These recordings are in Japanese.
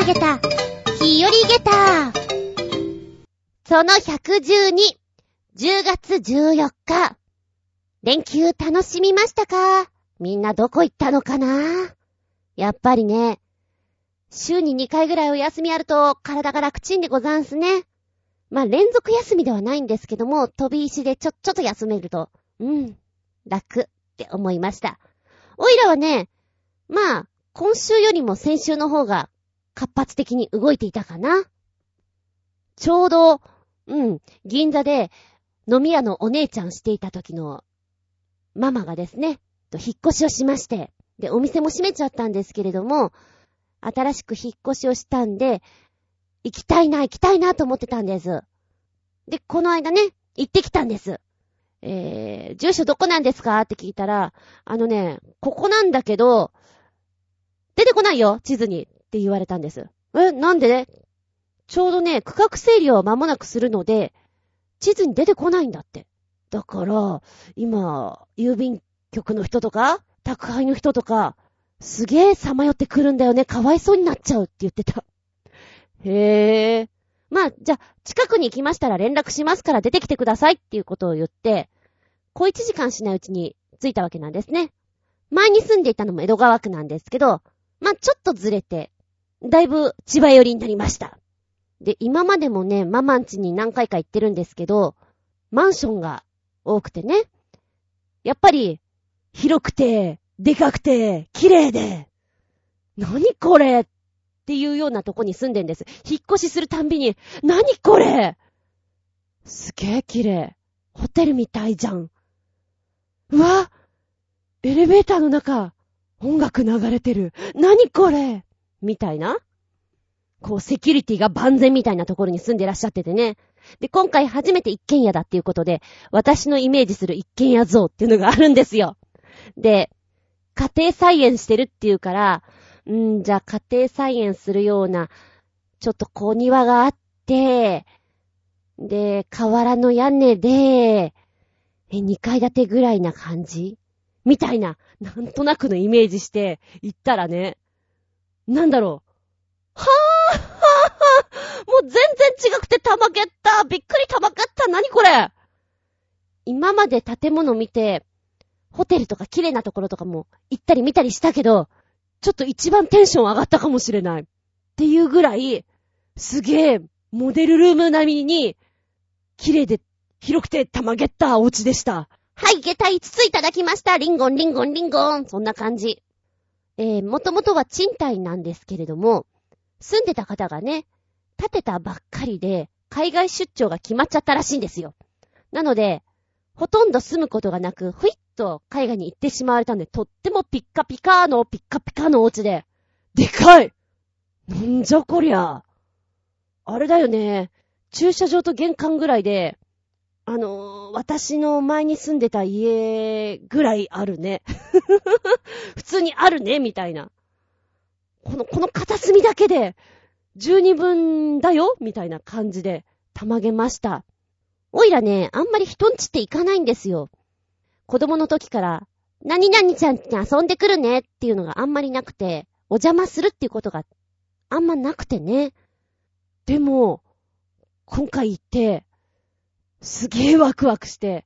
投げた、日和ゲタその112、10月14日。連休楽しみましたか？みんなどこ行ったのかな？やっぱりね、週に2回ぐらいお休みあると体が楽ちんでござんすね。まあ、連続休みではないんですけども、飛び石でちょ、ちょっと休めると、うん、楽って思いました。おいらはね、まあ、今週よりも先週の方が活発的に動いていたかな？ちょうど、うん、銀座で飲み屋のお姉ちゃんしていた時のママがですね、引っ越しをしまして、で、お店も閉めちゃったんですけれども、新しく引っ越しをしたんで、行きたいな、行きたいなと思ってたんです。で、この間ね、行ってきたんです。えー、住所どこなんですか？って聞いたら、あのね、ここなんだけど、出てこないよ、地図に。って言われたんです。え、なんで？ねちょうどね、区画整理を間もなくするので、地図に出てこないんだって。だから、今、郵便局の人とか、宅配の人とか、すげえさまよってくるんだよね。かわいそうになっちゃうって言ってた。へえ。まあ、じゃあ、近くに行きましたら連絡しますから出てきてくださいっていうことを言って、小一時間しないうちに着いたわけなんですね。前に住んでいたのも江戸川区なんですけど、まあ、ちょっとずれて、だいぶ千葉寄りになりました。で、今までもね、ママンチに何回か行ってるんですけど、マンションが多くてね。やっぱり、広くて、でかくて、綺麗で、何これっていうようなとこに住んでんです。引っ越しするたんびに、何これすげえ綺麗。ホテルみたいじゃん。うわエレベーターの中、音楽流れてる。何これみたいな？こう、セキュリティが万全みたいなところに住んでらっしゃっててね。で、今回初めて一軒家だっていうことで、私のイメージする一軒家像っていうのがあるんですよ。で、家庭菜園してるっていうから、んじゃあ家庭菜園するような、ちょっと小庭があって、で、河原の屋根で、え、二階建てぐらいな感じ？みたいな、なんとなくのイメージして、行ったらね、なんだろう。はぁはぁはぁもう全然違くてたまげったびっくりたまげった何これ今まで建物見て、ホテルとか綺麗なところとかも行ったり見たりしたけど、ちょっと一番テンション上がったかもしれない。っていうぐらい、すげえ、モデルルーム並みに、綺麗で、広くてたまげったお家でした。はい、下体5ついただきました。リンゴン、リンゴン、リンゴン。そんな感じ。えー、もともとは賃貸なんですけれども、住んでた方がね、建てたばっかりで、海外出張が決まっちゃったらしいんですよ。なので、ほとんど住むことがなく、ふいっと海外に行ってしまわれたんで、とってもピッカピカのピッカピカのお家で、でかいなんじゃこりゃ。あれだよね。駐車場と玄関ぐらいで、あのー、私の前に住んでた家ぐらいあるね。普通にあるね、みたいな。この、この片隅だけで、十二分だよみたいな感じで、たまげました。おいらね、あんまり人んちって行かないんですよ。子供の時から、何々ちゃんに遊んでくるねっていうのがあんまりなくて、お邪魔するっていうことがあんまなくてね。でも、今回行って、すげえワクワクして、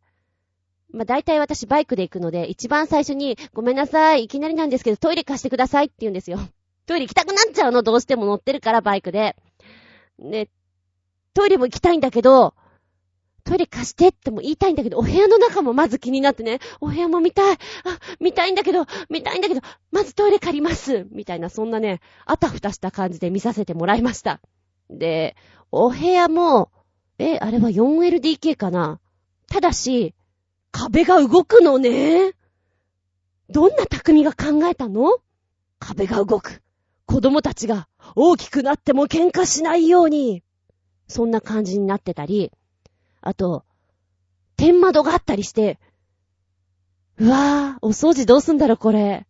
まあ、大体私バイクで行くので、一番最初に、ごめんなさい、いきなりなんですけど、トイレ貸してくださいって言うんですよ。トイレ行きたくなっちゃうの、どうしても乗ってるから、バイクで。で、トイレも行きたいんだけど、トイレ貸してっても言いたいんだけど、お部屋の中もまず気になってね、お部屋も見たい。あ、見たいんだけど、見たいんだけど、まずトイレ借ります。みたいな、そんなね、あたふたした感じで見させてもらいました。で、お部屋も、え、あれは 4LDK かな？ただし、壁が動くのね。どんな匠が考えたの？壁が動く。子供たちが大きくなっても喧嘩しないように。そんな感じになってたり、あと、天窓があったりして、うわぁ、お掃除どうすんだろ、これ。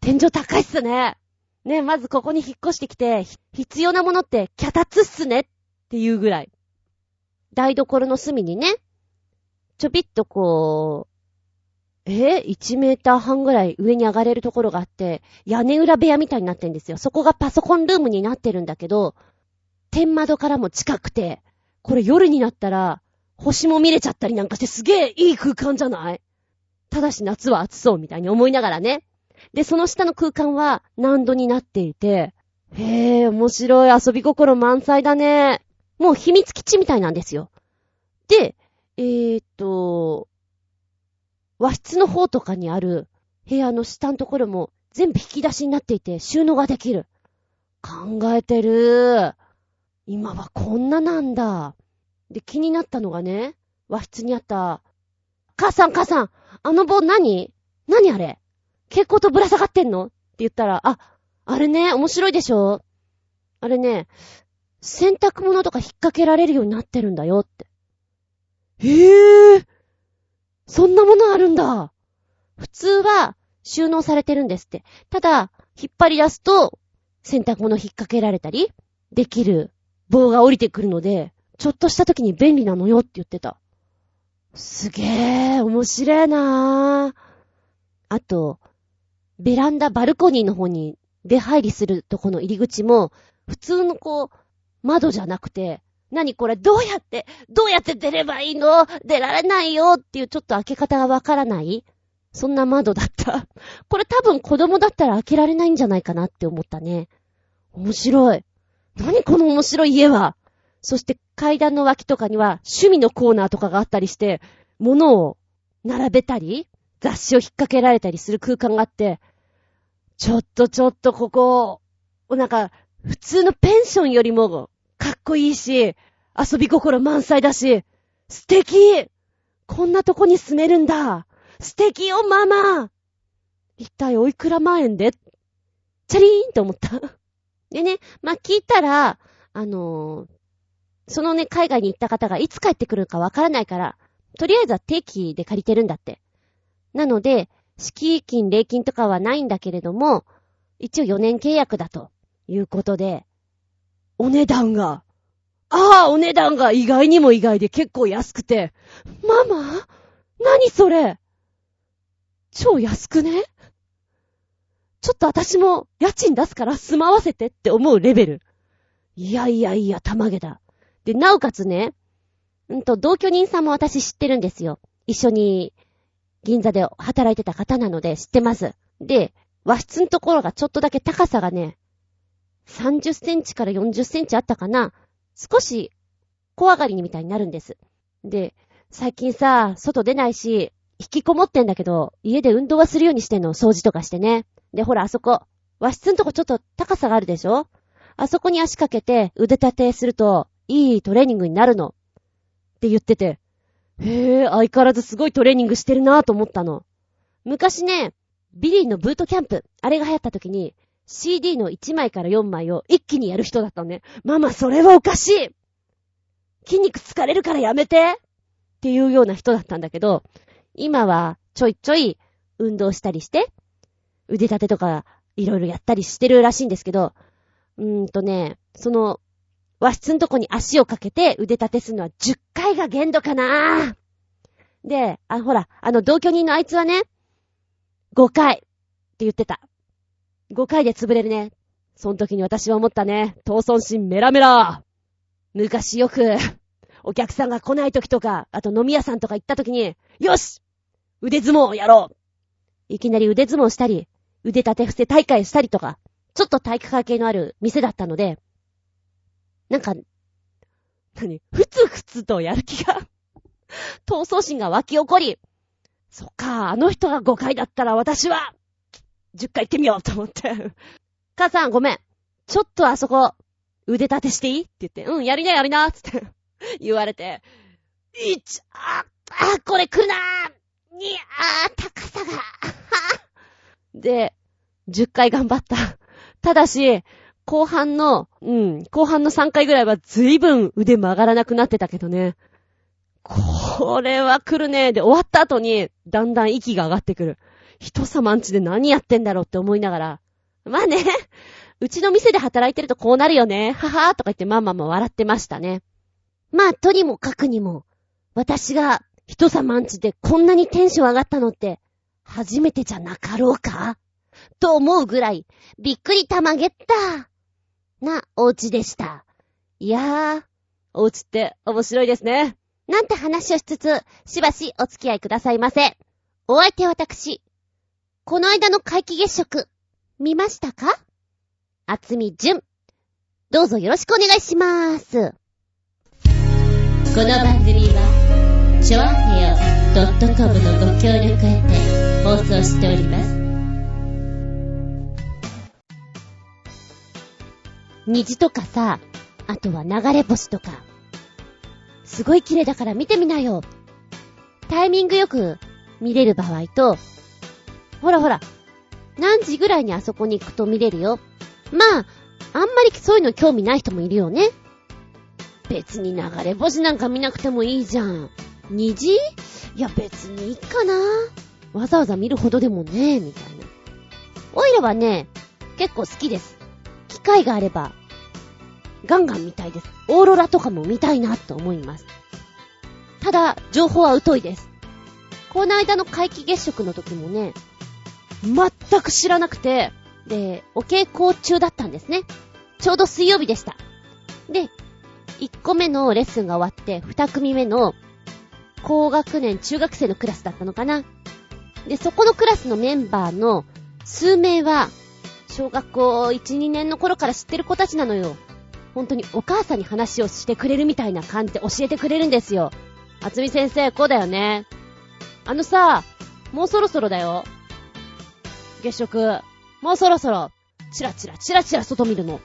天井高いっすね。ね、まずここに引っ越してきて、必要なものって脚立っすねっっていうぐらい。台所の隅にね、ちょびっとこう、え ?1 メーター半ぐらい上に上がれるところがあって、屋根裏部屋みたいになってんですよ。そこがパソコンルームになってるんだけど、天窓からも近くて、これ夜になったら、星も見れちゃったりなんかしてすげえいい空間じゃない？ただし夏は暑そうみたいに思いながらね。で、その下の空間は難度になっていて、へえ、面白い遊び心満載だね。もう秘密基地みたいなんですよ。で、えー、っと、和室の方とかにある部屋の下のところも全部引き出しになっていて収納ができる。考えてる。今はこんななんだ。で、気になったのがね、和室にあった、母さん母さん、あの棒何？何あれ？蛍光とぶら下がってんの？って言ったら、あ、あれね、面白いでしょ？あれね、洗濯物とか引っ掛けられるようになってるんだよって。へえ、そんなものあるんだ。普通は収納されてるんですって。ただ、引っ張り出すと、洗濯物引っ掛けられたり、できる棒が降りてくるので、ちょっとした時に便利なのよって言ってた。すげえ、面白いなぁ。あと、ベランダ、バルコニーの方に出入りするとこの入り口も、普通のこう、窓じゃなくて、何これどうやって、どうやって出ればいいの？出られないよっていうちょっと開け方がわからない？そんな窓だった？これ多分子供だったら開けられないんじゃないかなって思ったね。面白い。何この面白い家は？そして階段の脇とかには趣味のコーナーとかがあったりして、物を並べたり、雑誌を引っ掛けられたりする空間があって、ちょっとちょっとここ、なんか、普通のペンションよりもこいいし、遊び心満載だし、素敵こんなとこに住めるんだ素敵よ、ママ一体おいくら万円で？チャリーンって思った。でね、まあ、聞いたら、あのー、そのね、海外に行った方がいつ帰ってくるかわからないから、とりあえずは定期で借りてるんだって。なので、敷金、礼金とかはないんだけれども、一応4年契約だということで、お値段が、ああ、お値段が意外にも意外で結構安くて、ママ？何それ？超安くね？ちょっと私も家賃出すから住まわせてって思うレベル。いやいやいや、たまげだ。で、なおかつね、うんと、同居人さんも私知ってるんですよ。一緒に銀座で働いてた方なので知ってます。で、和室のところがちょっとだけ高さがね、30センチから40センチあったかな。少し、小上がりにみたいになるんです。で、最近さ、外出ないし、引きこもってんだけど、家で運動はするようにしてんの、掃除とかしてね。で、ほら、あそこ、和室のとこちょっと高さがあるでしょ？あそこに足かけて腕立てすると、いいトレーニングになるの。って言ってて、へえ、相変わらずすごいトレーニングしてるなぁと思ったの。昔ね、ビリーのブートキャンプ、あれが流行った時に、CD の1枚から4枚を一気にやる人だったのね。ママ、それはおかしい筋肉疲れるからやめてっていうような人だったんだけど、今はちょいちょい運動したりして、腕立てとかいろいろやったりしてるらしいんですけど、うーんとね、その和室のとこに足をかけて腕立てするのは10回が限度かなで、あ、ほら、あの同居人のあいつはね、5回って言ってた。5回で潰れるね。その時に私は思ったね。闘争心メラメラ昔よく、お客さんが来ない時とか、あと飲み屋さんとか行った時に、よし腕相撲をやろういきなり腕相撲したり、腕立て伏せ大会したりとか、ちょっと体育会系のある店だったので、なんか、何ふつふつとやる気が闘争心が湧き起こり、そっか、あの人が5回だったら私は、10回行ってみようと思って母さんごめん。ちょっとあそこ、腕立てしていい？って言って、うん、やりなやりなつって言われて、1、あ、あ、これ来るなーに、あ、高さが、で、10回頑張った。ただし、後半の、うん、後半の3回ぐらいは随分腕曲がらなくなってたけどね。これは来るね。で、終わった後に、だんだん息が上がってくる。人様んちで何やってんだろうって思いながら。まあね、うちの店で働いてるとこうなるよね。ははーとか言ってママも笑ってましたね。まあ、とにもかくにも、私が人様んちでこんなにテンション上がったのって、初めてじゃなかろうか？と思うぐらい、びっくりたまげった。な、お家でした。いやー、お家って面白いですね。なんて話をしつつ、しばしお付き合いくださいませ。お相手は私。この間の皆既月食、見ましたか？厚み純。どうぞよろしくお願いしまーす。この番組は、ちょあへよ .com のご協力へて放送しております。虹とかさ、あとは流れ星とか。すごい綺麗だから見てみなよ。タイミングよく見れる場合と、ほらほら、何時ぐらいにあそこに行くと見れるよ？まあ、あんまりそういうの興味ない人もいるよね。別に流れ星なんか見なくてもいいじゃん。虹いや別にいいかな。わざわざ見るほどでもね、みたいな。おいらはね、結構好きです。機会があれば、ガンガン見たいです。オーロラとかも見たいなと思います。ただ、情報は疎いです。この間の皆既月食の時もね、全く知らなくて、で、お稽古中だったんですね。ちょうど水曜日でした。で、1個目のレッスンが終わって、2組目の高学年中学生のクラスだったのかな。で、そこのクラスのメンバーの数名は、小学校1、2年の頃から知ってる子たちなのよ。本当にお母さんに話をしてくれるみたいな感じで教えてくれるんですよ。あつみ先生、こうだよね。あのさ、もうそろそろだよ。月食。もうそろそろ。チラチラ、チラチラ外見るの。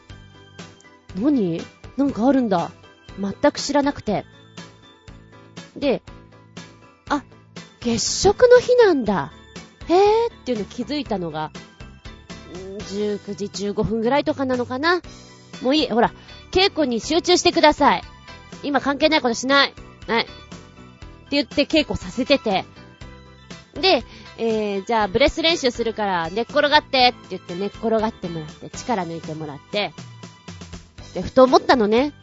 何？なんかあるんだ。全く知らなくて。で、あ、月食の日なんだ。へーっていうの気づいたのが、19時15分ぐらいとかなのかな。もういい。ほら、稽古に集中してください。今関係ないことしない。はい。って言って稽古させてて。で、えー、じゃあブレス練習するから寝っ転がってって言って寝っ転がってもらって、力抜いてもらって。で、ふと思ったのね。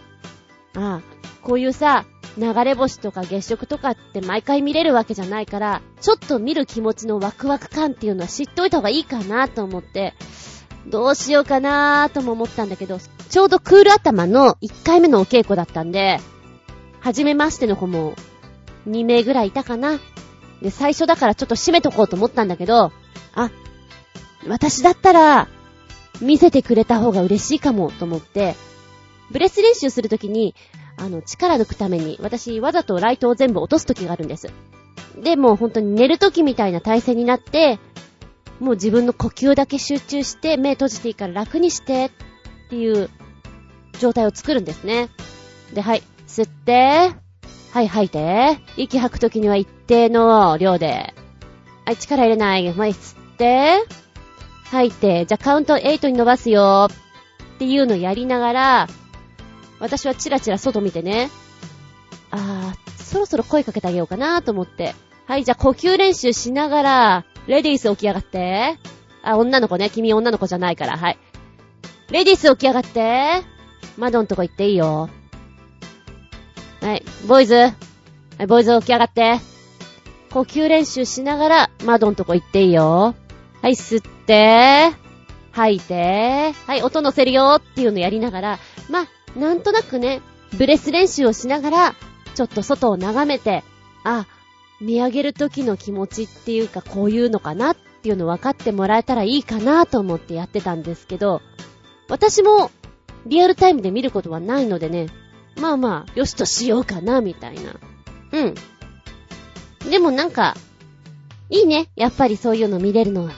ああ、こういうさ、流れ星とか月食とかって毎回見れるわけじゃないから、ちょっと見る気持ちのワクワク感っていうのは知っておいた方がいいかなと思って、どうしようかなーとも思ったんだけど、ちょうどクール頭の1回目のお稽古だったんで、初めましての子も2名ぐらいいたかな。で、最初だからちょっと締めとこうと思ったんだけど、あ、私だったら、見せてくれた方が嬉しいかもと思って、ブレス練習するときに、あの、力抜くために、私わざとライトを全部落とすときがあるんです。で、もう本当に寝るときみたいな体勢になって、もう自分の呼吸だけ集中して、目閉じていいから楽にしてっていう状態を作るんですね。で、はい、吸って、はい、吐いて、息吐くときには一定の量で、はい、力入れない。はい、吸って、吐いて、じゃあカウント8に伸ばすよっていうのをやりながら、私はチラチラ外見てね、あー、そろそろ声かけてあげようかなと思って。はい、じゃあ呼吸練習しながら、レディース起き上がって。あ、女の子ね。君女の子じゃないから。はい。レディース起き上がって。窓んとこ行っていいよ。はい。ボーイズ。はい、ボーイズ起き上がって。呼吸練習しながら、窓んとこ行っていいよ。はい、吸って。吐いて。はい、音乗せるよっていうのやりながら、まあ、なんとなくね、ブレス練習をしながら、ちょっと外を眺めて、あ、見上げる時の気持ちっていうか、こういうのかなっていうの分かってもらえたらいいかなと思ってやってたんですけど、私もリアルタイムで見ることはないのでね、まあまあ、よしとしようかな、みたいな。うん。でもなんか、いいね。やっぱりそういうの見れるのは。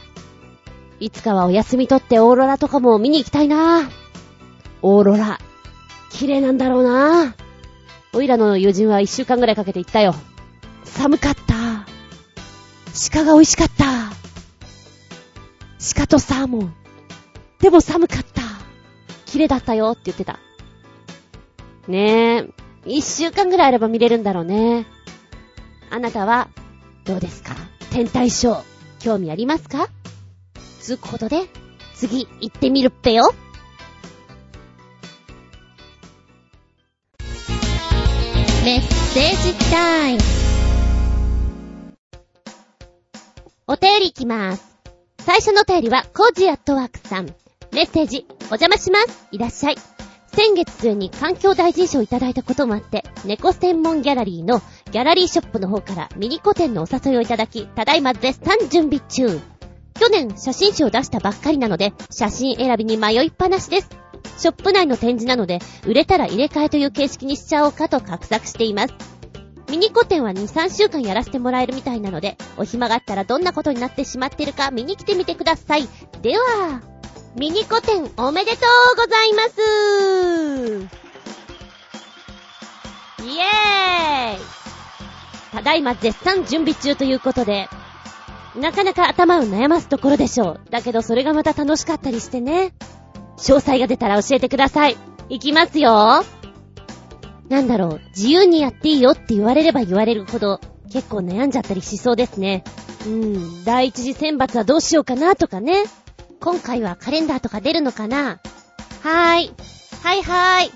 いつかはお休み取ってオーロラとかも見に行きたいな。オーロラ。綺麗なんだろうな。おいらの友人は一週間ぐらいかけて行ったよ。寒かった。鹿が美味しかった。鹿とサーモン。でも寒かった。綺麗だったよって言ってた。ねえ。一週間ぐらいあれば見れるんだろうね。あなたは、どうですか？天体ショー、興味ありますか？つうことで、次行ってみるっぺよ。メッセージタイム。お便りいきます。最初のお便りは、コージアットワークさん。メッセージ、お邪魔します。いらっしゃい。先月末に環境大臣賞をいただいたこともあって、猫専門ギャラリーのギャラリーショップの方からミニコ店のお誘いをいただき、ただいま絶賛準備中。去年写真集を出したばっかりなので、写真選びに迷いっぱなしです。ショップ内の展示なので、売れたら入れ替えという形式にしちゃおうかと画策しています。ミニコ店は2、3週間やらせてもらえるみたいなので、お暇があったらどんなことになってしまってるか見に来てみてください。では、ミニコ店おめでとうございますイエーイただいま絶賛準備中ということで、なかなか頭を悩ますところでしょう。だけどそれがまた楽しかったりしてね。詳細が出たら教えてください。いきますよ。なんだろう、自由にやっていいよって言われれば言われるほど、結構悩んじゃったりしそうですね。うん、第一次選抜はどうしようかなとかね。今回はカレンダーとか出るのかなはーい。はいはーい。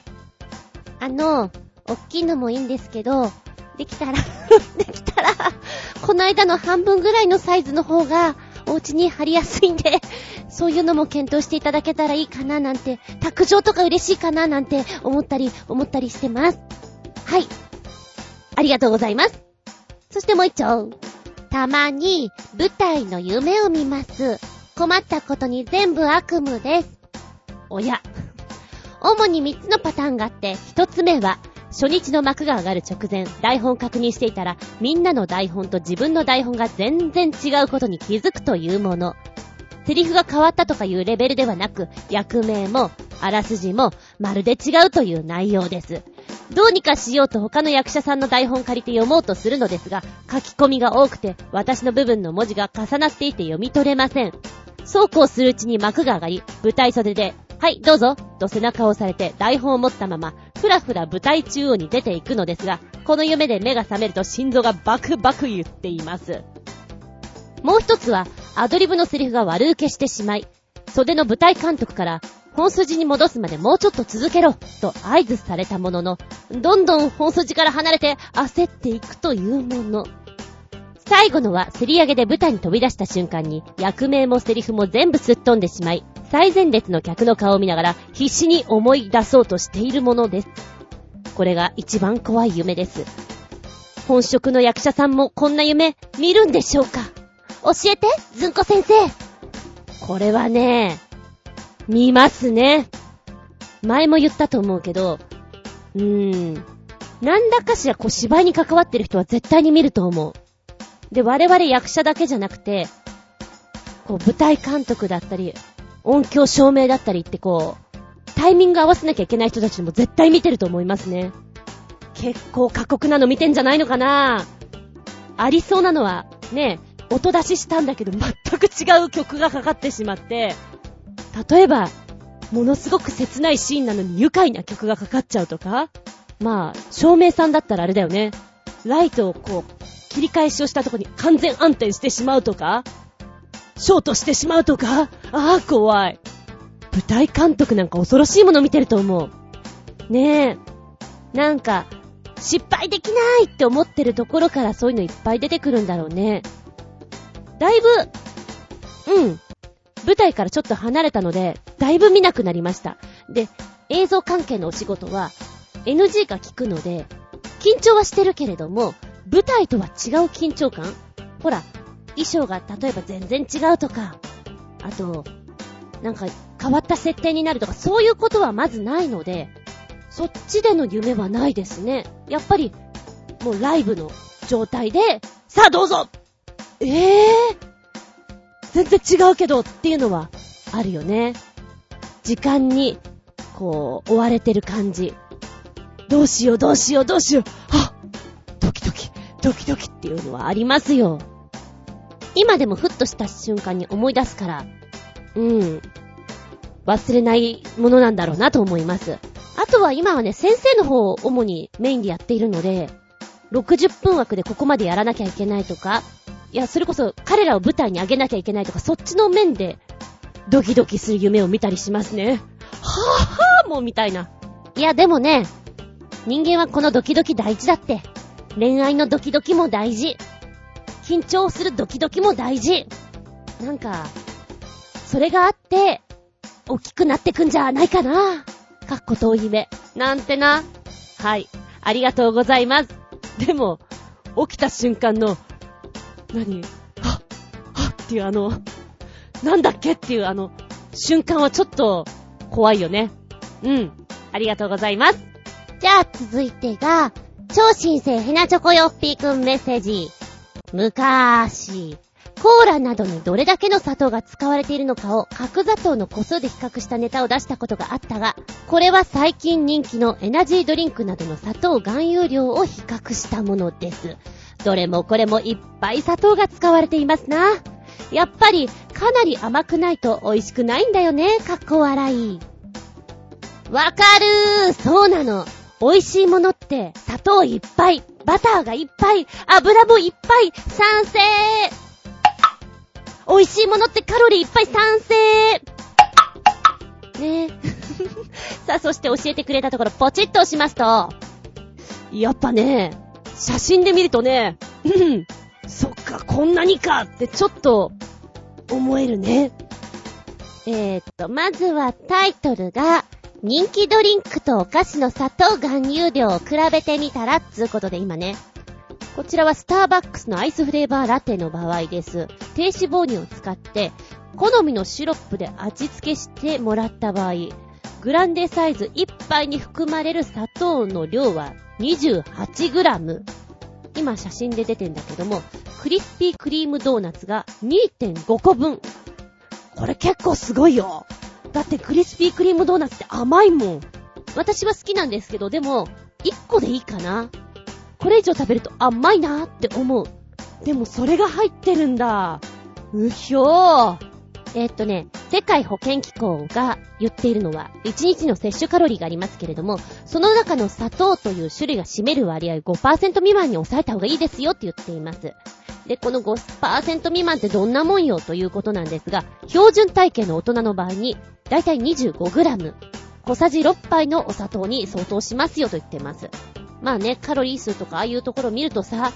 あの、おっきいのもいいんですけど、できたら できたら、この間の半分ぐらいのサイズの方が、お家に貼りやすいんで、そういうのも検討していただけたらいいかななんて、卓上とか嬉しいかななんて思ったり、思ったりしてます。はい。ありがとうございます。そしてもう一丁。たまに、舞台の夢を見ます。困ったことに全部悪夢です。おや。主に3つのパターンがあって、1つ目は、初日の幕が上がる直前、台本確認していたら、みんなの台本と自分の台本が全然違うことに気づくというもの。セリフが変わったとかいうレベルではなく、役名も、あらすじも、まるで違うという内容です。どうにかしようと他の役者さんの台本借りて読もうとするのですが、書き込みが多くて、私の部分の文字が重なっていて読み取れません。そうこうするうちに幕が上がり、舞台袖で、はい、どうぞ、と背中を押されて台本を持ったまま、ふらふら舞台中央に出ていくのですが、この夢で目が覚めると心臓がバクバク言っています。もう一つは、アドリブのセリフが悪受けしてしまい、袖の舞台監督から、本筋に戻すまでもうちょっと続けろ、と合図されたものの、どんどん本筋から離れて焦っていくというもの。最後のは、競り上げで舞台に飛び出した瞬間に、役名もセリフも全部すっ飛んでしまい、最前列の客の顔を見ながら、必死に思い出そうとしているものです。これが一番怖い夢です。本職の役者さんもこんな夢、見るんでしょうか？教えて、ずんこ先生これはね、見ますね。前も言ったと思うけど、うーん。なんだかしらこう芝居に関わってる人は絶対に見ると思う。で、我々役者だけじゃなくて、こう、舞台監督だったり、音響照明だったりってこう、タイミング合わせなきゃいけない人たちも絶対見てると思いますね。結構過酷なの見てんじゃないのかなありそうなのは、ね、音出ししたんだけど全く違う曲がかかってしまって、例えば、ものすごく切ないシーンなのに愉快な曲がかかっちゃうとかまあ、照明さんだったらあれだよね。ライトをこう、切り返しをしたとこに完全暗転してしまうとか、ショートしてしまうとか、ああ、怖い。舞台監督なんか恐ろしいもの見てると思う。ねえ。なんか、失敗できないって思ってるところからそういうのいっぱい出てくるんだろうね。だいぶ、うん。舞台からちょっと離れたので、だいぶ見なくなりました。で、映像関係のお仕事は、NG が効くので、緊張はしてるけれども、舞台とは違う緊張感？ほら、衣装が例えば全然違うとか、あと、なんか変わった設定になるとか、そういうことはまずないので、そっちでの夢はないですね。やっぱり、もうライブの状態で、さあどうぞええー、全然違うけどっていうのはあるよね。時間に、こう、追われてる感じ。どうしようどうしようどうしよう。はドキドキ、ドキドキっていうのはありますよ。今でもふっとした瞬間に思い出すから、うん。忘れないものなんだろうなと思います。あとは今はね、先生の方を主にメインでやっているので、60分枠でここまでやらなきゃいけないとか、いや、それこそ彼らを舞台に上げなきゃいけないとか、そっちの面で、ドキドキする夢を見たりしますね。はぁはぁもうみたいな。いや、でもね、人間はこのドキドキ大事だって。恋愛のドキドキも大事。緊張するドキドキも大事。なんか、それがあって、大きくなってくんじゃないかな。かっこ遠い夢。なんてな。はい。ありがとうございます。でも、起きた瞬間の、何？はっ、はっっていうあの、なんだっけ？っていうあの、瞬間はちょっと、怖いよね。うん。ありがとうございます。じゃあ、続いてが、超新星ヘナチョコヨッピーくんメッセージ。むかーし、コーラなどにどれだけの砂糖が使われているのかを角砂糖の個数で比較したネタを出したことがあったが、これは最近人気のエナジードリンクなどの砂糖含有量を比較したものです。どれもこれもいっぱい砂糖が使われていますな。やっぱりかなり甘くないと美味しくないんだよね、かっこ笑い。わかるーそうなの。美味しいものって砂糖いっぱい、バターがいっぱい、油もいっぱい、賛成美味しいものってカロリーいっぱい賛成ねえ。さあ、そして教えてくれたところ、ポチッと押しますと、やっぱね、写真で見るとね、うん、そっか、こんなにかってちょっと、思えるね。えー、っと、まずはタイトルが、人気ドリンクとお菓子の砂糖含有量を比べてみたら、つうことで今ね、こちらはスターバックスのアイスフレーバーラテの場合です。低脂肪乳を使って、好みのシロップで味付けしてもらった場合、グランデサイズ1杯に含まれる砂糖の量は 28g。今写真で出てんだけども、クリスピークリームドーナツが2.5個分。これ結構すごいよ。だってクリスピークリームドーナツって甘いもん。私は好きなんですけど、でも、1個でいいかな。これ以上食べると甘いなーって思う。でもそれが入ってるんだ。うひょー。えー、っとね、世界保健機構が言っているのは、1日の摂取カロリーがありますけれども、その中の砂糖という種類が占める割合5%未満に抑えた方がいいですよって言っています。で、この5%未満ってどんなもんよということなんですが、標準体型の大人の場合に、だいたい 25g、小さじ6杯のお砂糖に相当しますよと言ってます。まあね、カロリー数とかああいうところを見るとさ、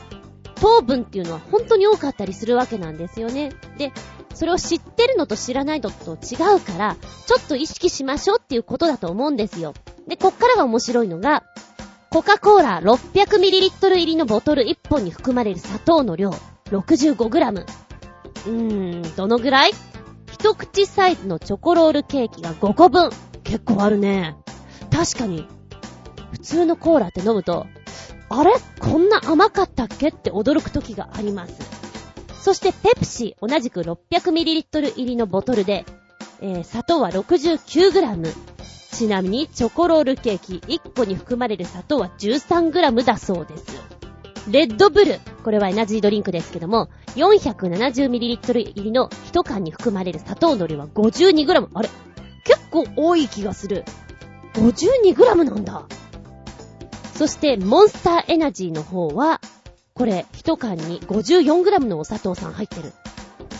糖分っていうのは本当に多かったりするわけなんですよね。で、それを知ってるのと知らないのと違うから、ちょっと意識しましょうっていうことだと思うんですよ。で、こっからが面白いのが、コカ・コーラ 600ml 入りのボトル1本に含まれる砂糖の量、65g。うーん、どのぐらい？一口サイズのチョコロールケーキが5個分。結構あるね。確かに、普通のコーラって飲むと、あれ？こんな甘かったっけ？って驚く時があります。そしてペプシ、同じく 600ml 入りのボトルで、えー、砂糖は 69g。ちなみに、チョコロールケーキ1個に含まれる砂糖は 13g だそうです。レッドブル、これはエナジードリンクですけども、470ml 入りの1缶に含まれる砂糖の量は 52g。あれ？結構多い気がする。52g なんだ。そして、モンスターエナジーの方は、これ、一缶に 54g のお砂糖さん入ってる。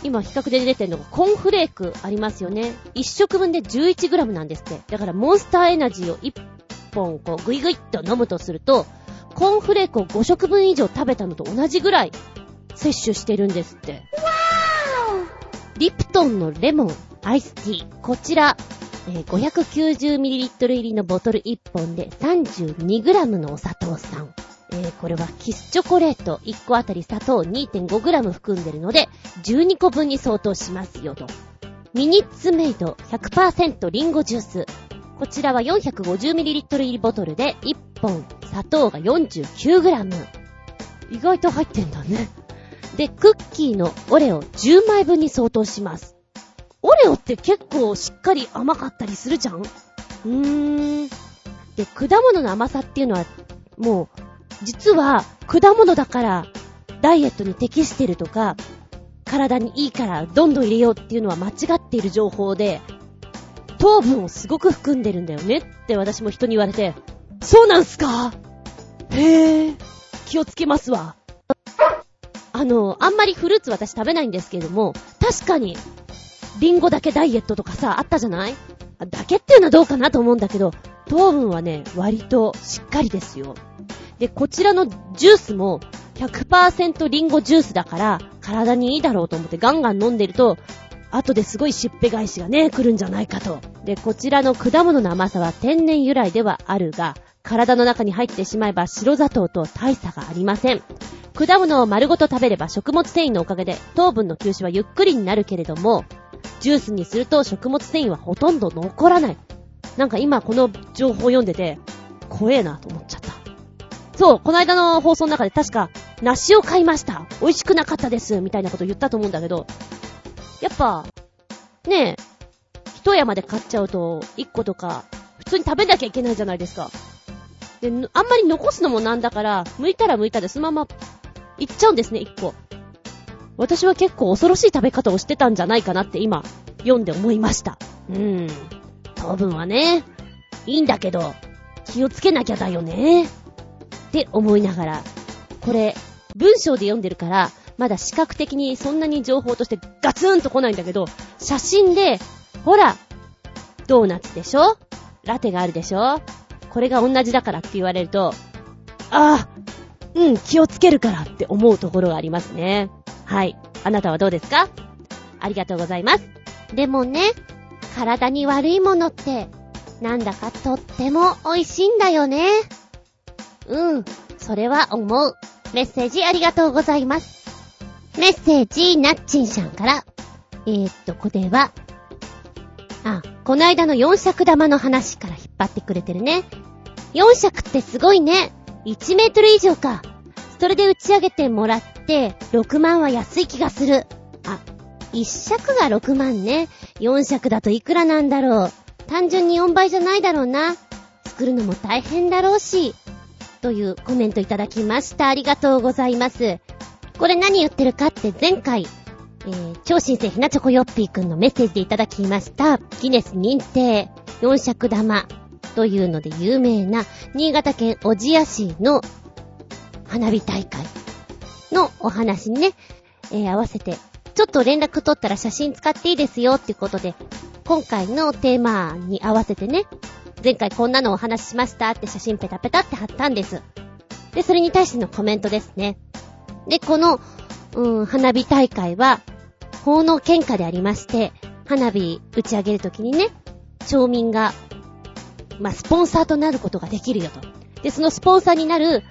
今、比較で出てるのが、コーンフレークありますよね。一食分で 11g なんですって。だから、モンスターエナジーを1本、こう、ぐいぐいっと飲むとすると、コーンフレークを5食分以上食べたのと同じぐらい、摂取してるんですって。リプトンのレモンアイスティー。こちら、えー、590ml 入りのボトル1本で 32g のお砂糖酸。えー、これはキスチョコレート1個あたり砂糖 2.5g 含んでるので、12個分に相当しますよと。ミニッツメイド100%リンゴジュース。こちらは 450ml 入りボトルで1本砂糖が 49g。意外と入ってんだね。で、クッキーのオレオ10枚分に相当します。オレオって結構しっかり甘かったりするじゃんうーん。で、果物の甘さっていうのは、もう、実は、果物だから、ダイエットに適してるとか、体にいいからどんどん入れようっていうのは間違っている情報で、糖分をすごく含んでるんだよねって私も人に言われて、そうなんすか？へえ、気をつけますわ。あの、あんまりフルーツ私食べないんですけれども、確かにリンゴだけダイエットとかさ、あったじゃない？だけっていうのはどうかなと思うんだけど、糖分はね、割としっかりですよ。で、こちらのジュースも100%リンゴジュースだから体にいいだろうと思ってガンガン飲んでると、後ですごいしっぺ返しがね、来るんじゃないかと。で、こちらの果物の甘さは天然由来ではあるが、体の中に入ってしまえば白砂糖と大差がありません。果物を丸ごと食べれば食物繊維のおかげで糖分の吸収はゆっくりになるけれども、ジュースにすると食物繊維はほとんど残らない。なんか今この情報を読んでて、怖えなと思っちゃった。そう、この間の放送の中で確か、梨を買いました。美味しくなかったです。みたいなこと言ったと思うんだけど、やっぱ、ねえ、一山で買っちゃうと、一個とか、普通に食べなきゃいけないじゃないですか。で、あんまり残すのもなんだから、剥いたら剥いたでそのまま、いっちゃうんですね、一個。私は結構恐ろしい食べ方をしてたんじゃないかなって今、読んで思いました。うーん。糖分はね、いいんだけど、気をつけなきゃだよね。って思いながら、これ、文章で読んでるから、まだ視覚的にそんなに情報としてガツンと来ないんだけど、写真で、ほら、ドーナツでしょ？ラテがあるでしょ？これが同じだからって言われると、ああ、うん、気をつけるからって思うところがありますね。はい。あなたはどうですか？ありがとうございます。でもね、体に悪いものって、なんだかとっても美味しいんだよね。うん、それは思う。メッセージありがとうございます。メッセージ、なっちんさんから。えー、っと、これは、あ、この間の四尺玉の話から引っ張ってくれてるね。四尺ってすごいね。1メートル以上か。それで打ち上げてもらって、6万は安い気がする。あ、1尺が6万ね。4尺だといくらなんだろう。単純に4倍じゃないだろうな。作るのも大変だろうし。というコメントいただきました。ありがとうございます。これ何言ってるかって前回、えー、超新星ひなチョコヨッピーくんのメッセージでいただきました、ギネス認定4尺玉というので有名な新潟県小千谷市の花火大会のお話にね、えー、合わせて、ちょっと連絡取ったら写真使っていいですよっていうことで、今回のテーマに合わせてね、前回こんなのお話ししましたって写真ペタペタって貼ったんです。で、それに対してのコメントですね。で、この、うん、花火大会は、法の喧嘩でありまして、花火打ち上げるときにね、町民が、まあ、スポンサーとなることができるよと。で、そのスポンサーになる、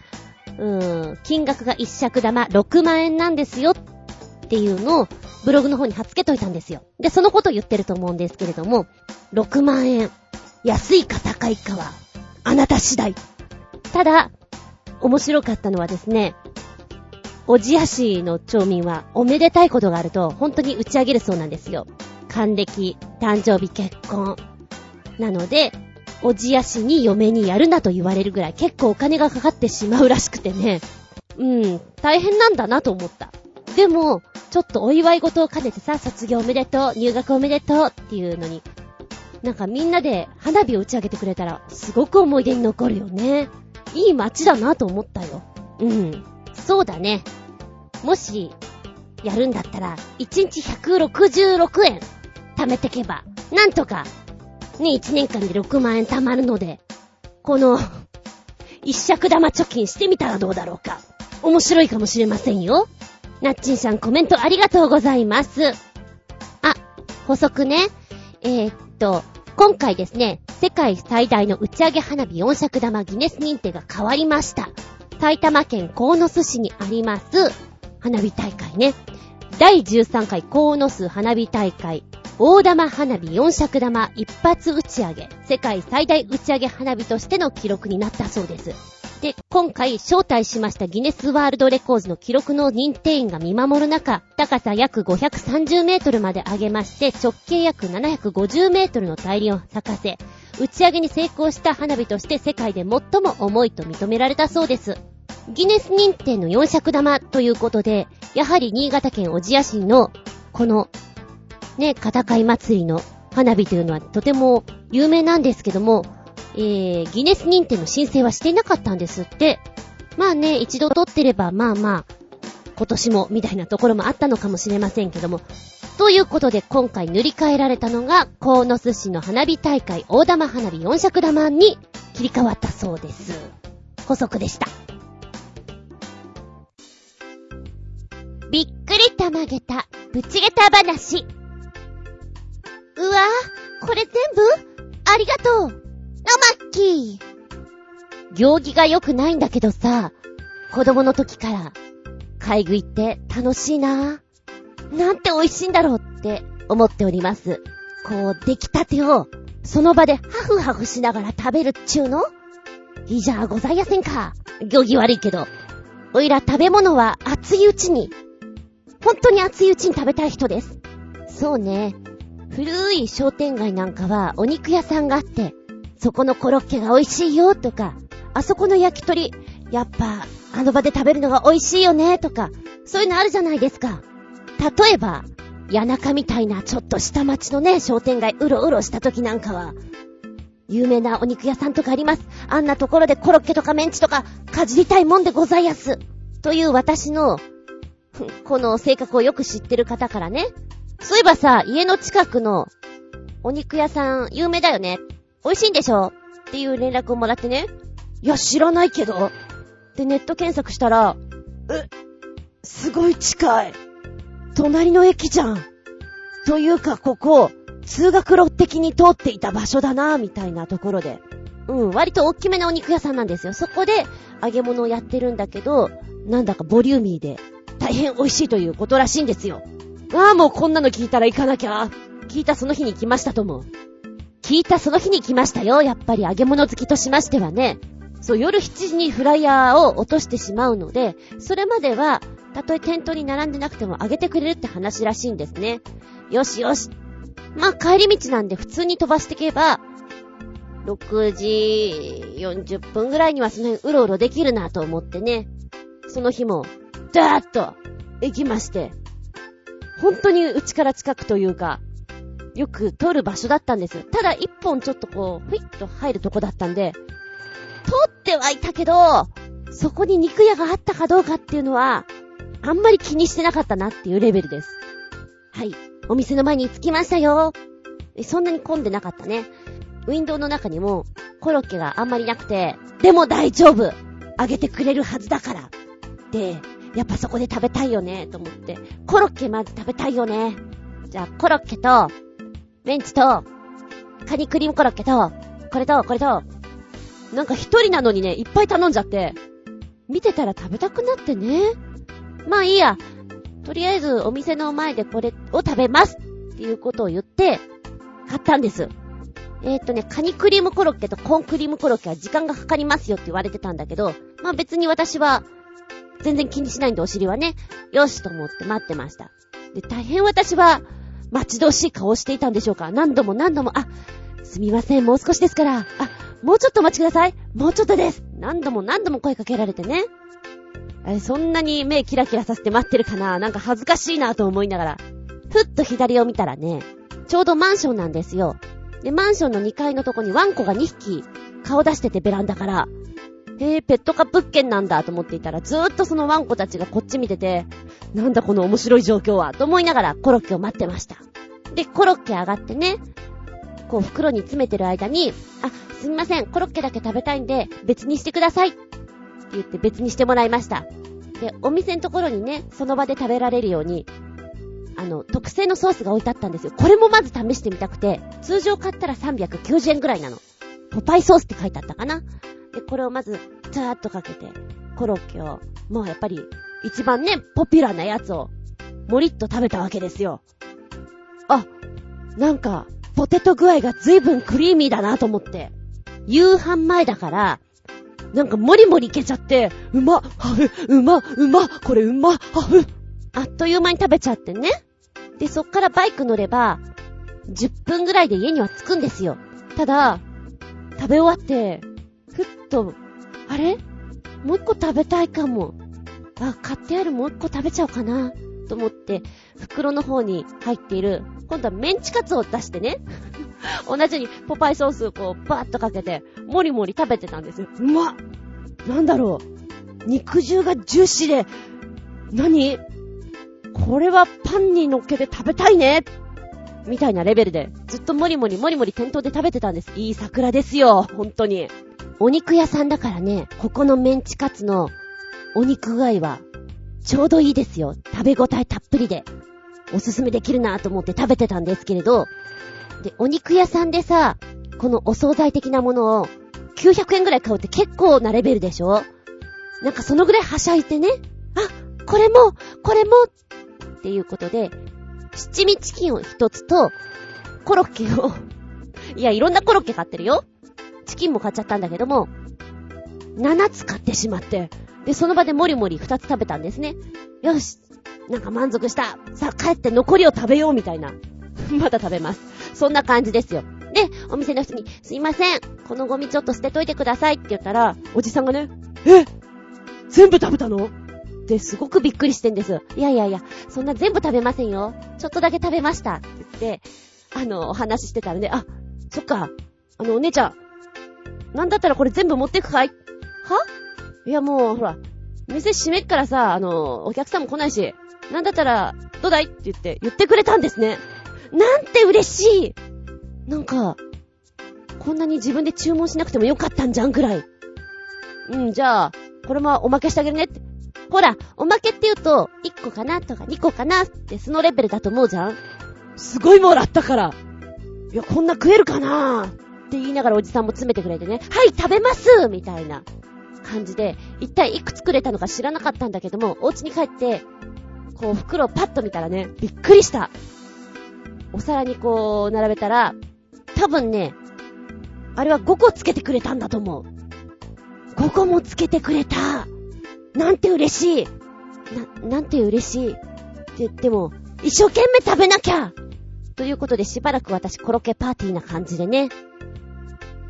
うん、金額が一尺玉6万円なんですよっていうのをブログの方に貼っ付けといたんですよ。で、そのことを言ってると思うんですけれども、6万円、安いか高いかは、あなた次第。ただ、面白かったのはですね、おじや市の町民はおめでたいことがあると本当に打ち上げるそうなんですよ。還暦、誕生日、結婚。なので、おじや市に嫁にやるなと言われるぐらい結構お金がかかってしまうらしくてね。うん、大変なんだなと思った。でも、ちょっとお祝い事を兼ねてさ、卒業おめでとう、入学おめでとうっていうのに、なんかみんなで花火を打ち上げてくれたら、すごく思い出に残るよね。いい街だなと思ったよ。うん。そうだね。もし、やるんだったら、1日166円、貯めてけば、なんとか、ね、1年間で6万円貯まるので、この、一尺玉貯金してみたらどうだろうか。面白いかもしれませんよ。なっちんさんコメントありがとうございます。あ、補足ね。えー、っと、今回ですね、世界最大の打ち上げ花火4尺玉ギネス認定が変わりました。埼玉県鴻巣市にあります、花火大会ね。第13回鴻巣花火大会、大玉花火4尺玉一発打ち上げ、世界最大打ち上げ花火としての記録になったそうです。で、今回招待しましたギネスワールドレコーズの記録の認定員が見守る中、高さ約530メートルまで上げまして、直径約750メートルの大輪を咲かせ、打ち上げに成功した花火として世界で最も重いと認められたそうです。ギネス認定の4尺玉ということで、やはり新潟県小千谷市の、この、ね、片貝祭りの花火というのはとても有名なんですけども、えー、ギネス認定の申請はしていなかったんですって。まあね、一度取ってれば、まあまあ、今年も、みたいなところもあったのかもしれませんけども。ということで、今回塗り替えられたのが、鴻巣市の花火大会大玉花火4尺玉に切り替わったそうです。補足でした。びっくりたまげた、ぶちげた話。うわぁこれ全部？ありがとうのマッキー行儀が良くないんだけどさ、子供の時から、買い食いって楽しいなぁなんて美味しいんだろうって思っております。こう、出来たてを、その場でハフハフしながら食べるっちゅうの？いいじゃございやせんか。行儀悪いけど。おいら食べ物は熱いうちに。本当に熱いうちに食べたい人です。そうね。古い商店街なんかはお肉屋さんがあって、そこのコロッケが美味しいよとか、あそこの焼き鳥、やっぱあの場で食べるのが美味しいよねとか、そういうのあるじゃないですか。例えば、谷中みたいなちょっと下町のね、商店街うろうろした時なんかは、有名なお肉屋さんとかあります。あんなところでコロッケとかメンチとか、かじりたいもんでございやす。という私の、この性格をよく知ってる方からね。そういえばさ、家の近くのお肉屋さん有名だよね。美味しいんでしょ？っていう連絡をもらってね。いや、知らないけど。で、ネット検索したら、え、すごい近い。隣の駅じゃん。というか、ここ、通学路的に通っていた場所だなみたいなところで。うん、割と大きめなお肉屋さんなんですよ。そこで揚げ物をやってるんだけど、なんだかボリューミーで、大変美味しいということらしいんですよ。ああ、もうこんなの聞いたら行かなきゃ。聞いたその日に来ましたとも。聞いたその日に来ましたよ。やっぱり揚げ物好きとしましてはね。そう、夜7時にフライヤーを落としてしまうので、それまでは、たとえ店頭に並んでなくても揚げてくれるって話らしいんですね。よしよし。まあ、帰り道なんで普通に飛ばしていけば、6時40分ぐらいにはその辺うろうろできるなと思ってね、その日も、ダーッと行きまして、本当にうちから近くというか、よく通る場所だったんですよ。ただ一本ちょっとこう、ふいっと入るとこだったんで、通ってはいたけど、そこに肉屋があったかどうかっていうのは、あんまり気にしてなかったなっていうレベルです。はい。お店の前に着きましたよ。そんなに混んでなかったね。ウィンドウの中にもコロッケがあんまりなくて、でも大丈夫あげてくれるはずだから。で、やっぱそこで食べたいよね、と思って。コロッケまず食べたいよね。じゃあ、コロッケと、メンチと、カニクリームコロッケと、これと、これと、なんか一人なのにね、いっぱい頼んじゃって、見てたら食べたくなってね。まあいいや。とりあえずお店の前でこれを食べますっていうことを言って、買ったんです。えー、っとね、カニクリームコロッケとコーンクリームコロッケは時間がかかりますよって言われてたんだけど、まあ別に私は全然気にしないんでお尻はね、よしと思って待ってました。で、大変私は待ち遠しい顔をしていたんでしょうか何度も何度も、あ、すみません、もう少しですから、あ、もうちょっとお待ちください。もうちょっとです。何度も何度も声かけられてね。え、そんなに目キラキラさせて待ってるかななんか恥ずかしいなと思いながら。ふっと左を見たらね、ちょうどマンションなんですよ。で、マンションの2階のとこにワンコが2匹顔出しててベランダから。へえ、ペットカ物件なんだと思っていたら、ずーっとそのワンコたちがこっち見てて、なんだこの面白い状況は、と思いながらコロッケを待ってました。で、コロッケ上がってね、こう袋に詰めてる間に、あ、すみません、コロッケだけ食べたいんで、別にしてください。って言って別にしてもらいました。で、お店のところにね、その場で食べられるように、あの、特製のソースが置いてあったんですよ。これもまず試してみたくて、通常買ったら390円ぐらいなの。ポパイソースって書いてあったかな？で、これをまず、ザーっとかけて、コロッケを、もうやっぱり、一番ね、ポピュラーなやつを、もりっと食べたわけですよ。あ、なんか、ポテト具合が随分クリーミーだなと思って。夕飯前だから、なんかもりもりいけちゃって、うま、はふ、うま、うま、これうま、はふ。あっという間に食べちゃってね。で、そっからバイク乗れば、10分ぐらいで家には着くんですよ。ただ、食べ終わって、ふっと、あれ？もう一個食べたいかも。あ、買ってあるもう一個食べちゃおうかな。と思って、袋の方に入っている、今度はメンチカツを出してね。同じようにポパイソースをこう、バーッとかけて、もりもり食べてたんですよ。うまっなんだろう。肉汁がジューシーで、何？これはパンに乗っけて食べたいねみたいなレベルで、ずっともりもりもりもり店頭で食べてたんです。いい桜ですよ、本当に。お肉屋さんだからね、ここのメンチカツのお肉具合は、ちょうどいいですよ。食べ応えたっぷりで。おすすめできるなと思って食べてたんですけれど、で、お肉屋さんでさ、このお惣菜的なものを900円ぐらい買うって結構なレベルでしょ？なんかそのぐらいはしゃいてね、あ、これも、これも、っていうことで、七味チキンを一つと、コロッケをいや、いろんなコロッケ買ってるよ。チキンも買っちゃったんだけども、7つ買ってしまって、で、その場でもりもり2つ食べたんですね。よし、なんか満足した。さあ帰って残りを食べようみたいな。まだ食べます。そんな感じですよ。で、お店の人に、すいません、このゴミちょっと捨てといてくださいって言ったら、おじさんがね、え？全部食べたの？ってすごくびっくりしてんです。いやいやいや、そんな全部食べませんよ。ちょっとだけ食べましたって言って、あの、お話ししてたらね、あ、そっか、あの、お姉ちゃん、なんだったらこれ全部持ってくかい？は？いやもう、ほら、店閉めっからさ、あの、お客さんも来ないし、なんだったら、どうだい？って言って、言ってくれたんですね。なんて嬉しいなんか、こんなに自分で注文しなくてもよかったんじゃんくらい。うん、じゃあ、これもおまけしてあげるねって。ほら、おまけって言うと、1個かなとか2個かなってそのレベルだと思うじゃんすごいもらったから。いや、こんな食えるかなって言いながらおじさんも詰めてくれてね、はい、食べますみたいな感じで、一体いくつくれたのか知らなかったんだけども、お家に帰って、こう袋をパッと見たらね、びっくりした。お皿にこう、並べたら、多分ね、あれは5個つけてくれたんだと思う。5個もつけてくれた。なんて嬉しい。な、なんて嬉しい。って言っても、一生懸命食べなきゃということでしばらく私コロッケパーティーな感じでね。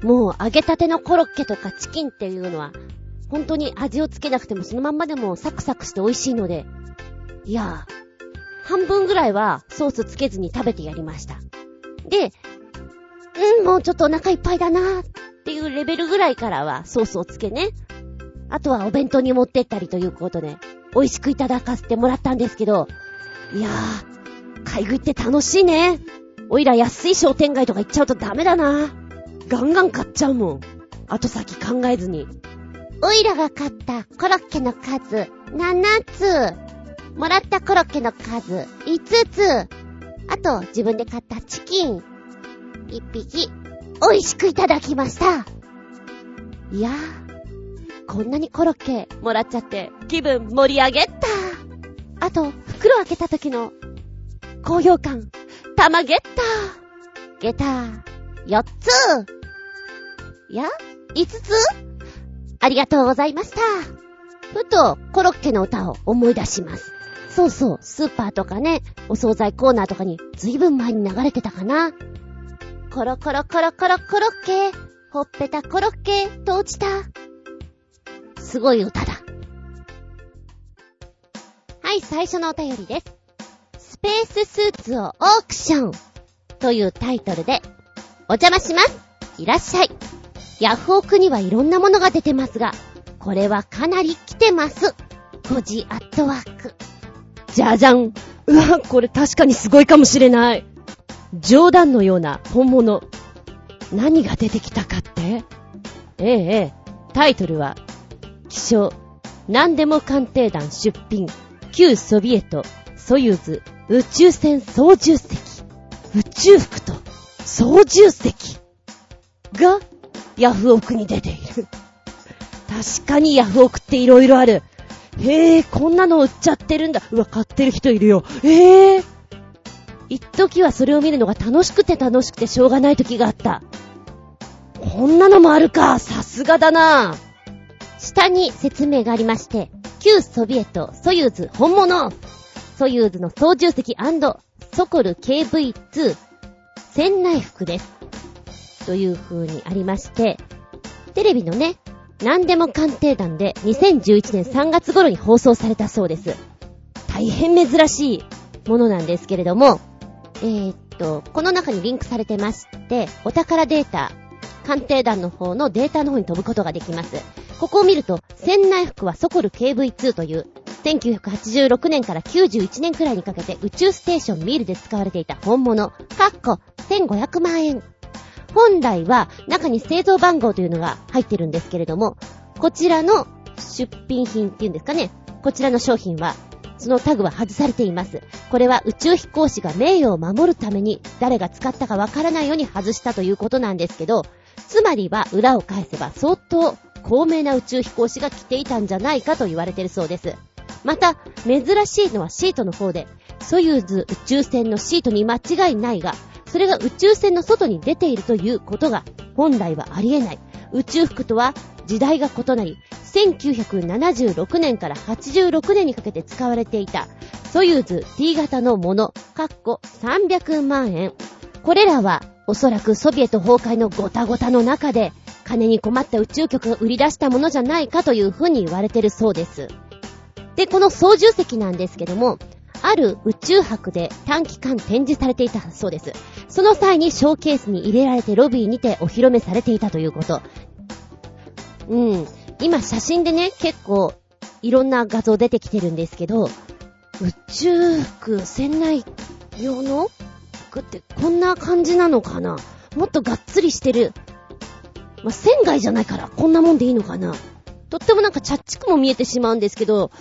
もう揚げたてのコロッケとかチキンっていうのは、本当に味をつけなくてもそのまんまでもサクサクして美味しいので、いやー、半分ぐらいはソースつけずに食べてやりました。で、うん、もうちょっとお腹いっぱいだなーっていうレベルぐらいからはソースをつけね。あとはお弁当に持ってったりということで、美味しくいただかせてもらったんですけど、いやー、買い食いって楽しいね。おいら安い商店街とか行っちゃうとダメだな。ガンガン買っちゃうもん。後先考えずに。おいらが買ったコロッケの数、7つ。もらったコロッケの数、5つ。あと、自分で買ったチキン、1匹、美味しくいただきました。いやー、こんなにコロッケもらっちゃって、気分盛り上げった。あと、袋開けた時の、高揚感、たまげった。ゲター、4つ。いや、5つありがとうございました。ふと、コロッケの歌を思い出します。そうそう、スーパーとかね、お惣菜コーナーとかにずいぶん前に流れてたかな。コロコロコロコロコロッケ、ほっぺたコロッケ、と落ちた？すごい歌だ。はい、最初のお便りです。スペーススーツをオークションというタイトルで、お邪魔します。いらっしゃい。ヤフオクにはいろんなものが出てますが、これはかなり来てます。コジアットワーク。じゃじゃん。うわ、これ確かにすごいかもしれない。冗談のような本物。何が出てきたかって？ええ、ええ。タイトルは、気象、何でも鑑定団出品、旧ソビエト、ソユーズ、宇宙船操縦席、宇宙服と操縦席がヤフオクに出ている。確かにヤフオクって色々ある。へえ、こんなの売っちゃってるんだ。うわ、買ってる人いるよ。ええ。一時はそれを見るのが楽しくて楽しくてしょうがない時があった。こんなのもあるか。さすがだな。下に説明がありまして、旧ソビエト、ソユーズ本物ソユーズの操縦席ソコル KV2 船内服です。という風にありまして、テレビのね、何でも鑑定団で2011年3月頃に放送されたそうです。大変珍しいものなんですけれども、えー、っと、この中にリンクされてまして、お宝データ、鑑定団の方のデータの方に飛ぶことができます。ここを見ると、船内服はソコル KV2 という、1986年から91年くらいにかけて宇宙ステーションミールで使われていた本物、かっこ1500万円本来は中に製造番号というのが入ってるんですけれども、こちらの出品品っていうんですかね、こちらの商品は、そのタグは外されています。これは宇宙飛行士が名誉を守るために誰が使ったかわからないように外したということなんですけど、つまりは裏を返せば相当高名な宇宙飛行士が着ていたんじゃないかと言われているそうです。また、珍しいのはシートの方で、ソユーズ宇宙船のシートに間違いないが、それが宇宙船の外に出ているということが本来はありえない。宇宙服とは時代が異なり、1976年から86年にかけて使われていたソユーズ T 型のもの、かっこ300万円。これらはおそらくソビエト崩壊のゴタゴタの中で金に困った宇宙局が売り出したものじゃないかというふうに言われてるそうです。で、この操縦席なんですけども、ある宇宙博で短期間展示されていたそうです。その際にショーケースに入れられてロビーにてお披露目されていたということ。うん。今写真でね、結構いろんな画像出てきてるんですけど、宇宙服、船内用の服ってこんな感じなのかな？もっとがっつりしてる。まあ、船外じゃないからこんなもんでいいのかなとってもなんかチャッチクも見えてしまうんですけど、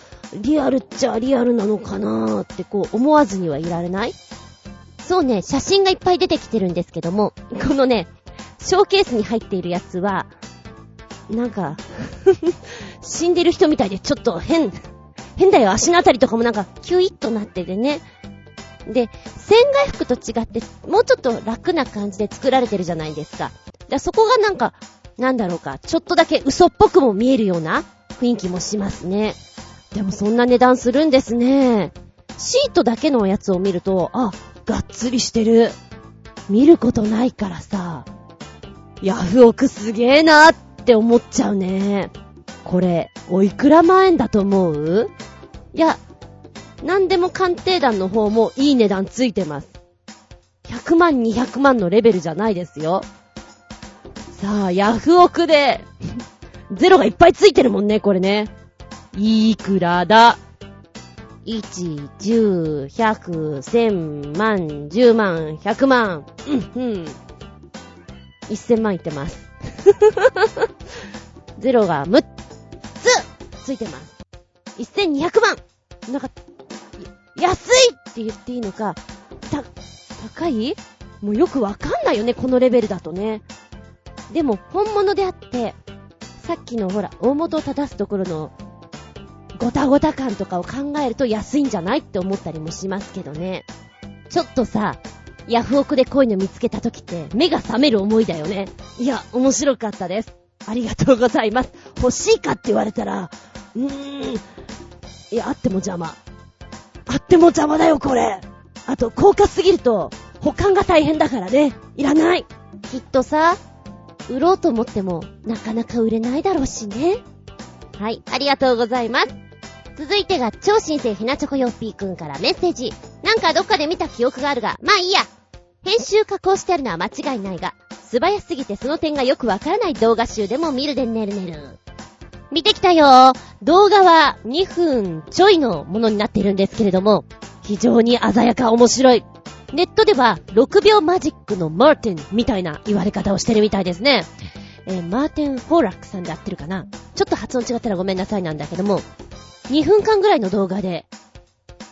リアルっちゃリアルなのかなーってこう思わずにはいられないそうね、写真がいっぱい出てきてるんですけども、このね、ショーケースに入っているやつは、なんか 死んでる人みたいでちょっと変、変だよ、足のあたりとかもなんかキュイッとなっててね。で、船外服と違って、もうちょっと楽な感じで作られてるじゃないですか。だそこがなんか、なんだろうか、ちょっとだけ嘘っぽくも見えるような雰囲気もしますね。でもそんな値段するんですね。シートだけのやつを見ると、あ、がっつりしてる。見ることないからさ、ヤフオクすげえなって思っちゃうね。これ、おいくら万円だと思う？いや、なんでも鑑定団の方もいい値段ついてます。100万、200万のレベルじゃないですよ。さあ、ヤフオクでゼロがいっぱいついてるもんね、これね。いくらだ ?1、10、100、1000万、10万、100万。うん、うん。1000万いってます。ゼロが6つついてます。1200万なんか、安いって言っていいのか、た、高い？もうよくわかんないよね、このレベルだとね。でも、本物であって、さっきのほら、大元を正すところの、ごたごた感とかを考えると安いんじゃないって思ったりもしますけどね。ちょっとさ、ヤフオクでこういうの見つけた時って目が覚める思いだよね。いや、面白かったです。ありがとうございます。欲しいかって言われたら、うーん。いや、あっても邪魔。あっても邪魔だよ、これ。あと、高価すぎると、保管が大変だからね。いらない。きっとさ、売ろうと思っても、なかなか売れないだろうしね。はい、ありがとうございます。続いてが、超新星ひなチョコヨッピーくんからメッセージ。なんかどっかで見た記憶があるが、まあいいや。編集加工してあるのは間違いないが、素早すぎてその点がよくわからない動画集でも見るでねるねる。見てきたよ動画は2分ちょいのものになっているんですけれども、非常に鮮やか面白い。ネットでは6秒マジックのマーティンみたいな言われ方をしてるみたいですね。えー、マーティン・フォーラックさんで合ってるかなちょっと発音違ったらごめんなさいなんだけども、2分間ぐらいの動画で、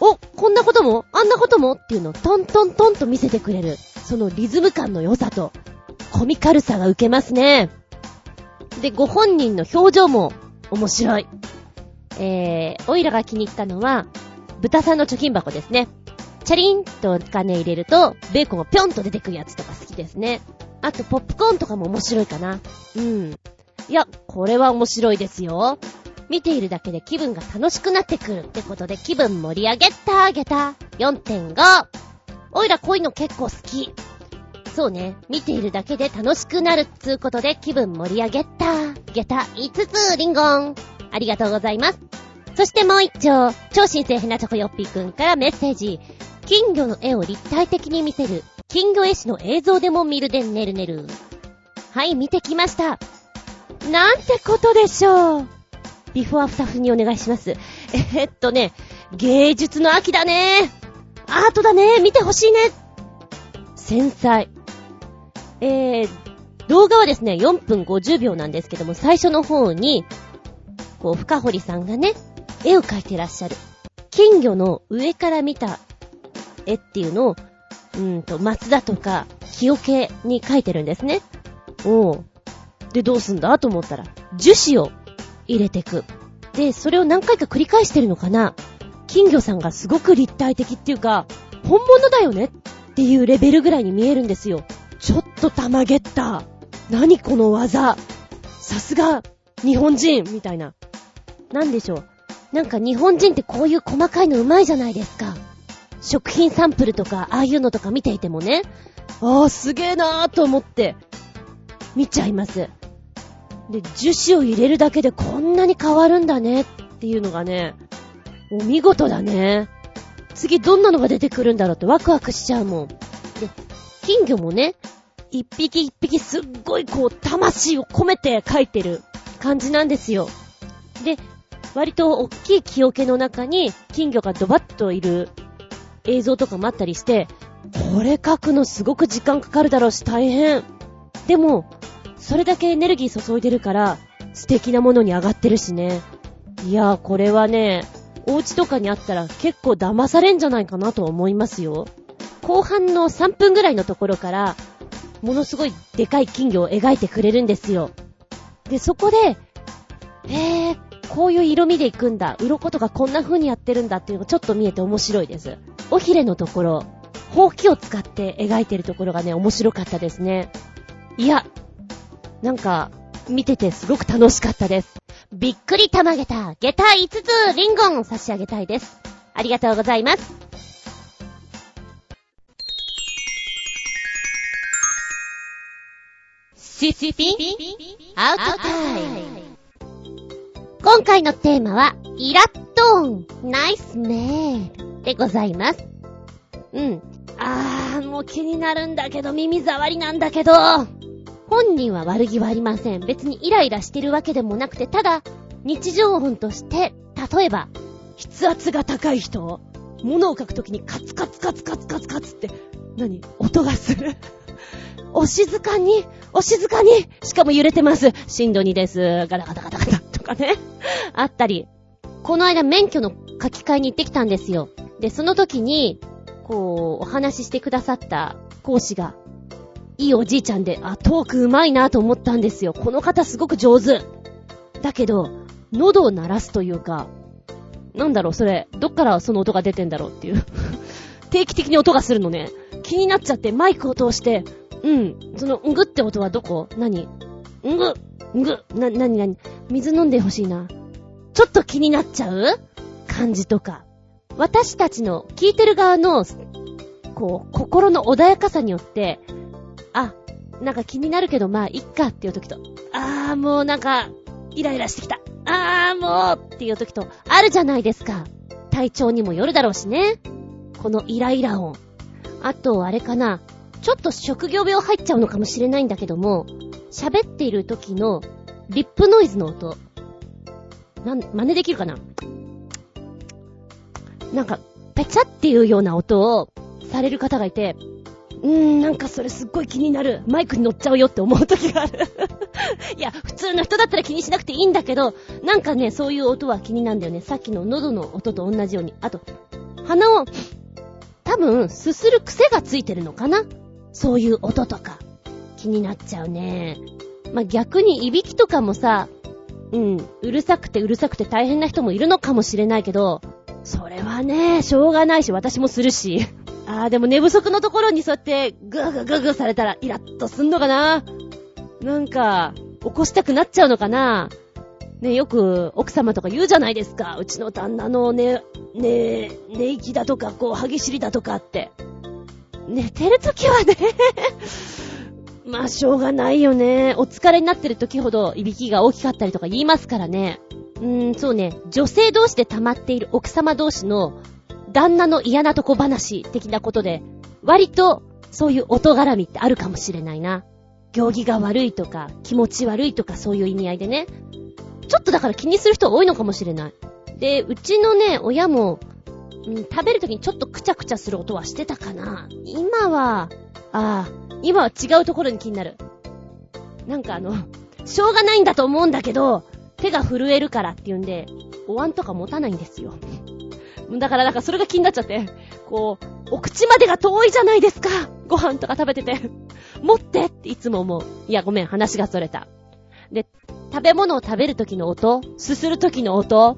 おこんなことも？あんなことも？っていうのをトントントンと見せてくれる、そのリズム感の良さと、コミカルさが受けますね。で、ご本人の表情も面白い。えー、オイラが気に入ったのは、豚さんの貯金箱ですね。チャリンと金入れると、ベーコンがぴょんと出てくるやつとか好きですね。あと、ポップコーンとかも面白いかな。うん。いや、これは面白いですよ。見ているだけで気分が楽しくなってくるってことで気分盛り上げたあげた。4.5。おいらこういうの結構好き。そうね。見ているだけで楽しくなるっつうことで気分盛り上げた。げた5つリンゴン。ありがとうございます。そしてもう一丁、超新星ヘナチョコヨッピーくんからメッセージ。金魚の絵を立体的に見せる、金魚絵師の映像でも見るでねるねる。はい、見てきました。なんてことでしょう。ビフォーアフター風にお願いします。え、っとね、芸術の秋だね。アートだね。見てほしいね。繊細。えー、動画はですね、4分50秒なんですけども、最初の方に、こう、深堀さんがね、絵を描いてらっしゃる。金魚の上から見た絵っていうのを、うんと、松田とか、清気に描いてるんですね。おう。で、どうすんだと思ったら、樹脂を入れてく。で、それを何回か繰り返してるのかな金魚さんがすごく立体的っていうか、本物だよねっていうレベルぐらいに見えるんですよ。ちょっとたまげった。何この技。さすが、日本人みたいな。なんでしょう。なんか日本人ってこういう細かいのうまいじゃないですか。食品サンプルとか、ああいうのとか見ていてもね、ああ、すげえなーと思って、見ちゃいます。で、樹脂を入れるだけでこんなに変わるんだねっていうのがね、お見事だね。次どんなのが出てくるんだろうってワクワクしちゃうもん。で、金魚もね、一匹一匹すっごいこう、魂を込めて描いてる感じなんですよ。で、割と大きい木桶の中に金魚がドバッといる映像とかもあったりして、これ描くのすごく時間かかるだろうし大変。でも、それだけエネルギー注いでるから、素敵なものに上がってるしね。いやー、これはね、お家とかにあったら結構騙されんじゃないかなと思いますよ。後半の3分ぐらいのところから、ものすごいでかい金魚を描いてくれるんですよ。で、そこで、へー、こういう色味でいくんだ。鱗とかこんな風にやってるんだっていうのがちょっと見えて面白いです。おひれのところ、ほうきを使って描いてるところがね、面白かったですね。いや、なんか、見ててすごく楽しかったです。びっくりたまげた、下駄5つ、リンゴン差し上げたいです。ありがとうございます。シシピンアウトタイム。今回のテーマは、イラットーン、ナイスメーでございます。うん。あー、もう気になるんだけど、耳障りなんだけど、本人は悪気はありません。別にイライラしてるわけでもなくて、ただ、日常音として、例えば、筆圧が高い人、物を書くときにカツカツカツカツカツカツって、何？音がする。お静かに、お静かに、しかも揺れてます。震度2です。ガタガタガタガタかね。あったり。この間免許の書き換えに行ってきたんですよ。で、その時に、こう、お話ししてくださった講師が、いいおじいちゃんで、あ、トーク上手いなと思ったんですよ。この方すごく上手。だけど、喉を鳴らすというか、なんだろう、それ、どっからその音が出てんだろうっていう。定期的に音がするのね。気になっちゃってマイクを通して、うん、その、んぐって音はどこ？何？んぐ？んぐ？な、なになに水飲んでほしいな。ちょっと気になっちゃう？感じとか。私たちの聞いてる側の、こう、心の穏やかさによって、あ、なんか気になるけど、まあ、いっかっていう時と、あーもうなんか、イライラしてきた。あーもうっていう時と、あるじゃないですか。体調にもよるだろうしね。このイライラ音。あと、あれかな。ちょっと職業病入っちゃうのかもしれないんだけども、喋っている時のリップノイズの音。な、真似できるかな？なんか、ペチャっていうような音をされる方がいて、うーん、なんかそれすっごい気になる。マイクに乗っちゃうよって思う時がある いや、普通の人だったら気にしなくていいんだけど、なんかね、そういう音は気になるんだよね。さっきの喉の音と同じように。あと、鼻を、多分、すする癖がついてるのかな？そういう音とか。気になっちゃうね。まあ、逆に、いびきとかもさ、うん、うるさくてうるさくて大変な人もいるのかもしれないけど、それはね、しょうがないし、私もするし。あー、でも寝不足のところにそうやって、ぐーぐーぐーぐーされたら、イラッとすんのかななんか、起こしたくなっちゃうのかなね、よく奥様とか言うじゃないですか。うちの旦那のね、ね、寝息だとか、こう、歯ぎしりだとかって。寝てる時はねまあ、しょうがないよね。お疲れになってる時ほど、いびきが大きかったりとか言いますからね。うーん、そうね。女性同士で溜まっている奥様同士の旦那の嫌なとこ話的なことで、割とそういう音絡みってあるかもしれないな。行儀が悪いとか、気持ち悪いとかそういう意味合いでね。ちょっとだから気にする人多いのかもしれない。で、うちのね、親も、食べるときにちょっとくちゃくちゃする音はしてたかな。今は、ああ、今は違うところに気になる。なんかあの、しょうがないんだと思うんだけど、手が震えるからっていうんで、お椀とか持たないんですよ。だからなんかそれが気になっちゃって、こう、お口までが遠いじゃないですかご飯とか食べてて。持ってっていつも思う。いや、ごめん、話がそれた。で、食べ物を食べる時の音すする時の音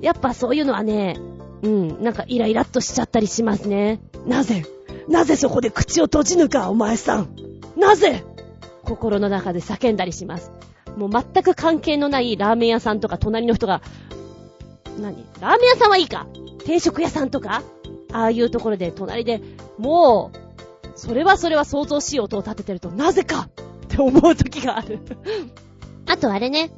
やっぱそういうのはね、うん、なんかイライラっとしちゃったりしますね。なぜなぜそこで口を閉じぬか、お前さん。なぜ？心の中で叫んだりします。もう全く関係のないラーメン屋さんとか隣の人が、何？ラーメン屋さんはいいか？定食屋さんとか？ああいうところで隣で、もう、それはそれは想像しようと立ててると、なぜかって思う時がある。あとあれね、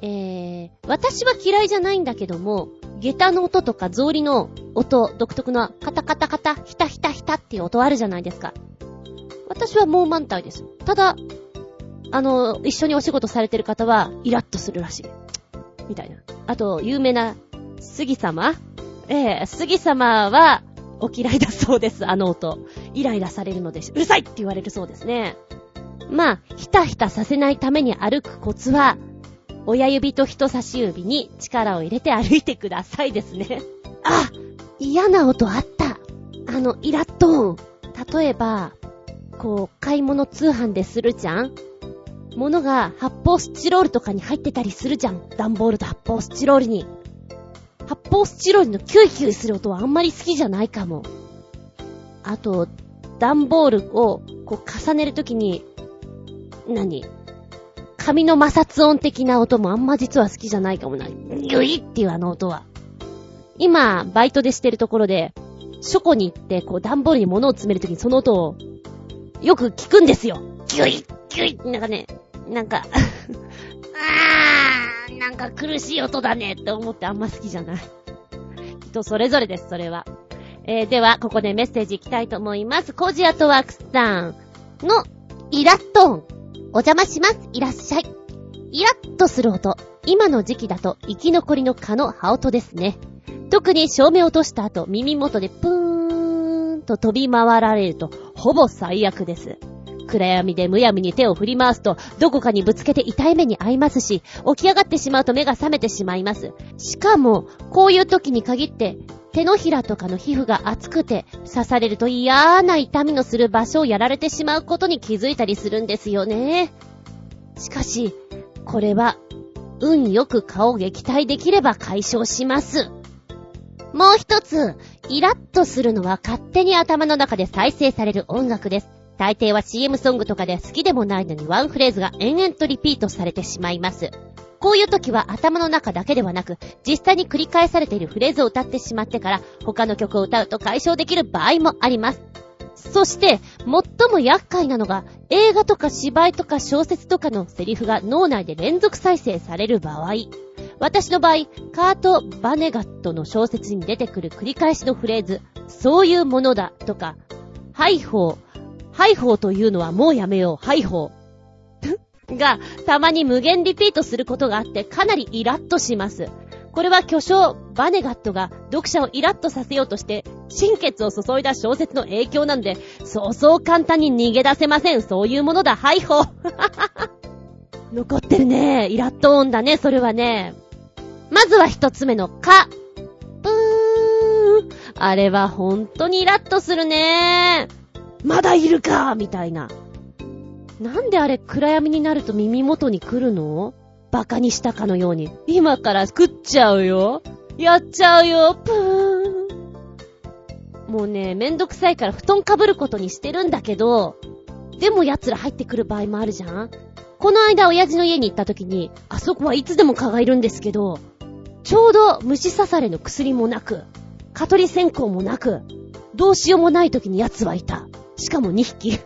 えー、私は嫌いじゃないんだけども、下駄の音とか草履の音、独特なカタカタカタ、ヒタヒタヒタっていう音あるじゃないですか。私はもう満体です。ただ、あの、一緒にお仕事されてる方は、イラッとするらしい。みたいな。あと、有名な、杉様ええー、杉様は、お嫌いだそうです、あの音。イライラされるので、うるさいって言われるそうですね。まあ、ひたひたさせないために歩くコツは、親指と人差し指に力を入れて歩いてくださいですね。あ嫌な音あった。あの、イラッと音。例えば、こう、買い物通販でするじゃん物が発泡スチロールとかに入ってたりするじゃん。段ボールと発泡スチロールに。発泡スチロールのキュイキュイする音はあんまり好きじゃないかも。あと、段ボールをこう重ねるときに、何？紙の摩擦音的な音もあんま実は好きじゃないかもな。ギュイっていうあの音は。今、バイトでしてるところで、書庫に行って、こう、段ボールに物を詰めるときにその音を、よく聞くんですよ。ギュイギュイなんかね、なんか あー、なんか苦しい音だねって思ってあんま好きじゃない。人それぞれです、それは。えー、では、ここでメッセージいきたいと思います。コジアトワークスさんのイラット音。お邪魔します。いらっしゃい。イラッとする音。今の時期だと生き残りの蚊の葉音ですね。特に照明落とした後、耳元でプーンと飛び回られると、ほぼ最悪です。暗闇でむやみに手を振り回すと、どこかにぶつけて痛い目に遭いますし、起き上がってしまうと目が覚めてしまいます。しかも、こういう時に限って、手のひらとかの皮膚が熱くて、刺されると嫌な痛みのする場所をやられてしまうことに気づいたりするんですよね。しかし、これは、運よく顔を撃退できれば解消します。もう一つ、イラッとするのは勝手に頭の中で再生される音楽です。大抵は CM ソングとかで好きでもないのにワンフレーズが延々とリピートされてしまいます。こういう時は頭の中だけではなく、実際に繰り返されているフレーズを歌ってしまってから、他の曲を歌うと解消できる場合もあります。そして、最も厄介なのが、映画とか芝居とか小説とかのセリフが脳内で連続再生される場合。私の場合、カート・バネガットの小説に出てくる繰り返しのフレーズ、そういうものだとか、ハイホー、ハイホーというのはもうやめよう、ハイホー。が、たまに無限リピートすることがあってかなりイラッとします。これは巨匠、バネガットが読者をイラッとさせようとして、心血を注いだ小説の影響なんで、そうそう簡単に逃げ出せません。そういうものだ、ハイホー。残ってるね。イラッと音だね、それはね。まずは一つ目の、か。ぷーん。あれは本当にイラッとするね。まだいるかみたいな。なんであれ暗闇になると耳元に来るの？バカにしたかのように。今から食っちゃうよ。やっちゃうよ。ぷーん。もうね、めんどくさいから布団かぶることにしてるんだけど、でも奴ら入ってくる場合もあるじゃんこの間親父の家に行った時に、あそこはいつでも蚊がいるんですけど、ちょうど虫刺されの薬もなく、蚊取り線香もなく、どうしようもない時に奴はいた。しかも2匹。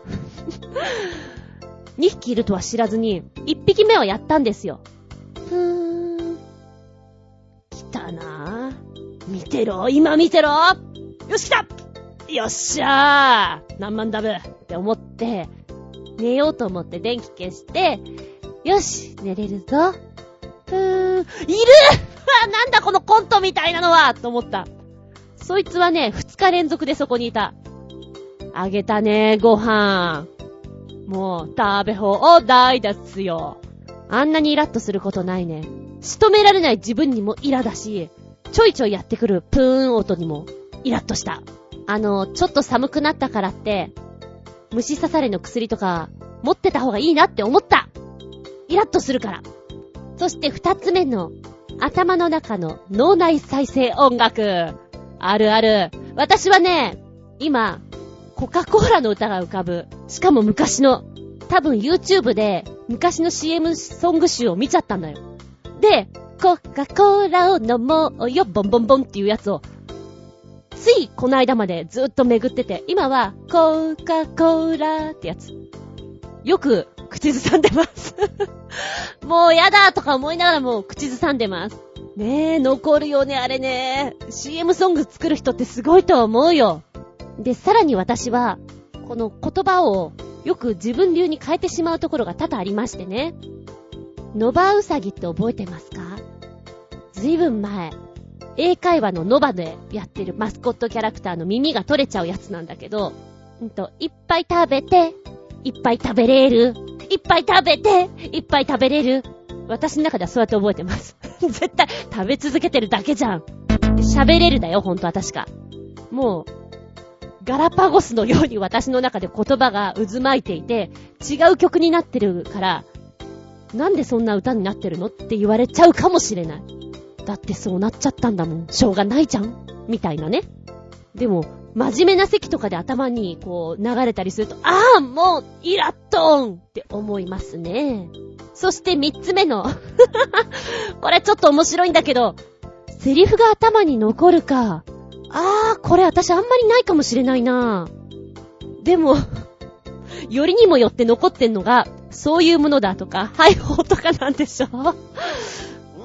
2匹いるとは知らずに、1匹目はやったんですよ。ふーん。来たなぁ。見てろ今見てろよし来たよっしゃー何万ダブって思って、寝ようと思って電気消して、よし寝れるぞ。ふーん。いるわなんだこのコントみたいなのはと思った。そいつはね、2日連続でそこにいた。あげたね、ご飯。もう、食べ放題ですよ。あんなにイラッとすることないね。仕留められない自分にもイラだし、ちょいちょいやってくるプーン音にもイラッとした。あの、ちょっと寒くなったからって、虫刺されの薬とか持ってた方がいいなって思ったイラッとするから。そして二つ目の、頭の中の脳内再生音楽。あるある。私はね、今、コカ・コーラの歌が浮かぶ。しかも昔の。多分 YouTube で昔の CM ソング集を見ちゃったんだよ。で、コカ・コーラを飲もうよ、ボンボンボンっていうやつを、ついこの間までずっと巡ってて、今は、コカ・コーラってやつ。よく口ずさんでます もうやだとか思いながらも口ずさんでます。ねえ、残るよね、あれね。CM ソング作る人ってすごいと思うよ。で、さらに私は、この言葉をよく自分流に変えてしまうところが多々ありましてね。ノバウサギって覚えてますか？ずいぶん前、英会話のノバでやってるマスコットキャラクターの耳が取れちゃうやつなんだけど、うんと、いっぱい食べて、いっぱい食べれる、いっぱい食べて、いっぱい食べれる。私の中ではそうやって覚えてます。絶対食べ続けてるだけじゃん。喋れるだよ、ほんとは確か。もう、ガラパゴスのように私の中で言葉が渦巻いていて、違う曲になってるから、なんでそんな歌になってるのって言われちゃうかもしれない。だってそうなっちゃったんだもん。しょうがないじゃんみたいなね。でも、真面目な席とかで頭にこう流れたりすると、ああもう、イラットンって思いますね。そして三つ目の これちょっと面白いんだけど、セリフが頭に残るか。ああ、これ私あんまりないかもしれないな。でも よりにもよって残ってんのが、そういうものだとか、配報とかなんでしょ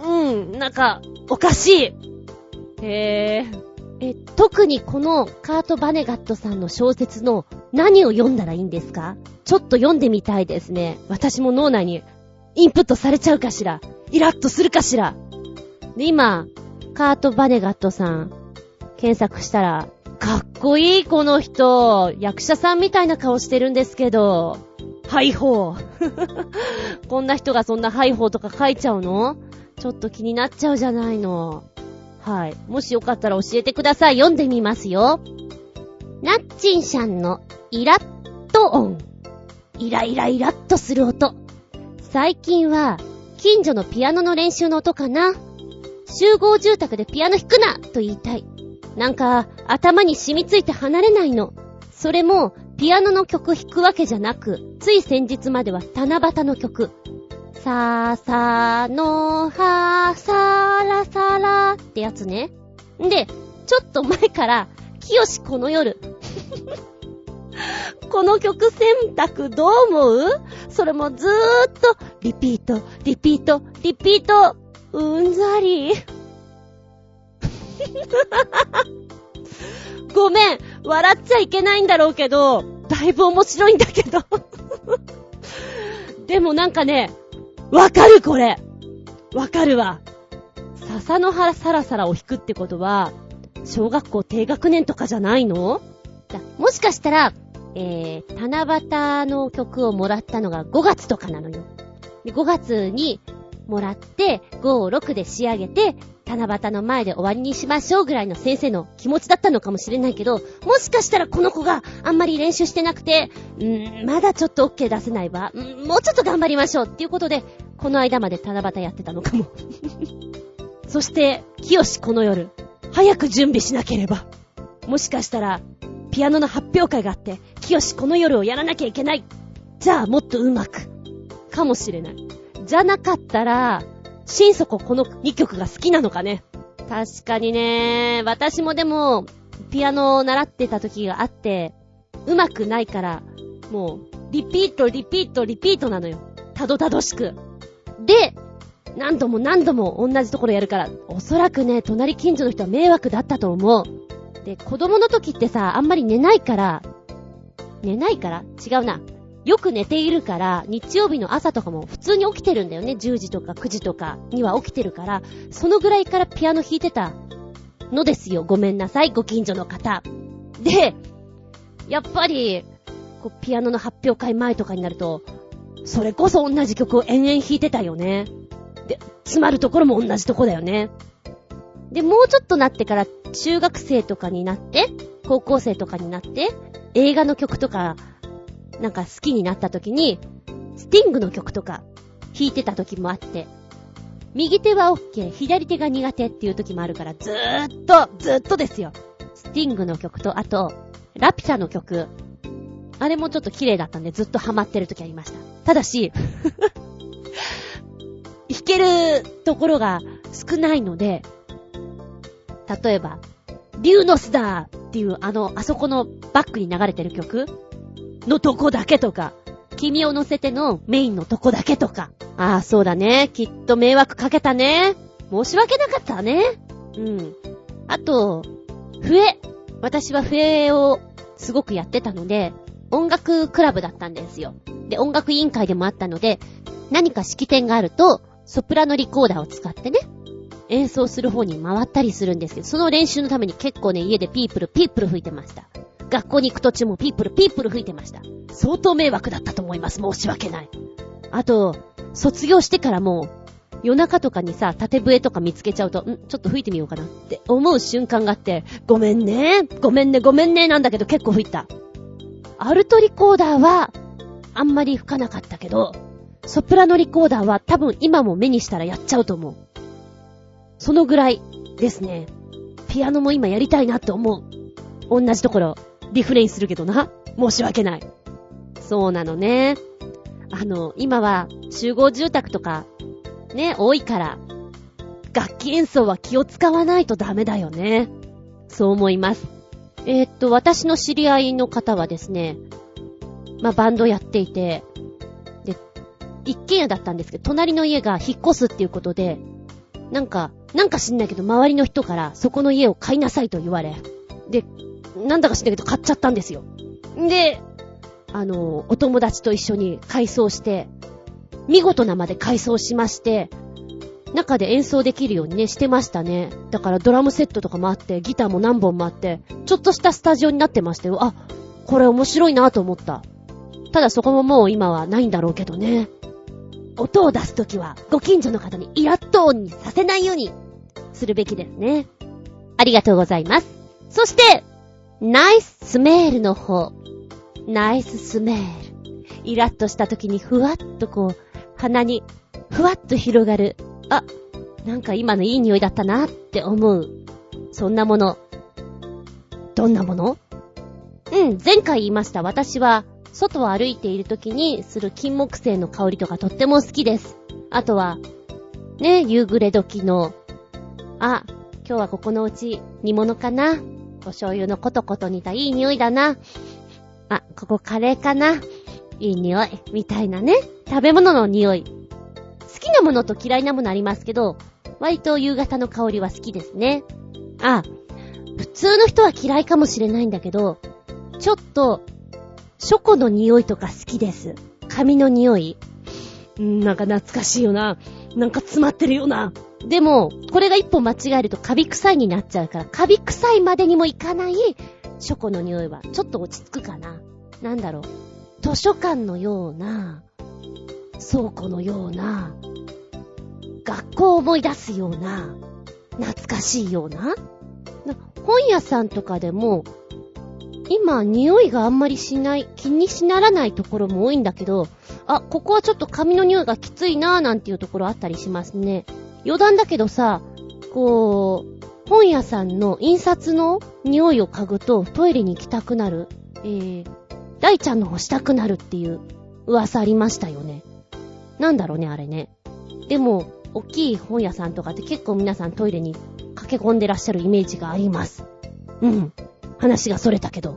うん、なんか、おかしい。へえ。え、特にこのカート・バネガットさんの小説の何を読んだらいいんですか？ちょっと読んでみたいですね。私も脳内にインプットされちゃうかしら？イラッとするかしら？で、今、カート・バネガットさん、検索したら、かっこいいこの人、役者さんみたいな顔してるんですけど、ハイホー。こんな人がそんなハイホーとか書いちゃうの？ちょっと気になっちゃうじゃないの。はい。もしよかったら教えてください。読んでみますよ。ナッチンシャンのイラッと音。イライライラッとする音。最近は、近所のピアノの練習の音かな。集合住宅でピアノ弾くなと言いたい。なんか、頭に染みついて離れないの。それも、ピアノの曲弾くわけじゃなく、つい先日までは七夕の曲。さーさーのーはーさーらさらってやつね。んで、ちょっと前から、きよしこの夜。この曲選択どう思う？それもずーっと、リピート、リピート、リピート、うんざり。ごめん、笑っちゃいけないんだろうけど、だいぶ面白いんだけど。でもなんかね、わかるこれわかるわ。笹の葉サラサラを弾くってことは、小学校低学年とかじゃないの？もしかしたら、えー、七夕の曲をもらったのが5月とかなのよ。で5月にもらって、5、6で仕上げて、七夕の前で終わりにしましょうぐらいの先生の気持ちだったのかもしれないけど、もしかしたらこの子があんまり練習してなくて、うーん、まだちょっと OK 出せないわ。んもうちょっと頑張りましょうっていうことで、この間まで七夕やってたのかも。そして、清この夜、早く準備しなければ。もしかしたら、ピアノの発表会があって、きよしこの夜をやらなきゃいけない。じゃあもっと上手く。かもしれない。じゃなかったら、心底この2曲が好きなのかね。確かにね、私もでも、ピアノを習ってた時があって、上手くないから、もう、リピート、リピート、リピートなのよ。たどたどしく。で、何度も何度も同じところやるから、おそらくね、隣近所の人は迷惑だったと思う。で、子供の時ってさ、あんまり寝ないから、寝ないから？違うな。よく寝ているから、日曜日の朝とかも普通に起きてるんだよね。10時とか9時とかには起きてるから、そのぐらいからピアノ弾いてたのですよ。ごめんなさい、ご近所の方。で、やっぱり、こう、ピアノの発表会前とかになると、それこそ同じ曲を延々弾いてたよね。で、詰まるところも同じとこだよね。で、もうちょっとなってから、中学生とかになって、高校生とかになって、映画の曲とか、なんか好きになった時に、スティングの曲とか弾いてた時もあって、右手は OK、左手が苦手っていう時もあるから、ずーっと、ずーっとですよ。スティングの曲と、あと、ラピュタの曲。あれもちょっと綺麗だったんで、ずっとハマってる時ありました。ただし、弾けるところが少ないので、例えば、リューノスだっていうあの、あそこのバックに流れてる曲のとこだけとか、君を乗せてのメインのとこだけとか。ああ、そうだね。きっと迷惑かけたね。申し訳なかったね。うん。あと、笛。私は笛をすごくやってたので、音楽クラブだったんですよ。で、音楽委員会でもあったので、何か式典があると、ソプラノリコーダーを使ってね、演奏する方に回ったりするんですけど、その練習のために結構ね、家でピープル、ピープル吹いてました。学校に行く途中もピープル、ピープル吹いてました。相当迷惑だったと思います。申し訳ない。あと、卒業してからも、夜中とかにさ、縦笛とか見つけちゃうと、ん？ちょっと吹いてみようかなって思う瞬間があって、ごめんね、ごめんね、ごめんね、なんだけど結構吹いた。アルトリコーダーは、あんまり吹かなかったけど、ソプラノリコーダーは多分今も目にしたらやっちゃうと思う。そのぐらいですね。ピアノも今やりたいなって思う。同じところ、リフレインするけどな。申し訳ない。そうなのね。あの、今は集合住宅とか、ね、多いから、楽器演奏は気を使わないとダメだよね。そう思います。えー、っと、私の知り合いの方はですね、まあ、バンドやっていて、で、一軒家だったんですけど、隣の家が引っ越すっていうことで、なんか、なんか知んないけど、周りの人からそこの家を買いなさいと言われ、で、なんだか知んないけど買っちゃったんですよ。で、あの、お友達と一緒に改装して、見事なまで改装しまして、中で演奏できるようにね、してましたね。だからドラムセットとかもあって、ギターも何本もあって、ちょっとしたスタジオになってましたよ。あ、これ面白いなと思った。ただそこももう今はないんだろうけどね。音を出すときは、ご近所の方にイラッと音にさせないようにするべきですね。ありがとうございます。そして、ナイススメールの方。ナイススメール。イラッとした時にふわっとこう、鼻にふわっと広がる。あ、なんか今のいい匂いだったなって思う。そんなもの。どんなもの？うん、前回言いました。私は外を歩いている時にする金木犀の香りとかとっても好きです。あとは、ね、夕暮れ時の、あ、今日はここのうち煮物かなお醤油のコトコト煮たいい匂いだな。あ、ここカレーかないい匂い。みたいなね。食べ物の匂い。好きなものと嫌いなものありますけど、割と夕方の香りは好きですね。あ、普通の人は嫌いかもしれないんだけど、ちょっとショコの匂いとか好きです。髪の匂い。んなんか懐かしいよな。なんか詰まってるよな。でも、これが一歩間違えるとカビ臭いになっちゃうから、カビ臭いまでにもいかないショコの匂いはちょっと落ち着くかな。なんだろう。図書館のような、倉庫のような、学校を思い出すような、懐かしいような。本屋さんとかでも、今、匂いがあんまりしない、気にしならないところも多いんだけど、あ、ここはちょっと髪の匂いがきついなーなんていうところあったりしますね。余談だけどさ、こう、本屋さんの印刷の匂いを嗅ぐとトイレに行きたくなる。えー、大ちゃんの方したくなるっていう噂ありましたよね。なんだろうね、あれね。でも、大きい本屋さんとかって結構皆さんトイレに駆け込んでらっしゃるイメージがあります。うん。話が逸れたけど。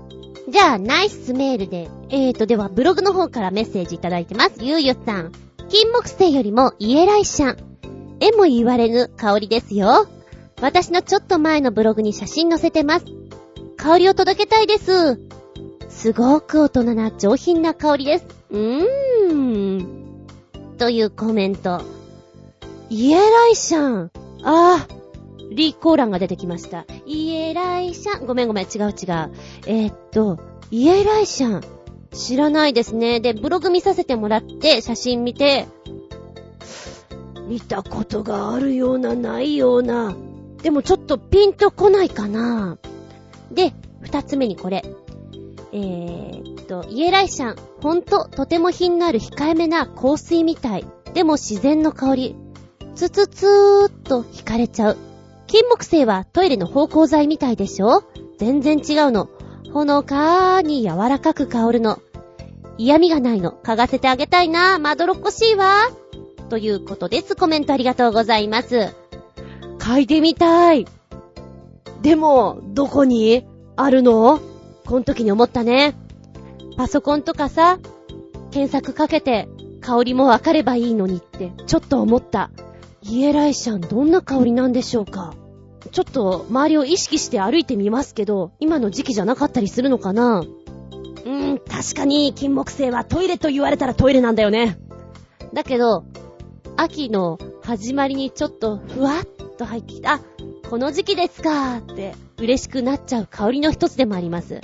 じゃあ、ナイスメールで。えーと、では、ブログの方からメッセージいただいてます。ゆうゆさん。金木犀よりもイエライシャン。えも言われぬ香りですよ。私のちょっと前のブログに写真載せてます。香りを届けたいです。すごく大人な上品な香りです。うーん。というコメント。イエライシャン。ああ、リーコーランが出てきました。イエライシャン。ごめんごめん、違う違う。えー、っと、イエライシャン。知らないですね。で、ブログ見させてもらって、写真見て、見たことがあるような、ないような。でもちょっとピンとこないかな。で、二つ目にこれ。えーっと、イエライシャン。ほんと、とても品のある控えめな香水みたい。でも自然の香り。つつつーっと惹かれちゃう。金木犀はトイレの芳香剤みたいでしょ？全然違うの。ほのかーに柔らかく香るの。嫌味がないの。嗅がせてあげたいな。まどろっこしいわ。ということです。コメントありがとうございます。嗅いでみたい。でも、どこにあるの？この時に思ったね。パソコンとかさ、検索かけて香りもわかればいいのにって、ちょっと思った。イエライシャンどんな香りなんでしょうか？ちょっと周りを意識して歩いてみますけど、今の時期じゃなかったりするのかな？うーん、確かに金木犀はトイレと言われたらトイレなんだよね。だけど、秋の始まりにちょっとふわっと入ってきた、あ、この時期ですかーって嬉しくなっちゃう香りの一つでもあります。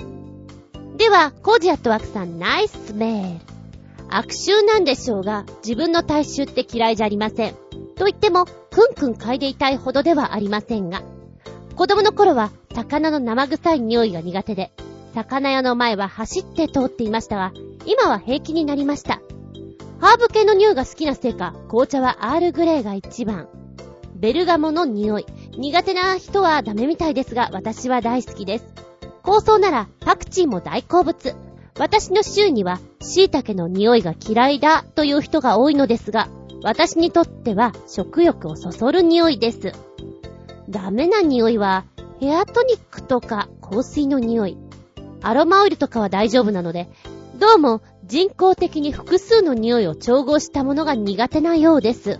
では、コージアットワークさん、ナイスメール。悪臭なんでしょうが、自分の体臭って嫌いじゃありません。と言っても、くんくん嗅いでいたいほどではありませんが、子供の頃は魚の生臭い匂いが苦手で、魚屋の前は走って通っていましたが、今は平気になりました。ハーブ系の匂いが好きなせいか、紅茶はアールグレーが一番。ベルガモの匂い。苦手な人はダメみたいですが、私は大好きです。香草ならパクチーも大好物。私の周囲には椎茸の匂いが嫌いだという人が多いのですが、私にとっては食欲をそそる匂いです。ダメな匂いは、ヘアトニックとか香水の匂い。アロマオイルとかは大丈夫なので、どうも人工的に複数の匂いを調合したものが苦手なようです。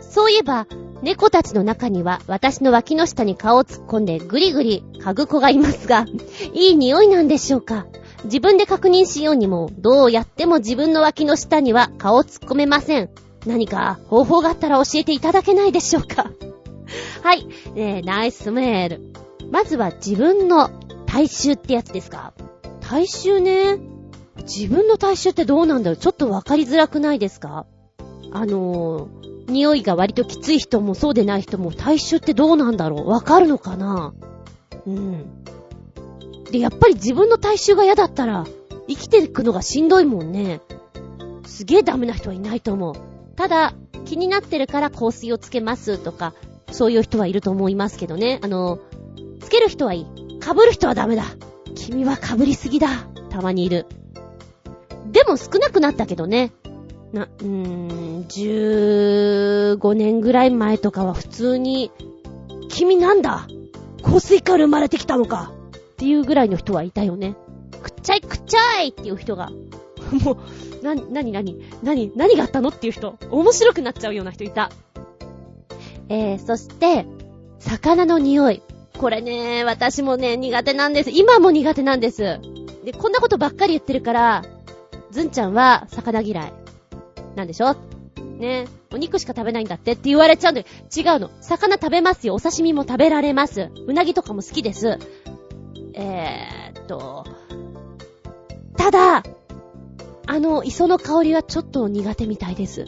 そういえば、猫たちの中には私の脇の下に顔を突っ込んでぐりぐり嗅ぐ子がいますが、いい匂いなんでしょうか？自分で確認しようにも、どうやっても自分の脇の下には顔を突っ込めません。何か方法があったら教えていただけないでしょうか？はい、えー、ナイスメール。まずは自分の体臭ってやつですか？体臭ね。自分の体臭ってどうなんだろう？ちょっとわかりづらくないですか？あのー、匂いが割ときつい人もそうでない人も体臭ってどうなんだろう？わかるのかな？うん。で、やっぱり自分の体臭が嫌だったら、生きていくのがしんどいもんね。すげえダメな人はいないと思う。ただ、気になってるから香水をつけますとか、そういう人はいると思いますけどね。あの、つける人はいい。被る人はダメだ。君は被りすぎだ。たまにいる。でも少なくなったけどね。な、うーん、15年ぐらい前とかは普通に、君なんだ？香水から生まれてきたのかっていうぐらいの人はいたよね。くっちゃいくっちゃいっていう人が、もう、な、なになになに何があったのっていう人、面白くなっちゃうような人いた。えー、そして、魚の匂い。これね、私もね、苦手なんです。今も苦手なんです。で、こんなことばっかり言ってるから、ずんちゃんは魚嫌い。なんでしょ？ね。お肉しか食べないんだってって言われちゃうんで、違うの。魚食べますよ。お刺身も食べられます。うなぎとかも好きです。えーっと、ただ、あの、磯の香りはちょっと苦手みたいです。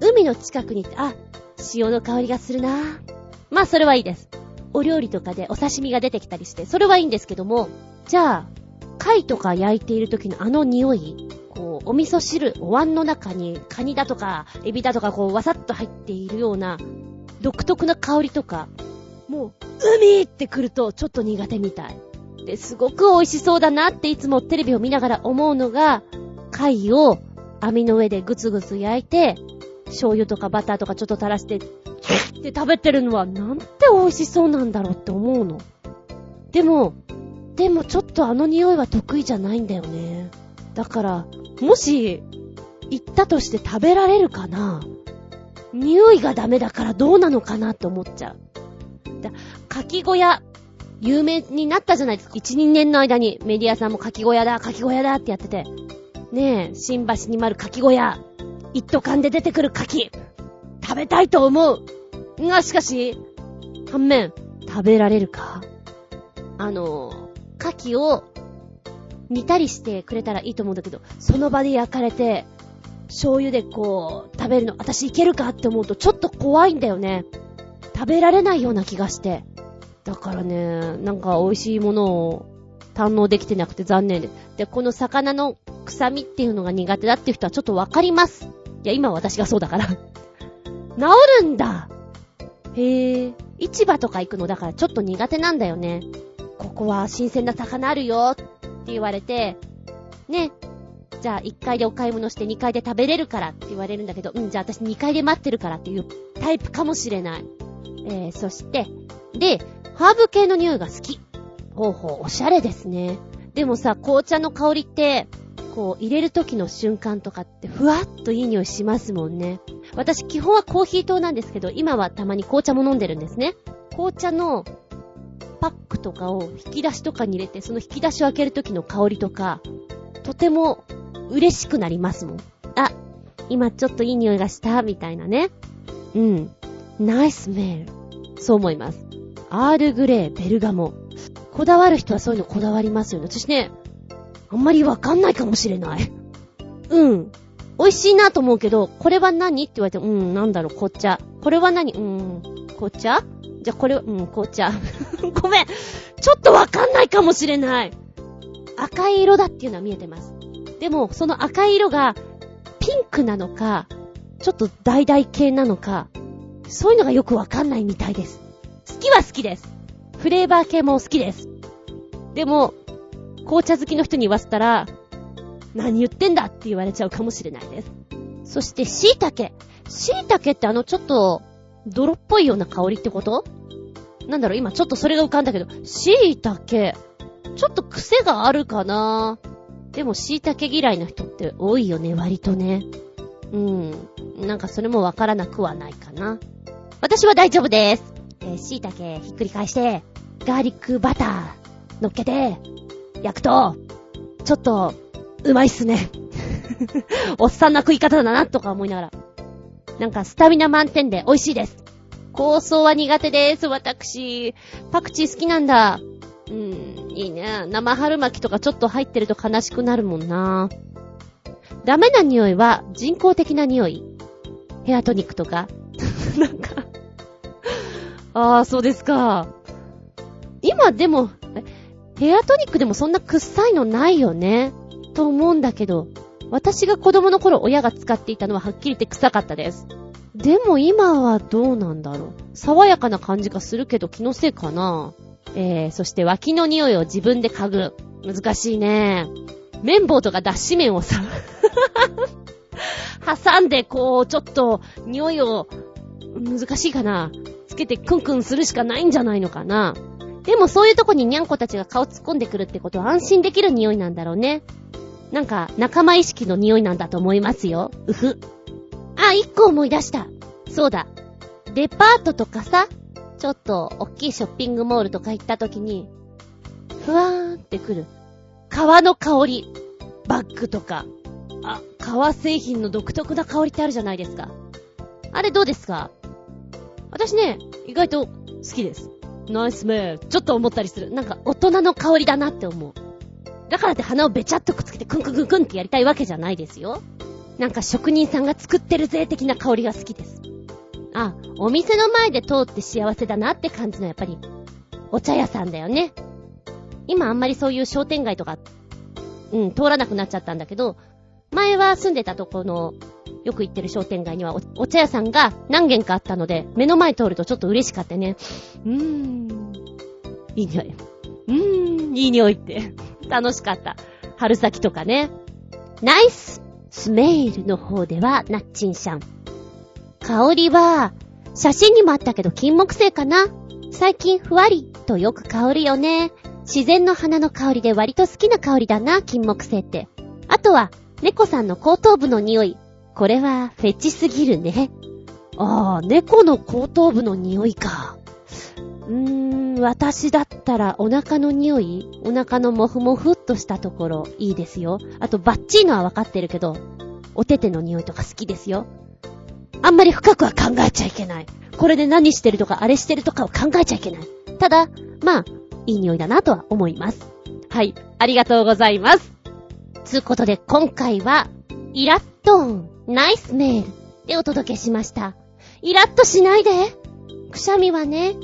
海の近くに、あ、塩の香りがするなまあ、それはいいです。お料理とかでお刺身が出てきたりして、それはいいんですけども、じゃあ、貝とか焼いている時のあの匂い、こう、お味噌汁、お椀の中にカニだとか、エビだとか、こう、わさっと入っているような、独特な香りとか、もう、海って来るとちょっと苦手みたい。で、すごく美味しそうだなっていつもテレビを見ながら思うのが、貝を網の上でぐつぐつ焼いて、醤油とかバターとかちょっと垂らして、で食べてるのはなんて美味しそうなんだろうって思うの。でも、でもちょっとあの匂いは得意じゃないんだよね。だから、もし、行ったとして食べられるかな？匂いがダメだからどうなのかなって思っちゃう。だ、かき小屋、有名になったじゃないですか。1、2年の間にメディアさんもかき小屋だ、かき小屋だってやってて。ねえ、新橋にまるかき小屋。一斗缶で出てくるかき。食べたいと思う。が、しかし、反面、食べられるか？あの、かきを煮たりしてくれたらいいと思うんだけど、その場で焼かれて、醤油でこう、食べるの、私いけるかって思うとちょっと怖いんだよね。食べられないような気がして。だからね、なんか美味しいものを堪能できてなくて残念で。で、この魚の臭みっていうのが苦手だっていう人はちょっとわかります。いや、今私がそうだから 治るんだへえ、市場とか行くのだからちょっと苦手なんだよね。ここは新鮮な魚あるよって言われて、ね、じゃあ1階でお買い物して2階で食べれるからって言われるんだけど、うん、じゃあ私2階で待ってるからっていうタイプかもしれない。えー、そして、で、ハーブ系の匂いが好き。ほうほう、おしゃれですね。でもさ、紅茶の香りって、こう、入れる時の瞬間とかって、ふわっといい匂いしますもんね。私、基本はコーヒー糖なんですけど、今はたまに紅茶も飲んでるんですね。紅茶のパックとかを引き出しとかに入れて、その引き出しを開ける時の香りとか、とても嬉しくなりますもん。あ、今ちょっといい匂いがした、みたいなね。うん。ナイスメール。そう思います。アールグレー、ベルガモ。こだわる人はそういうのこだわりますよね。私ね、あんまりわかんないかもしれない。うん。美味しいなと思うけど、これは何？って言われて、うん、なんだろう、紅茶。これは何？うーん、紅茶じゃ、これは、うん、紅茶。ごめんちょっとわかんないかもしれない赤い色だっていうのは見えてます。でも、その赤い色が、ピンクなのか、ちょっと橙系なのか、そういうのがよくわかんないみたいです。好きは好きです。フレーバー系も好きです。でも、紅茶好きの人に言わせたら、何言ってんだって言われちゃうかもしれないです。そして、椎茸。椎茸ってあのちょっと、泥っぽいような香りってこと？なんだろう、今ちょっとそれが浮かんだけど、椎茸。ちょっと癖があるかな？でも椎茸嫌いな人って多いよね、割とね。うん。なんかそれもわからなくはないかな。私は大丈夫です。えー、椎茸ひっくり返して、ガーリックバター乗っけて、焼くと、ちょっと、うまいっすね。おっさんな食い方だな、とか思いながら。なんかスタミナ満点で美味しいです。香草は苦手です、私。パクチー好きなんだ。うーん、いいね。生春巻きとかちょっと入ってると悲しくなるもんな。ダメな匂いは人工的な匂い。ヘアトニックとか。なんかああ、そうですか。今でも、ヘアトニックでもそんな臭いのないよね。と思うんだけど、私が子供の頃親が使っていたのははっきり言って臭かったです。でも今はどうなんだろう。爽やかな感じがするけど気のせいかな。えー、そして脇の匂いを自分で嗅ぐ。難しいね。綿棒とか脱脂綿をさ 挟んでこう、ちょっと匂いを、難しいかな。つけてクンクンするしかないんじゃないのかな。でもそういうとこにニャンコたちが顔突っ込んでくるってことは安心できる匂いなんだろうね。なんか仲間意識の匂いなんだと思いますよ。うふ。あ、一個思い出した。そうだ。デパートとかさ、ちょっと大きいショッピングモールとか行った時に、ふわーんってくる。革の香り。バッグとか。あ、革製品の独特な香りってあるじゃないですか。あれどうですか？私ね、意外と好きです。ナイスメー。ちょっと思ったりする。なんか大人の香りだなって思う。だからって鼻をべちゃっとくっつけてクンクンクンクンってやりたいわけじゃないですよ。なんか職人さんが作ってるぜ的な香りが好きです。あ、お店の前で通って幸せだなって感じのやっぱり、お茶屋さんだよね。今あんまりそういう商店街とか、うん、通らなくなっちゃったんだけど、前は住んでたとこの、よく行ってる商店街にはおお茶屋さんが何軒かあったので、目の前通るとちょっと嬉しかったね。うーん。いい匂い。うーん、いい匂いって。楽しかった。春先とかね。ナイススメイルの方では、ナッチンシャン。香りは、写真にもあったけど金木犀かな最近ふわりとよく香るよね。自然の花の香りで割と好きな香りだな、金木犀って。あとは、猫さんの後頭部の匂い。これはフェチすぎるね。ああ、猫の後頭部の匂いか。うーん、私だったらお腹の匂い？お腹のもふもふっとしたところいいですよ。あとバッチーのはわかってるけど、お手手の匂いとか好きですよ。あんまり深くは考えちゃいけない。これで何してるとかあれしてるとかを考えちゃいけない。ただ、まあ、いい匂いだなとは思います。はい、ありがとうございます。つうことで今回は、イラットンナイスメールでお届けしました。イラッとしないで。くしゃみはね、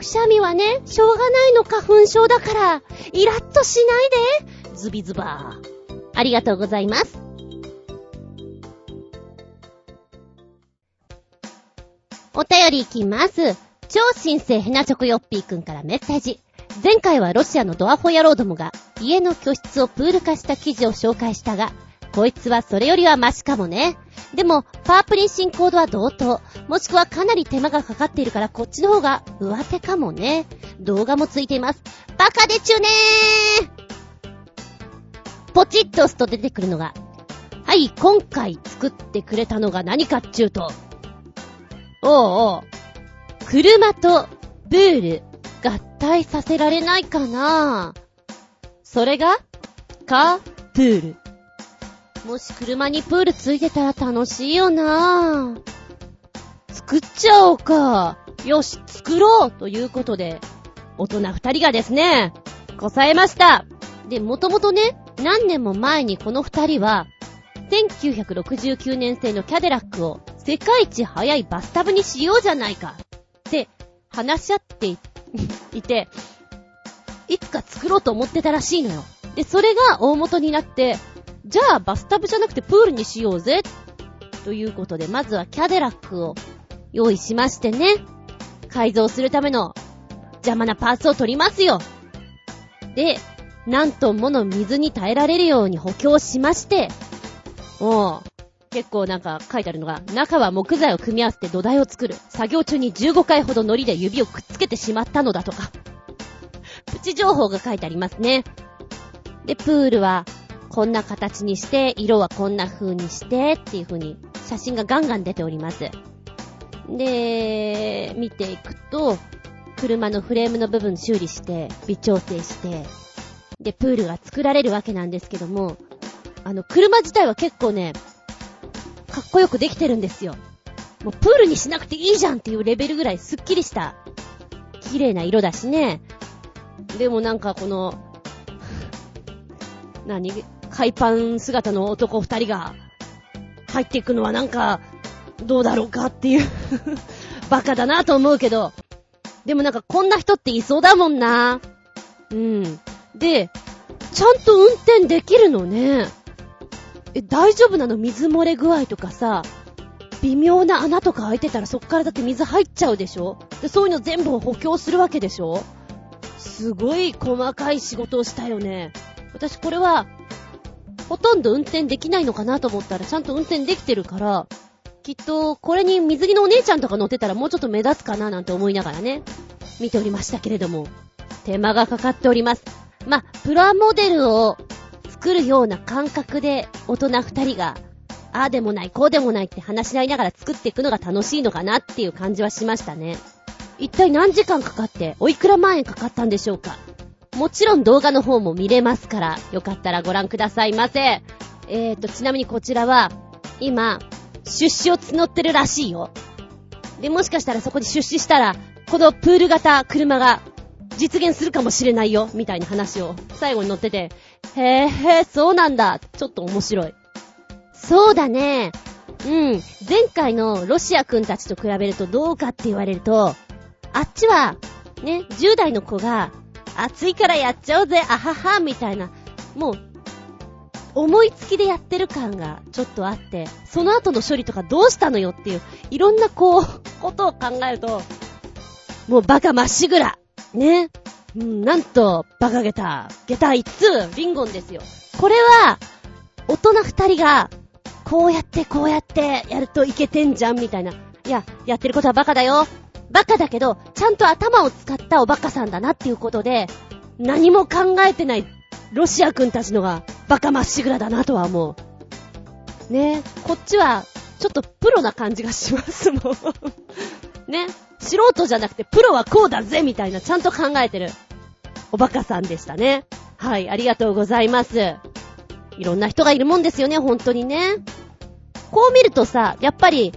くしゃみはね、しょうがないの花粉症だから、イラッとしないで。ズビズバー。ありがとうございます。お便りいきます。超新星ヘナチョコヨッピーくんからメッセージ。前回はロシアのドアホヤローどもが家の居室をプール化した記事を紹介したが、こいつはそれよりはマシかもね。でも、パープリンシンコードは同等。もしくはかなり手間がかかっているからこっちの方が上手かもね。動画もついています。バカでちゅねーポチッと押すと出てくるのが、はい、今回作ってくれたのが何かっちゅうと、おうおう、車とプール合体させられないかなそれが、カープール。もし車にプールついてたら楽しいよなぁ作っちゃおうか。よし、作ろうということで、大人二人がですね、こさえました。で、もともとね、何年も前にこの二人は、1969年製のキャデラックを世界一早いバスタブにしようじゃないかって話し合っていて、いつか作ろうと思ってたらしいのよ。で、それが大元になって、じゃあバスタブじゃなくてプールにしようぜ。ということで、まずはキャデラックを用意しましてね。改造するための邪魔なパーツを取りますよ。で、何トンもの水に耐えられるように補強しまして、おう、結構なんか書いてあるのが、中は木材を組み合わせて土台を作る。作業中に15回ほど糊で指をくっつけてしまったのだとか。プチ情報が書いてありますね。で、プールはこんな形にして、色はこんな風にして、っていう風に写真がガンガン出ております。で、見ていくと、車のフレームの部分修理して、微調整して、で、プールが作られるわけなんですけども、あの、車自体は結構ね、かっこよくできてるんですよ。もうプールにしなくていいじゃんっていうレベルぐらいスッキリした、綺麗な色だしね。でもなんかこの、何？海パン姿の男二人が入っていくのはなんか、どうだろうかっていう バカだなと思うけど、でもなんかこんな人っていそうだもんな。うん。で、ちゃんと運転できるのね。え、大丈夫なの水漏れ具合とかさ、微妙な穴とか開いてたらそっからだって水入っちゃうでしょで、そういうの全部補強するわけでしょすごい細かい仕事をしたよね。私これは、ほとんど運転できないのかなと思ったらちゃんと運転できてるから、きっとこれに水着のお姉ちゃんとか乗ってたらもうちょっと目立つかななんて思いながらね、見ておりましたけれども、手間がかかっております。まプラモデルを作るような感覚で大人二人が、ああでもない、こうでもないって話し合いながら作っていくのが楽しいのかなっていう感じはしましたね。一体何時間かかって、おいくら万円かかったんでしょうかもちろん動画の方も見れますから、よかったらご覧くださいませ。えーと、ちなみにこちらは、今、出資を募ってるらしいよ。で、もしかしたらそこに出資したら、このプール型車が実現するかもしれないよ、みたいな話を最後に載ってて、へえ、へそうなんだ。ちょっと面白い。そうだね。うん。前回のロシアくんたちと比べるとどうかって言われると、あっちは、ね、10代の子が、暑いからやっちゃおうぜ、あはは、みたいな、もう、思いつきでやってる感がちょっとあって、その後の処理とかどうしたのよっていう、いろんなこう、ことを考えると、もうバカまっしぐら。ね。うん、なんと、バカゲタ、ゲタ5つ、リンゴンですよ。これは、大人二人が、こうやってこうやってやるといけてんじゃん、みたいな。いや、やってることはバカだよ。バカだけど、ちゃんと頭を使ったおバカさんだなっていうことで、何も考えてないロシア君たちのがバカまっしぐらだなとは思う。ねこっちは、ちょっとプロな感じがしますもん。ね。素人じゃなくてプロはこうだぜみたいなちゃんと考えてるおバカさんでしたね。はい、ありがとうございます。いろんな人がいるもんですよね、本当にね。こう見るとさ、やっぱり、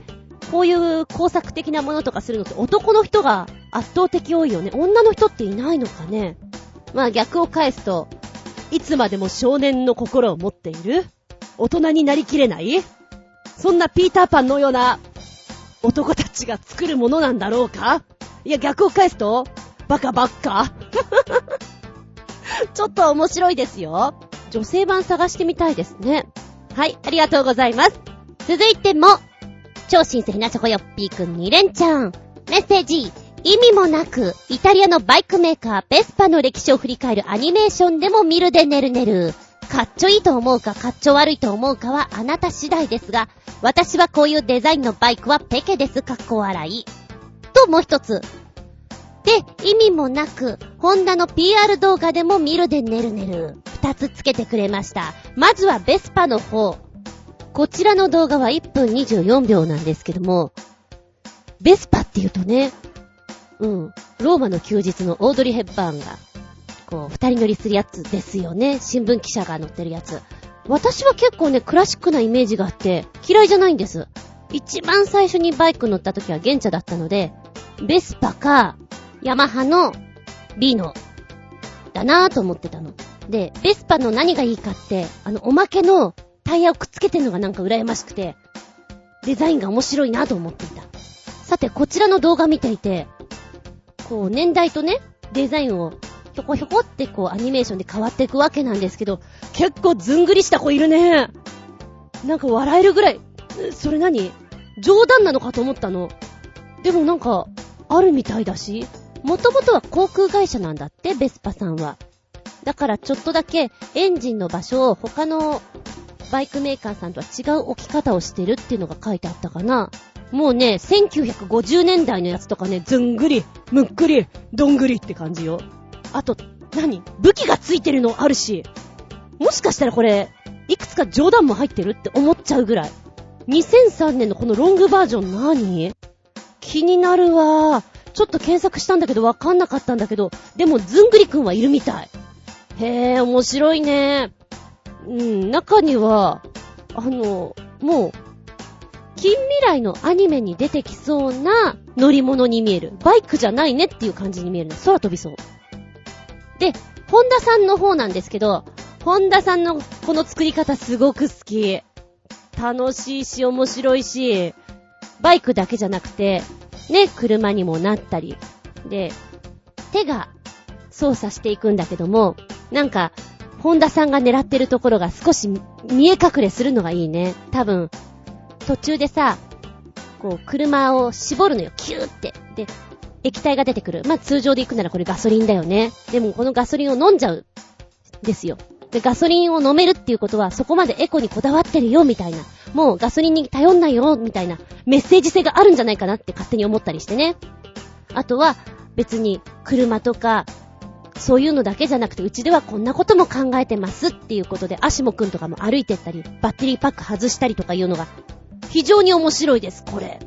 こういう工作的なものとかするのって男の人が圧倒的多いよね。女の人っていないのかね。まあ逆を返すと、いつまでも少年の心を持っている？大人になりきれない？そんなピーターパンのような男たちが作るものなんだろうか？いや、逆を返すと、バカばっか ちょっと面白いですよ。女性版探してみたいですね。はい、ありがとうございます。続いても、超親戚なチョコヨッピーくん2連ちゃん。メッセージ。意味もなく、イタリアのバイクメーカー、ベスパの歴史を振り返るアニメーションでも見るでねるねる。かっちょいいと思うか、かっちょ悪いと思うかはあなた次第ですが、私はこういうデザインのバイクはペケです、かっこ笑い。と、もう一つ。で、意味もなく、ホンダの PR 動画でも見るでねるねる。二つつけてくれました。まずはベスパの方。こちらの動画は1分24秒なんですけども、ベスパって言うとね、うん、ローマの休日のオードリー・ヘッバーンが、こう、二人乗りするやつですよね。新聞記者が乗ってるやつ。私は結構ね、クラシックなイメージがあって、嫌いじゃないんです。一番最初にバイク乗った時は現茶だったので、ベスパか、ヤマハのビーノだなぁと思ってたの。で、ベスパの何がいいかって、あの、おまけのタイヤをくっつけてるのがなんか羨ましくて、デザインが面白いなと思っていた。さて、こちらの動画見ていて、こう、年代とね、デザインを、ひょこひょこってこう、アニメーションで変わっていくわけなんですけど、結構ずんぐりした子いるね。なんか笑えるぐらい、それ何？冗談なのかと思ったの。でもなんか、あるみたいだし、もともとは航空会社なんだって、ベスパさんは。だからちょっとだけエンジンの場所を他のバイクメーカーさんとは違う置き方をしてるっていうのが書いてあったかな。もうね、1950年代のやつとかね、ずんぐり、むっくり、どんぐりって感じよ。あと、何？武器がついてるのあるし。もしかしたらこれ、いくつか冗談も入ってるって思っちゃうぐらい。2003年のこのロングバージョン何？気になるわちょっと検索したんだけどわかんなかったんだけど、でもずんぐりくんはいるみたい。へえ、面白いね。うん、中には、あの、もう、近未来のアニメに出てきそうな乗り物に見える。バイクじゃないねっていう感じに見えるね。空飛びそう。で、ホンダさんの方なんですけど、ホンダさんのこの作り方すごく好き。楽しいし面白いし、バイクだけじゃなくて、ね、車にもなったり。で、手が操作していくんだけども、なんか、ホンダさんが狙ってるところが少し見え隠れするのがいいね。多分、途中でさ、こう、車を絞るのよ。キューって。で、液体が出てくる。まあ、通常で行くならこれガソリンだよね。でもこのガソリンを飲んじゃう。ですよ。で、ガソリンを飲めるっていうことは、そこまでエコにこだわってるよ、みたいな。もうガソリンに頼んないよ、みたいなメッセージ性があるんじゃないかなって勝手に思ったりしてね。あとは、別に、車とか、そういうのだけじゃなくて、うちではこんなことも考えてますっていうことで、アシモくんとかも歩いてったり、バッテリーパック外したりとかいうのが、非常に面白いです、これ。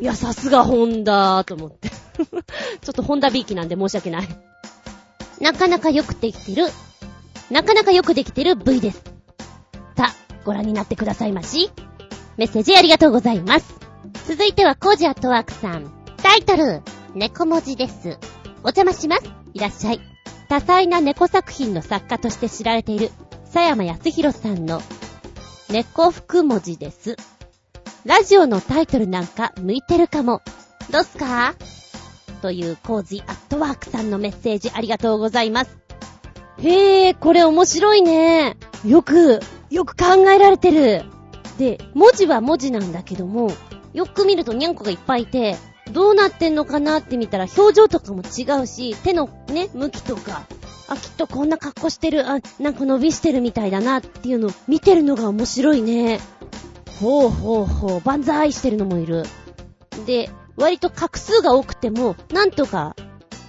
いや、さすがホンダーと思って。ちょっとホンダビーキなんで申し訳ない。なかなかよくできてる、なかなかよくできてる V です。さあ、ご覧になってくださいまし。メッセージありがとうございます。続いてはコージアットワークさん。タイトル、猫文字です。お邪魔します。いらっしゃい。多彩な猫作品の作家として知られている、佐山康弘さんの、猫福文字です。ラジオのタイトルなんか向いてるかも。どうすか？というコージアットワークさんのメッセージありがとうございます。へえ、これ面白いね。よく、よく考えられてる。で、文字は文字なんだけども、よく見るとニャンコがいっぱいいて、どうなってんのかなって見たら表情とかも違うし、手のね、向きとか、あ、きっとこんな格好してる、あ、なんか伸びしてるみたいだなっていうのを見てるのが面白いね。ほうほうほう、万歳してるのもいる。で、割と画数が多くても、なんとか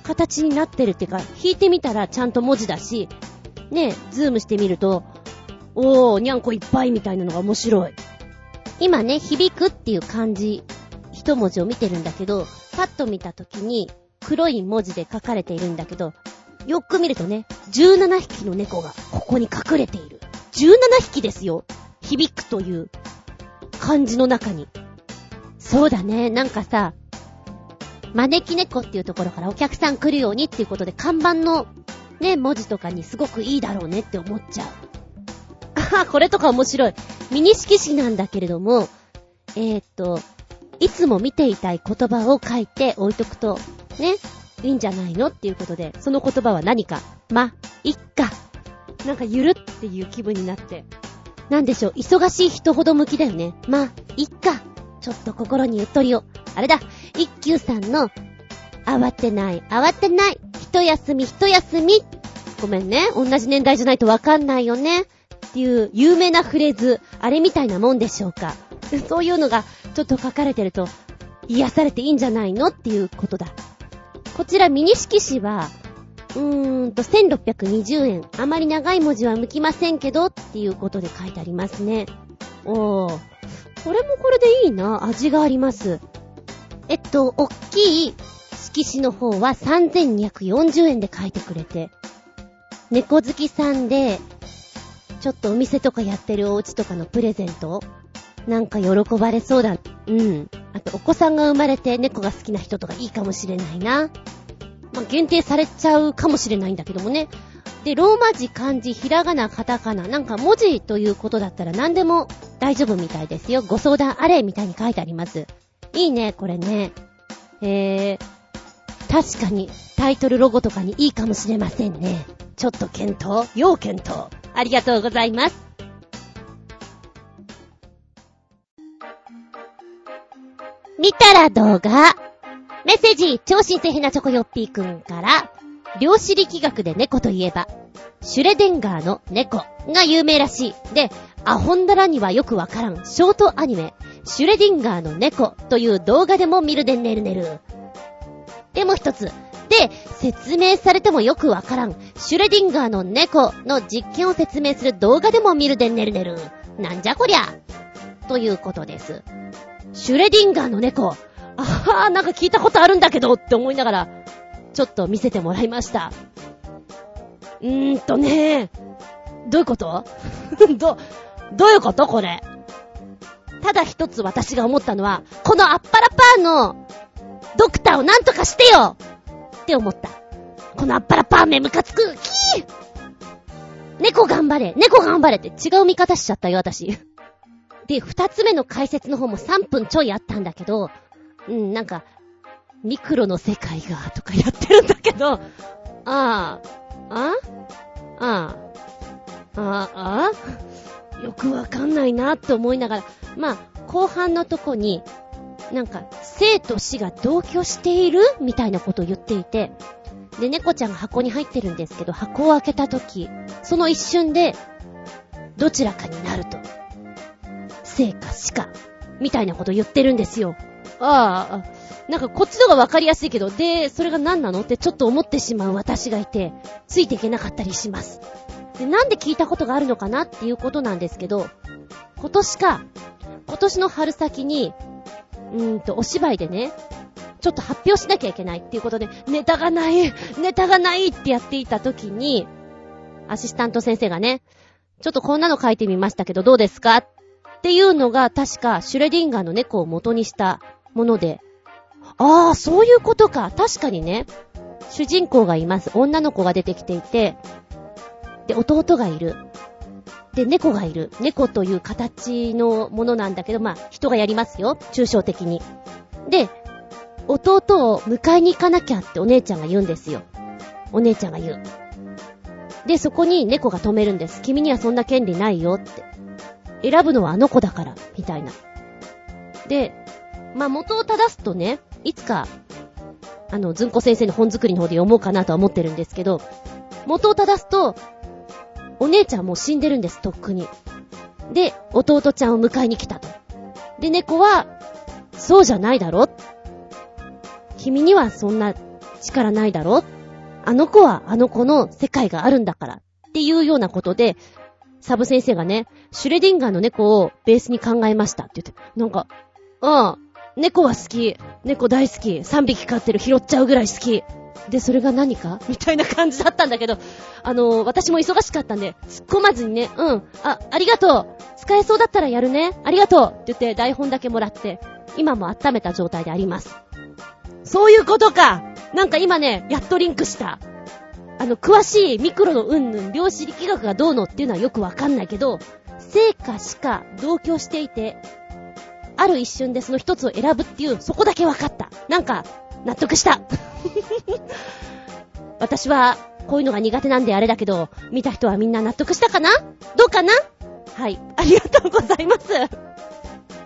形になってるっていうか、引いてみたらちゃんと文字だし、ね、ズームしてみると、おー、にゃんこいっぱいみたいなのが面白い。今ね、響くっていう漢字、一文字を見てるんだけど、パッと見た時に黒い文字で書かれているんだけど、よく見るとね、17匹の猫がここに隠れている。17匹ですよ。響くという漢字の中に。そうだね、なんかさ、招き猫っていうところからお客さん来るようにっていうことで看板のね、文字とかにすごくいいだろうねって思っちゃう。あは、これとか面白い。ミニ色紙なんだけれども、えー、っと、いつも見ていたい言葉を書いて置いとくと、ね、いいんじゃないのっていうことで、その言葉は何か、ま、いっか。なんかゆるっていう気分になって。なんでしょう、忙しい人ほど向きだよね。ま、いっか。ちょっと心にゆっとりを。あれだ、一休さんの、慌てない、慌てない、一休み、一休み。ごめんね、同じ年代じゃないとわかんないよね。っていう有名なフレーズ、あれみたいなもんでしょうか。そういうのがちょっと書かれてると、癒されていいんじゃないのっていうことだ。こちらミニ色紙は、うーんと、1620円。あまり長い文字は向きませんけど、っていうことで書いてありますね。おー。これもこれでいいな。味があります。えっと、おっきい色紙の方は3240円で書いてくれて。猫好きさんで、ちょっとお店とかやってるお家とかのプレゼントなんか喜ばれそうだ。うん。あと、お子さんが生まれて猫が好きな人とかいいかもしれないな。まあ、限定されちゃうかもしれないんだけどもね。で、ローマ字、漢字、ひらがな、カタカナ、なんか文字ということだったら何でも大丈夫みたいですよ。ご相談あれみたいに書いてあります。いいね、これね。えー、確かにタイトルロゴとかにいいかもしれませんね。ちょっと検討要検討ありがとうございます。見たら動画。メッセージ、超新鮮なチョコヨッピーくんから、量子力学で猫といえば、シュレデンガーの猫が有名らしい。で、アホンダラにはよくわからんショートアニメ、シュレディンガーの猫という動画でも見るでねるねる。でも一つ。で、説明されてもよくわからん、シュレディンガーの猫の実験を説明する動画でも見るでねるねる。なんじゃこりゃ。ということです。シュレディンガーの猫。ああ、なんか聞いたことあるんだけどって思いながら、ちょっと見せてもらいました。うーんとねどういうこと？ど、どういうことこれ？ただ一つ私が思ったのは、このアッパラパーのドクターをなんとかしてよって思った。このアッパラパーメムカつくキー猫頑張れ猫頑張れって違う見方しちゃったよ、私。で、二つ目の解説の方も3分ちょいあったんだけど、うん、なんか、ミクロの世界が、とかやってるんだけど、ああ、あああ、ああ、よくわかんないなって思いながら、まあ、後半のとこに、なんか、生と死が同居しているみたいなことを言っていて、で、猫ちゃんが箱に入ってるんですけど、箱を開けたとき、その一瞬で、どちらかになると。生か死か、みたいなこと言ってるんですよ。ああ、なんかこっちのがわかりやすいけど、で、それが何なの？ってちょっと思ってしまう私がいて、ついていけなかったりします。で、なんで聞いたことがあるのかなっていうことなんですけど、今年か、今年の春先に、うーんと、お芝居でね、ちょっと発表しなきゃいけないっていうことで、ネタがない、ネタがないってやっていた時に、アシスタント先生がね、ちょっとこんなの書いてみましたけどどうですか？っっていうのが確かシュレディンガーの猫を元にしたもので、ああ、そういうことか。確かにね、主人公がいます。女の子が出てきていて、で、弟がいる。で、猫がいる。猫という形のものなんだけど、まあ、人がやりますよ。抽象的に。で、弟を迎えに行かなきゃってお姉ちゃんが言うんですよ。お姉ちゃんが言う。で、そこに猫が止めるんです。君にはそんな権利ないよって。選ぶのはあの子だから、みたいな。で、まあ、元を正すとね、いつか、あの、ずんこ先生の本作りの方で読もうかなとは思ってるんですけど、元を正すと、お姉ちゃんもう死んでるんです、とっくに。で、弟ちゃんを迎えに来たと。で、猫は、そうじゃないだろ？君にはそんな力ないだろ？あの子はあの子の世界があるんだから。っていうようなことで、サブ先生がね、シュレディンガーの猫をベースに考えましたって言って、なんか、うん、猫は好き。猫大好き。3匹飼ってる拾っちゃうぐらい好き。で、それが何か？みたいな感じだったんだけど、あのー、私も忙しかったんで、突っ込まずにね、うん、あ、ありがとう使えそうだったらやるねありがとうって言って台本だけもらって、今も温めた状態であります。そういうことかなんか今ね、やっとリンクした。あの、詳しいミクロのうんぬん、量子力学がどうのっていうのはよくわかんないけど、成果しか同居していて、ある一瞬でその一つを選ぶっていう、そこだけ分かった。なんか、納得した。私は、こういうのが苦手なんであれだけど、見た人はみんな納得したかな？どうかな？はい。ありがとうございます。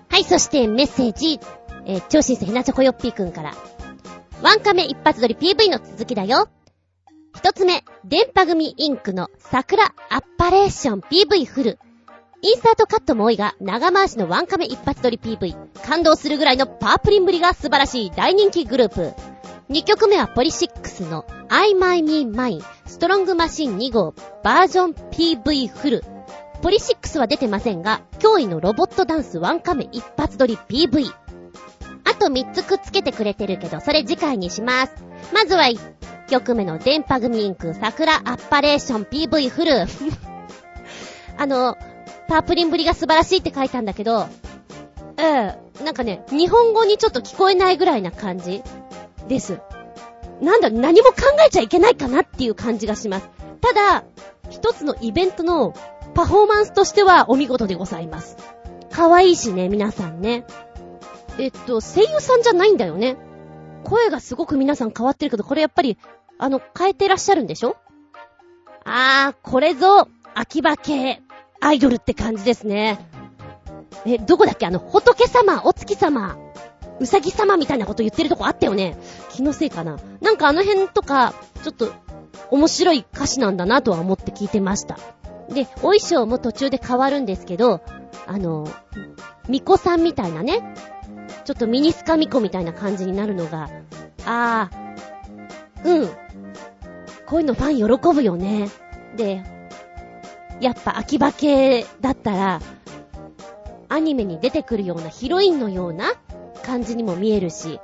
はい、そしてメッセージ、えー、超新星ひなチョコヨッピーくんから。ワンカメ一発撮り PV の続きだよ。一つ目、電波組インクの桜アッパレーション PV フル。インサートカットも多いが、長回しのワンカメ一発撮り PV。感動するぐらいのパープリンぶりが素晴らしい大人気グループ。2曲目はポリシックスの I My Me Mine ストロングマシン2号バージョン PV フル。ポリシックスは出てませんが、驚異のロボットダンスワンカメ一発撮り PV。あと3つくっつけてくれてるけど、それ次回にします。まずは曲目の電波組インク桜アッパレーション PV フル。あの、パープリンぶりが素晴らしいって書いたんだけど、ええなんかね、日本語にちょっと聞こえないぐらいな感じです。なんだ、何も考えちゃいけないかなっていう感じがします。ただ、一つのイベントのパフォーマンスとしてはお見事でございます。可愛いしね、皆さんね。えっと、声優さんじゃないんだよね。声がすごく皆さん変わってるけど、これやっぱり、あの、変えてらっしゃるんでしょ？あー、これぞ、秋葉系、アイドルって感じですね。え、どこだっけ？あの、仏様、お月様、うさぎ様みたいなこと言ってるとこあったよね。気のせいかな。なんかあの辺とか、ちょっと、面白い歌詞なんだなとは思って聞いてました。で、お衣装も途中で変わるんですけど、あの、巫女さんみたいなね、ちょっとミニスカ巫女みたいな感じになるのが、あー、うん。こういうのファン喜ぶよね。で、やっぱ秋葉系だったら、アニメに出てくるようなヒロインのような感じにも見えるし、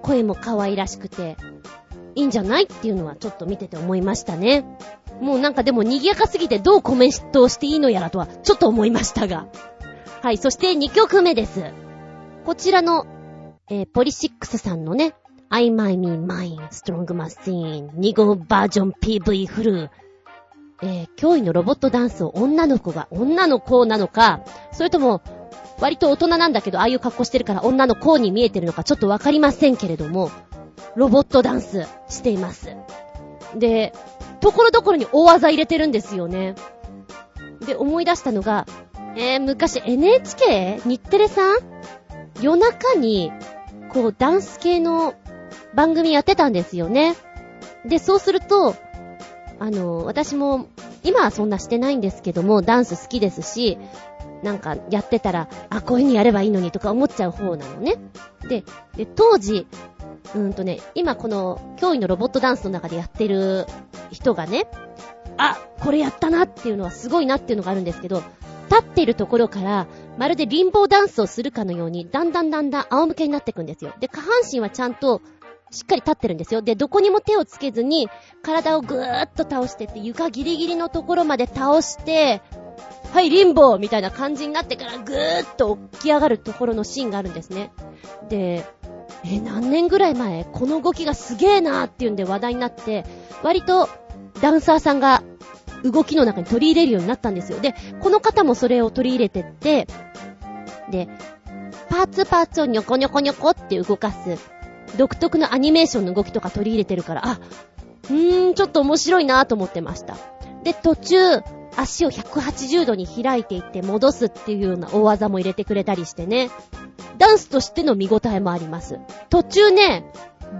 声も可愛らしくて、いいんじゃないっていうのはちょっと見てて思いましたね。もうなんかでも賑やかすぎてどうコメントをしていいのやらとはちょっと思いましたが。はい、そして2曲目です。こちらの、えー、ポリシックスさんのね、I My Me Mine Strong Machine 2号バージョン PV フル。えー、驚異のロボットダンスを女の子が女の子なのか、それとも、割と大人なんだけど、ああいう格好してるから女の子に見えてるのかちょっとわかりませんけれども、ロボットダンスしています。で、ところどころに大技入れてるんですよね。で、思い出したのが、えー、昔 NHK? 日テレさん？夜中に、こう、ダンス系の番組やってたんですよね。で、そうすると、あの、私も、今はそんなしてないんですけども、ダンス好きですし、なんかやってたら、あ、こういう風にやればいいのにとか思っちゃう方なのね。で、で、当時、うんとね、今この驚異のロボットダンスの中でやってる人がね、あ、これやったなっていうのはすごいなっていうのがあるんですけど、立ってるところから、まるでリンボーダンスをするかのように、だんだんだんだん仰向けになっていくんですよ。で、下半身はちゃんと、しっかり立ってるんですよ。で、どこにも手をつけずに、体をぐーっと倒してって、床ギリギリのところまで倒して、はい、リンボーみたいな感じになってからぐーっと起き上がるところのシーンがあるんですね。で、え、何年ぐらい前？この動きがすげーなーっていうんで話題になって、割とダンサーさんが動きの中に取り入れるようになったんですよ。で、この方もそれを取り入れてって、で、パーツパーツをニョコニョコニョコって動かす、独特のアニメーションの動きとか取り入れてるから、あ、うーん、ちょっと面白いなと思ってました。で、途中、足を180度に開いていって戻すっていうような大技も入れてくれたりしてね。ダンスとしての見応えもあります。途中ね、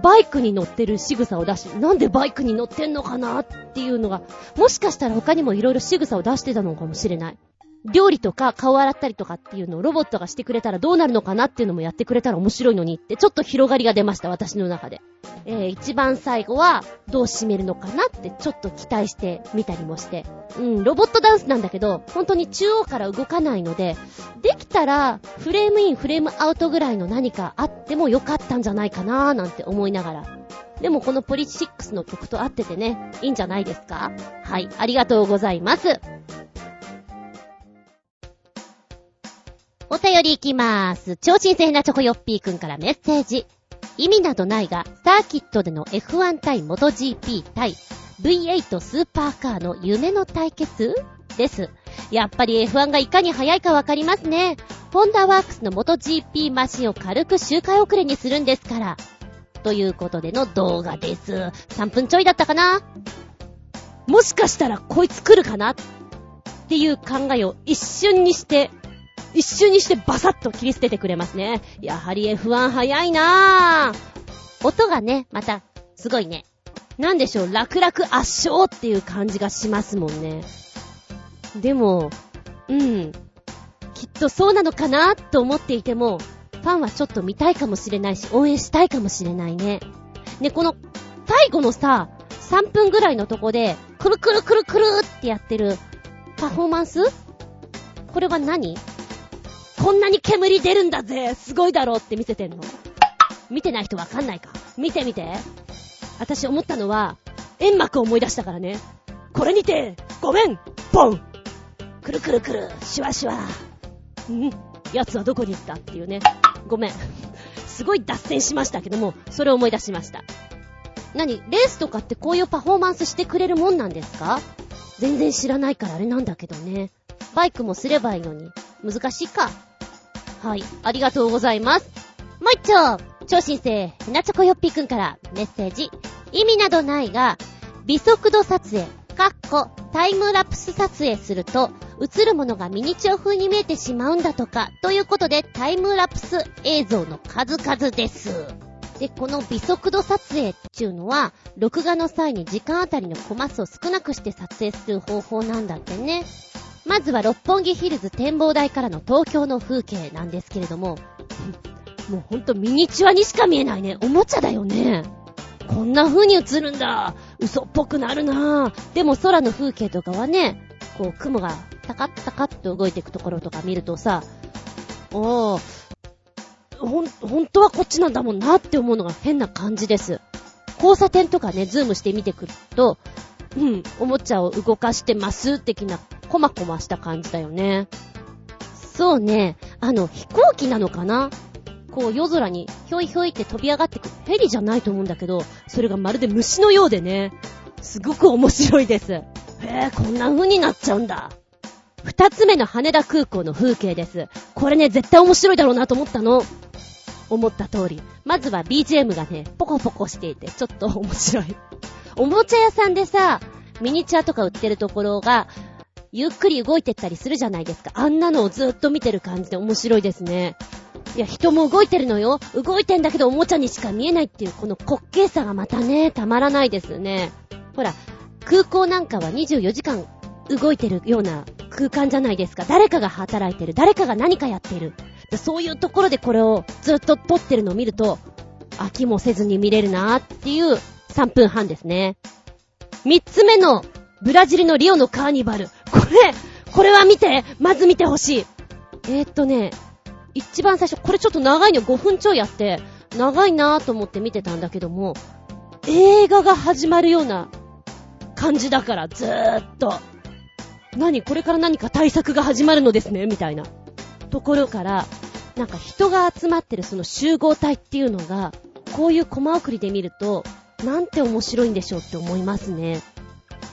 バイクに乗ってる仕草を出し、なんでバイクに乗ってんのかなっていうのが、もしかしたら他にも色々仕草を出してたのかもしれない。料理とか顔洗ったりとかっていうのをロボットがしてくれたらどうなるのかなっていうのもやってくれたら面白いのにって、ちょっと広がりが出ました、私の中で。えー、一番最後はどう締めるのかなってちょっと期待してみたりもして。うん、ロボットダンスなんだけど、本当に中央から動かないので、できたらフレームイン、フレームアウトぐらいの何かあってもよかったんじゃないかなーなんて思いながら。でもこのポリシックスの曲と合っててね、いいんじゃないですか？はい、ありがとうございます。お便りいきまーす。超新鮮なチョコヨッピーくんからメッセージ。意味などないが、サーキットでの F1 対 MotoGP 対 V8 スーパーカーの夢の対決？です。やっぱり F1 がいかに速いかわかりますね。ホンダワークスの元 GP マシンを軽く周回遅れにするんですから。ということでの動画です。3分ちょいだったかな？もしかしたらこいつ来るかな？っていう考えを一瞬にして、一瞬にしてバサッと切り捨ててくれますね。やはり F1 早いなぁ。音がね、また、すごいね。なんでしょう、楽々圧勝っていう感じがしますもんね。でも、うん。きっとそうなのかなと思っていても、ファンはちょっと見たいかもしれないし、応援したいかもしれないね。ね、この、最後のさ、3分ぐらいのとこで、くるくるくるくるってやってるパフォーマンス？これは何？こんなに煙出るんだぜすごいだろって見せてんの。見てない人わかんないか。見て見て。私思ったのは、煙幕を思い出したからね。これにて、ごめんポンくるくるくる、シュワシュワ。ん奴はどこに行ったっていうね。ごめん。すごい脱線しましたけども、それを思い出しました。何？レースとかってこういうパフォーマンスしてくれるもんなんですか？全然知らないからあれなんだけどね。バイクもすればいいのに。難しいか。はい。ありがとうございます。もう一丁超新星、ひなちょこよっぴーくんからメッセージ。意味などないが、微速度撮影、かっこ、タイムラプス撮影すると、映るものがミニチュア風に見えてしまうんだとか、ということでタイムラプス映像の数々です。で、この微速度撮影っていうのは、録画の際に時間あたりのコマ数を少なくして撮影する方法なんだってね。まずは六本木ヒルズ展望台からの東京の風景なんですけれども、もうほんとミニチュアにしか見えないね。おもちゃだよね。こんな風に映るんだ。嘘っぽくなるなぁ。でも空の風景とかはね、こう雲がタカッタカッと動いていくところとか見るとさ、おー、ほん、本当はこっちなんだもんなって思うのが変な感じです。交差点とかね、ズームして見てくると、うん、おもちゃを動かしてます的な、コマコマした感じだよね。そうね、あの、飛行機なのかな？こう夜空にひょいひょいって飛び上がってくる。ヘリじゃないと思うんだけど、それがまるで虫のようでね、すごく面白いです。へえ、こんな風になっちゃうんだ。二つ目の羽田空港の風景です。これね、絶対面白いだろうなと思ったの。思った通り。まずは BGM がね、ポコポコしていて、ちょっと面白い。おもちゃ屋さんでさ、ミニチュアとか売ってるところが、ゆっくり動いてったりするじゃないですか。あんなのをずっと見てる感じで面白いですね。いや、人も動いてるのよ。動いてんだけどおもちゃにしか見えないっていう、この滑稽さがまたね、たまらないですね。ほら、空港なんかは24時間動いてるような空間じゃないですか。誰かが働いてる。誰かが何かやってる。そういうところでこれをずっと撮ってるのを見ると、飽きもせずに見れるなーっていう3分半ですね。3つ目のブラジルのリオのカーニバル。これ、これは見てまず見てほしいえー、っとね、一番最初、これちょっと長いの5分ちょいやって、長いなーと思って見てたんだけども、映画が始まるような感じだから、ずーっと。何？これから何か対策が始まるのですね？みたいな。ところから、なんか人が集まってるその集合体っていうのが、こういうコマ送りで見ると、なんて面白いんでしょうって思いますね。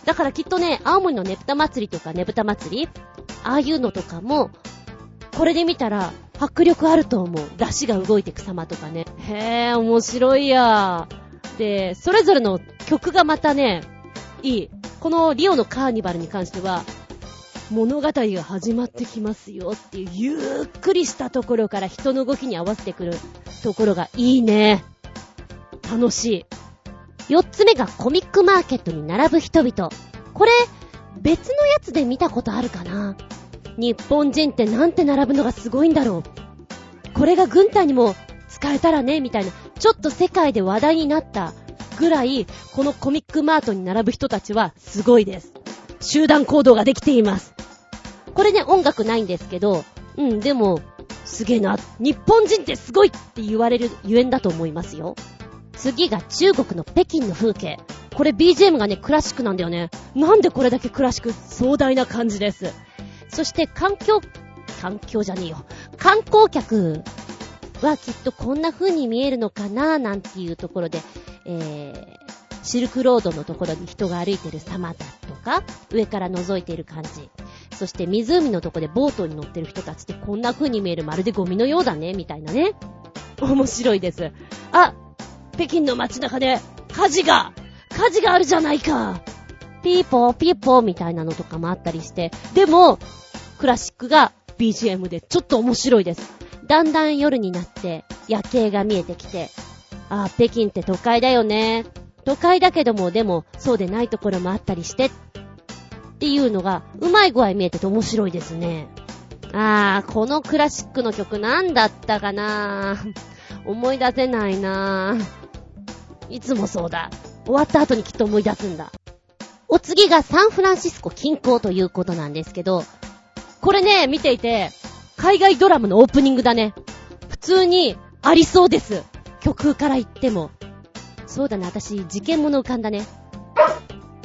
だからきっとね、青森のねぷた祭りとかねぶた祭りああいうのとかも、これで見たら、迫力あると思う。出汁が動いてく様とかね。へぇ、面白いやで、それぞれの曲がまたね、いい。このリオのカーニバルに関しては、物語が始まってきますよっていう、ゆっくりしたところから人の動きに合わせてくるところがいいね。楽しい。四つ目がコミックマーケットに並ぶ人々。これ、別のやつで見たことあるかな？日本人ってなんて並ぶのがすごいんだろう？これが軍隊にも使えたらね、みたいな、ちょっと世界で話題になったぐらい、このコミックマートに並ぶ人たちはすごいです。集団行動ができています。これね、音楽ないんですけど、うん、でも、すげえな。日本人ってすごいって言われるゆえんだと思いますよ。次が中国の北京の風景。これ BGM がね、クラシックなんだよね。なんでこれだけクラシック壮大な感じです。そして環境、環境じゃねえよ。観光客はきっとこんな風に見えるのかななんていうところで、えー、シルクロードのところに人が歩いてる様だとか、上から覗いている感じ。そして湖のとこでボートに乗ってる人たちってこんな風に見えるまるでゴミのようだね、みたいなね。面白いです。あ、北京の街中で火事が火事があるじゃないかピーポーピーポーみたいなのとかもあったりして、でも、クラシックが BGM でちょっと面白いです。だんだん夜になって夜景が見えてきて、ああ、北京って都会だよね。都会だけども、でも、そうでないところもあったりして、っていうのが、うまい具合見えてて面白いですね。あー、このクラシックの曲なんだったかな思い出せないないつもそうだ。終わった後にきっと思い出すんだ。お次がサンフランシスコ近郊ということなんですけど、これね、見ていて、海外ドラマのオープニングだね。普通にありそうです。曲から言っても。そうだね、私、事件物浮かんだね。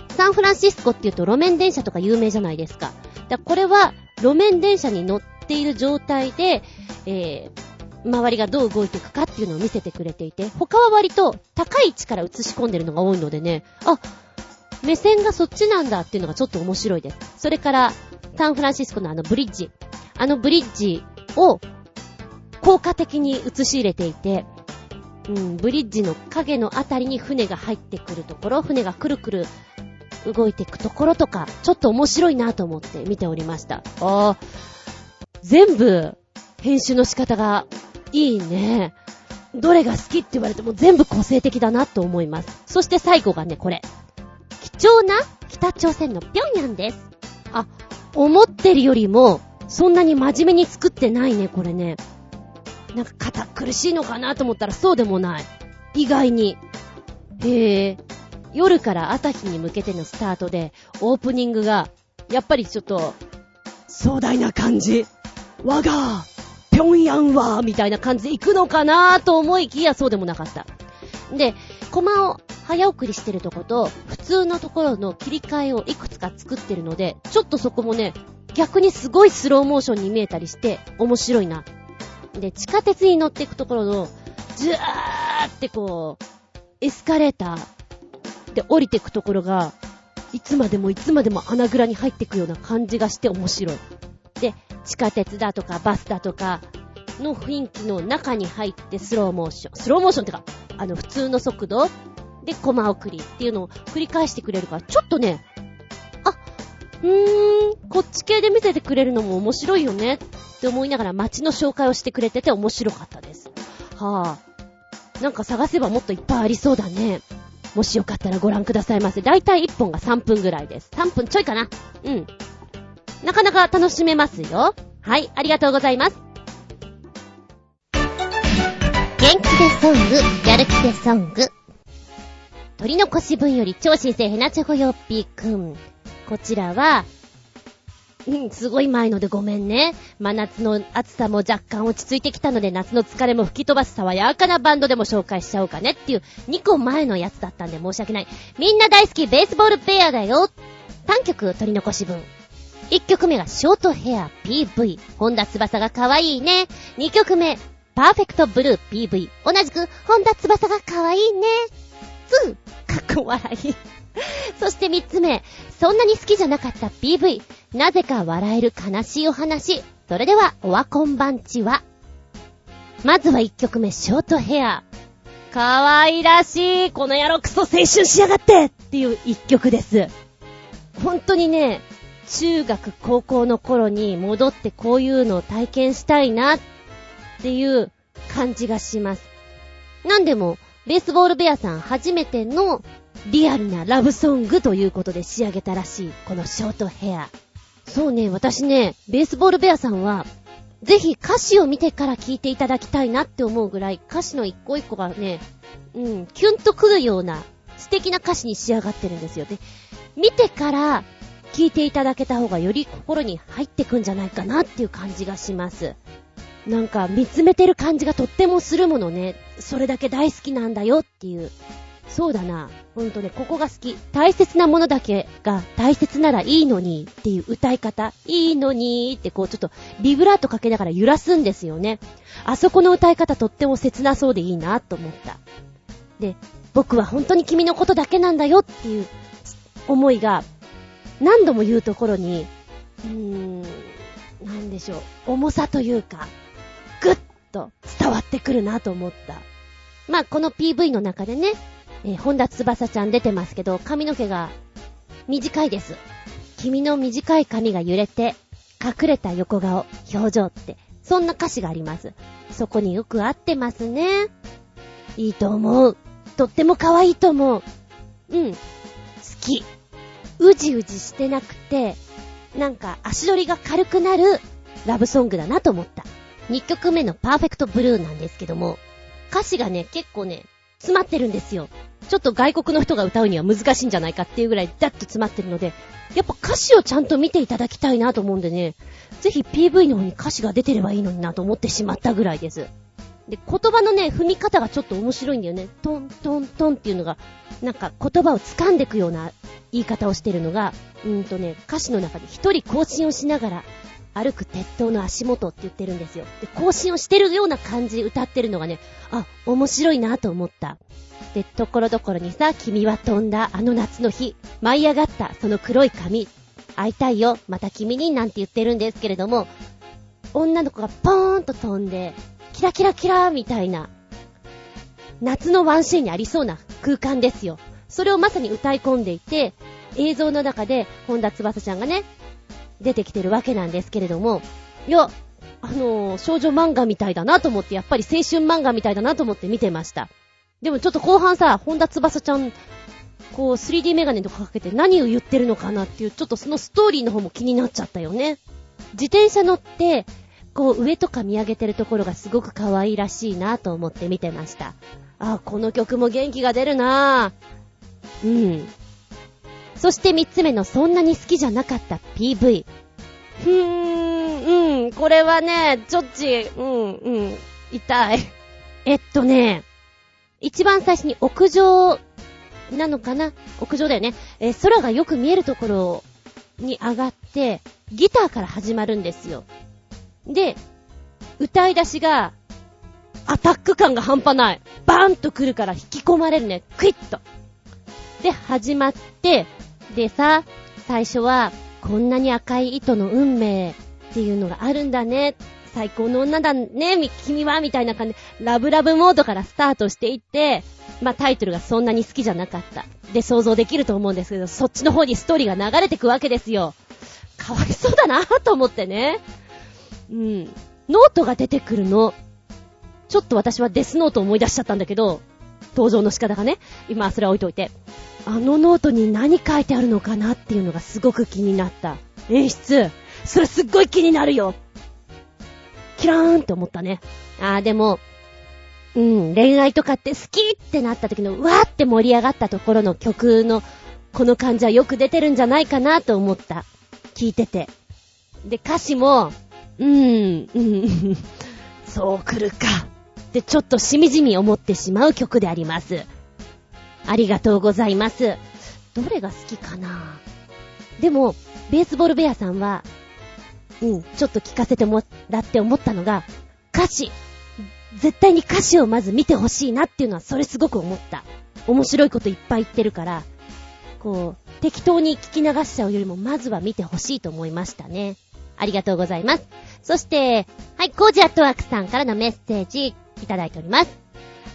サンフランシスコって言うと路面電車とか有名じゃないですか。だこれは、路面電車に乗っている状態で、えー、周りがどう動いていくかっていうのを見せてくれていて、他は割と高い位置から映し込んでるのが多いのでね、あ、目線がそっちなんだっていうのがちょっと面白いです。それから、サンフランシスコのあのブリッジ。あのブリッジを効果的に映し入れていて、うん、ブリッジの影のあたりに船が入ってくるところ、船がくるくる動いていくところとか、ちょっと面白いなと思って見ておりました。ああ、全部、編集の仕方がいいね。どれが好きって言われても全部個性的だなと思います。そして最後がね、これ。貴重な北朝鮮のピョンヤンです。あ、思ってるよりも、そんなに真面目に作ってないね、これね。なんか堅苦しいのかなと思ったらそうでもない。意外に。へえ。夜から朝日に向けてのスタートで、オープニングが、やっぱりちょっと、壮大な感じ。我が、ぴょんやんは、みたいな感じで行くのかなと思いきやそうでもなかった。で、コマを早送りしてるとこと、普通のところの切り替えをいくつか作ってるので、ちょっとそこもね、逆にすごいスローモーションに見えたりして、面白いな。で、地下鉄に乗っていくところの、ずーってこう、エスカレーターで降りていくところが、いつまでもいつまでも穴蔵に入っていくような感じがして面白い。で、地下鉄だとかバスだとかの雰囲気の中に入ってスローモーション。スローモーションってか、あの普通の速度でコマ送りっていうのを繰り返してくれるから、ちょっとね、あ、うーん、こっち系で見せてくれるのも面白いよねって思いながら街の紹介をしてくれてて面白かったです。はぁ、あ。なんか探せばもっといっぱいありそうだね。もしよかったらご覧くださいませ。だいたい1本が3分ぐらいです。3分ちょいかなうん。なかなか楽しめますよ。はい、ありがとうございます。元気でソング、やる気でソング。鳥の腰分より超新星ヘナチョコヨッピーくん。こちらは、うん、すごい前のでごめんね。真夏の暑さも若干落ち着いてきたので夏の疲れも吹き飛ばす爽やかなバンドでも紹介しちゃおうかねっていう2個前のやつだったんで申し訳ない。みんな大好きベースボールペアだよ。3曲取り残し分。1曲目がショートヘア PV。本田翼が可愛いね。2曲目、パーフェクトブルー PV。同じく本田翼が可愛いね。ツー、かっこ笑い。そして3つ目、そんなに好きじゃなかった PV。なぜか笑える悲しいお話。それでは、おわこんばんちは。まずは1曲目、ショートヘア。かわいらしい。この野郎クソ青春しやがってっていう1曲です。本当にね、中学高校の頃に戻ってこういうのを体験したいなっていう感じがします。なんでも、ベースボールベアさん初めてのリアルなラブソングということで仕上げたらしい、このショートヘア。そうね、私ね、ベースボールベアさんは、ぜひ歌詞を見てから聴いていただきたいなって思うぐらい、歌詞の一個一個がね、うん、キュンとくるような素敵な歌詞に仕上がってるんですよ。で、見てから聴いていただけた方がより心に入ってくんじゃないかなっていう感じがします。なんか見つめてる感じがとってもするものね。それだけ大好きなんだよっていう。そうだな。ほんとね、ここが好き。大切なものだけが大切ならいいのにっていう歌い方。いいのにってこうちょっとビブラートかけながら揺らすんですよね。あそこの歌い方とっても切なそうでいいなと思った。で、僕は本当に君のことだけなんだよっていう思いが何度も言うところにうーん、なんでしょう、重さというか、ぐっと伝わってくるなと思った。まあ、この PV の中でね、えー、本田翼ちゃん出てますけど、髪の毛が短いです。君の短い髪が揺れて、隠れた横顔、表情って、そんな歌詞があります。そこによく合ってますね。いいと思う。とっても可愛いと思う。うん。好き。うじうじしてなくて、なんか足取りが軽くなるラブソングだなと思った。2曲目のパーフェクトブルーなんですけども、歌詞がね、結構ね、詰まってるんですよ。ちょっと外国の人が歌うには難しいんじゃないかっていうぐらいダッと詰まってるので、やっぱ歌詞をちゃんと見ていただきたいなと思うんでね、ぜひ PV の方に歌詞が出てればいいのになと思ってしまったぐらいです。で、言葉のね、踏み方がちょっと面白いんだよね。トントントンっていうのが、なんか言葉を掴んでくような言い方をしてるのが、うんとね、歌詞の中で一人更新をしながら、歩く鉄塔の足元って言ってるんですよ。で、更新をしてるような感じ歌ってるのがね、あ、面白いなと思った。で、ところどころにさ、君は飛んだあの夏の日、舞い上がったその黒い髪、会いたいよ、また君になんて言ってるんですけれども、女の子がポーンと飛んで、キラキラキラーみたいな、夏のワンシーンにありそうな空間ですよ。それをまさに歌い込んでいて、映像の中で、本田翼ちゃんがね、出てきてるわけなんですけれども、いや、あのー、少女漫画みたいだなと思って、やっぱり青春漫画みたいだなと思って見てました。でもちょっと後半さ、本田翼ちゃん、こう 3D メガネとかかけて何を言ってるのかなっていう、ちょっとそのストーリーの方も気になっちゃったよね。自転車乗って、こう上とか見上げてるところがすごく可愛らしいなと思って見てました。あ、この曲も元気が出るなぁ。うん。そして三つ目のそんなに好きじゃなかった PV。ふーん、うん、これはね、ちょっち、うん、うん、痛い。えっとね、一番最初に屋上なのかな？屋上だよね。え空がよく見えるところに上がって、ギターから始まるんですよ。で、歌い出しが、アタック感が半端ない。バーンと来るから引き込まれるね。クイッと。で、始まって、でさ、最初は、こんなに赤い糸の運命っていうのがあるんだね。最高の女だね、君は、みたいな感じ、ラブラブモードからスタートしていって、まあ、タイトルがそんなに好きじゃなかった。で、想像できると思うんですけど、そっちの方にストーリーが流れてくわけですよ。かわいそうだなと思ってね。うん。ノートが出てくるの。ちょっと私はデスノートを思い出しちゃったんだけど、登場の仕方がね。今、それは置いといて。あのノートに何書いてあるのかなっていうのがすごく気になった。演出。それすっごい気になるよ。キラーンって思ったね。あーでも、うん、恋愛とかって好きってなった時の、わーって盛り上がったところの曲の、この感じはよく出てるんじゃないかなと思った。聞いてて。で、歌詞も、うーん、うん、そう来るか。ってちょっとしみじみ思ってしまう曲であります。ありがとうございます。どれが好きかなでも、ベースボールベアさんは、うん、ちょっと聞かせてもらって思ったのが、歌詞。絶対に歌詞をまず見てほしいなっていうのはそれすごく思った。面白いこといっぱい言ってるから、こう、適当に聞き流しちゃうよりもまずは見てほしいと思いましたね。ありがとうございます。そして、はい、コージアットワークさんからのメッセージいただいております。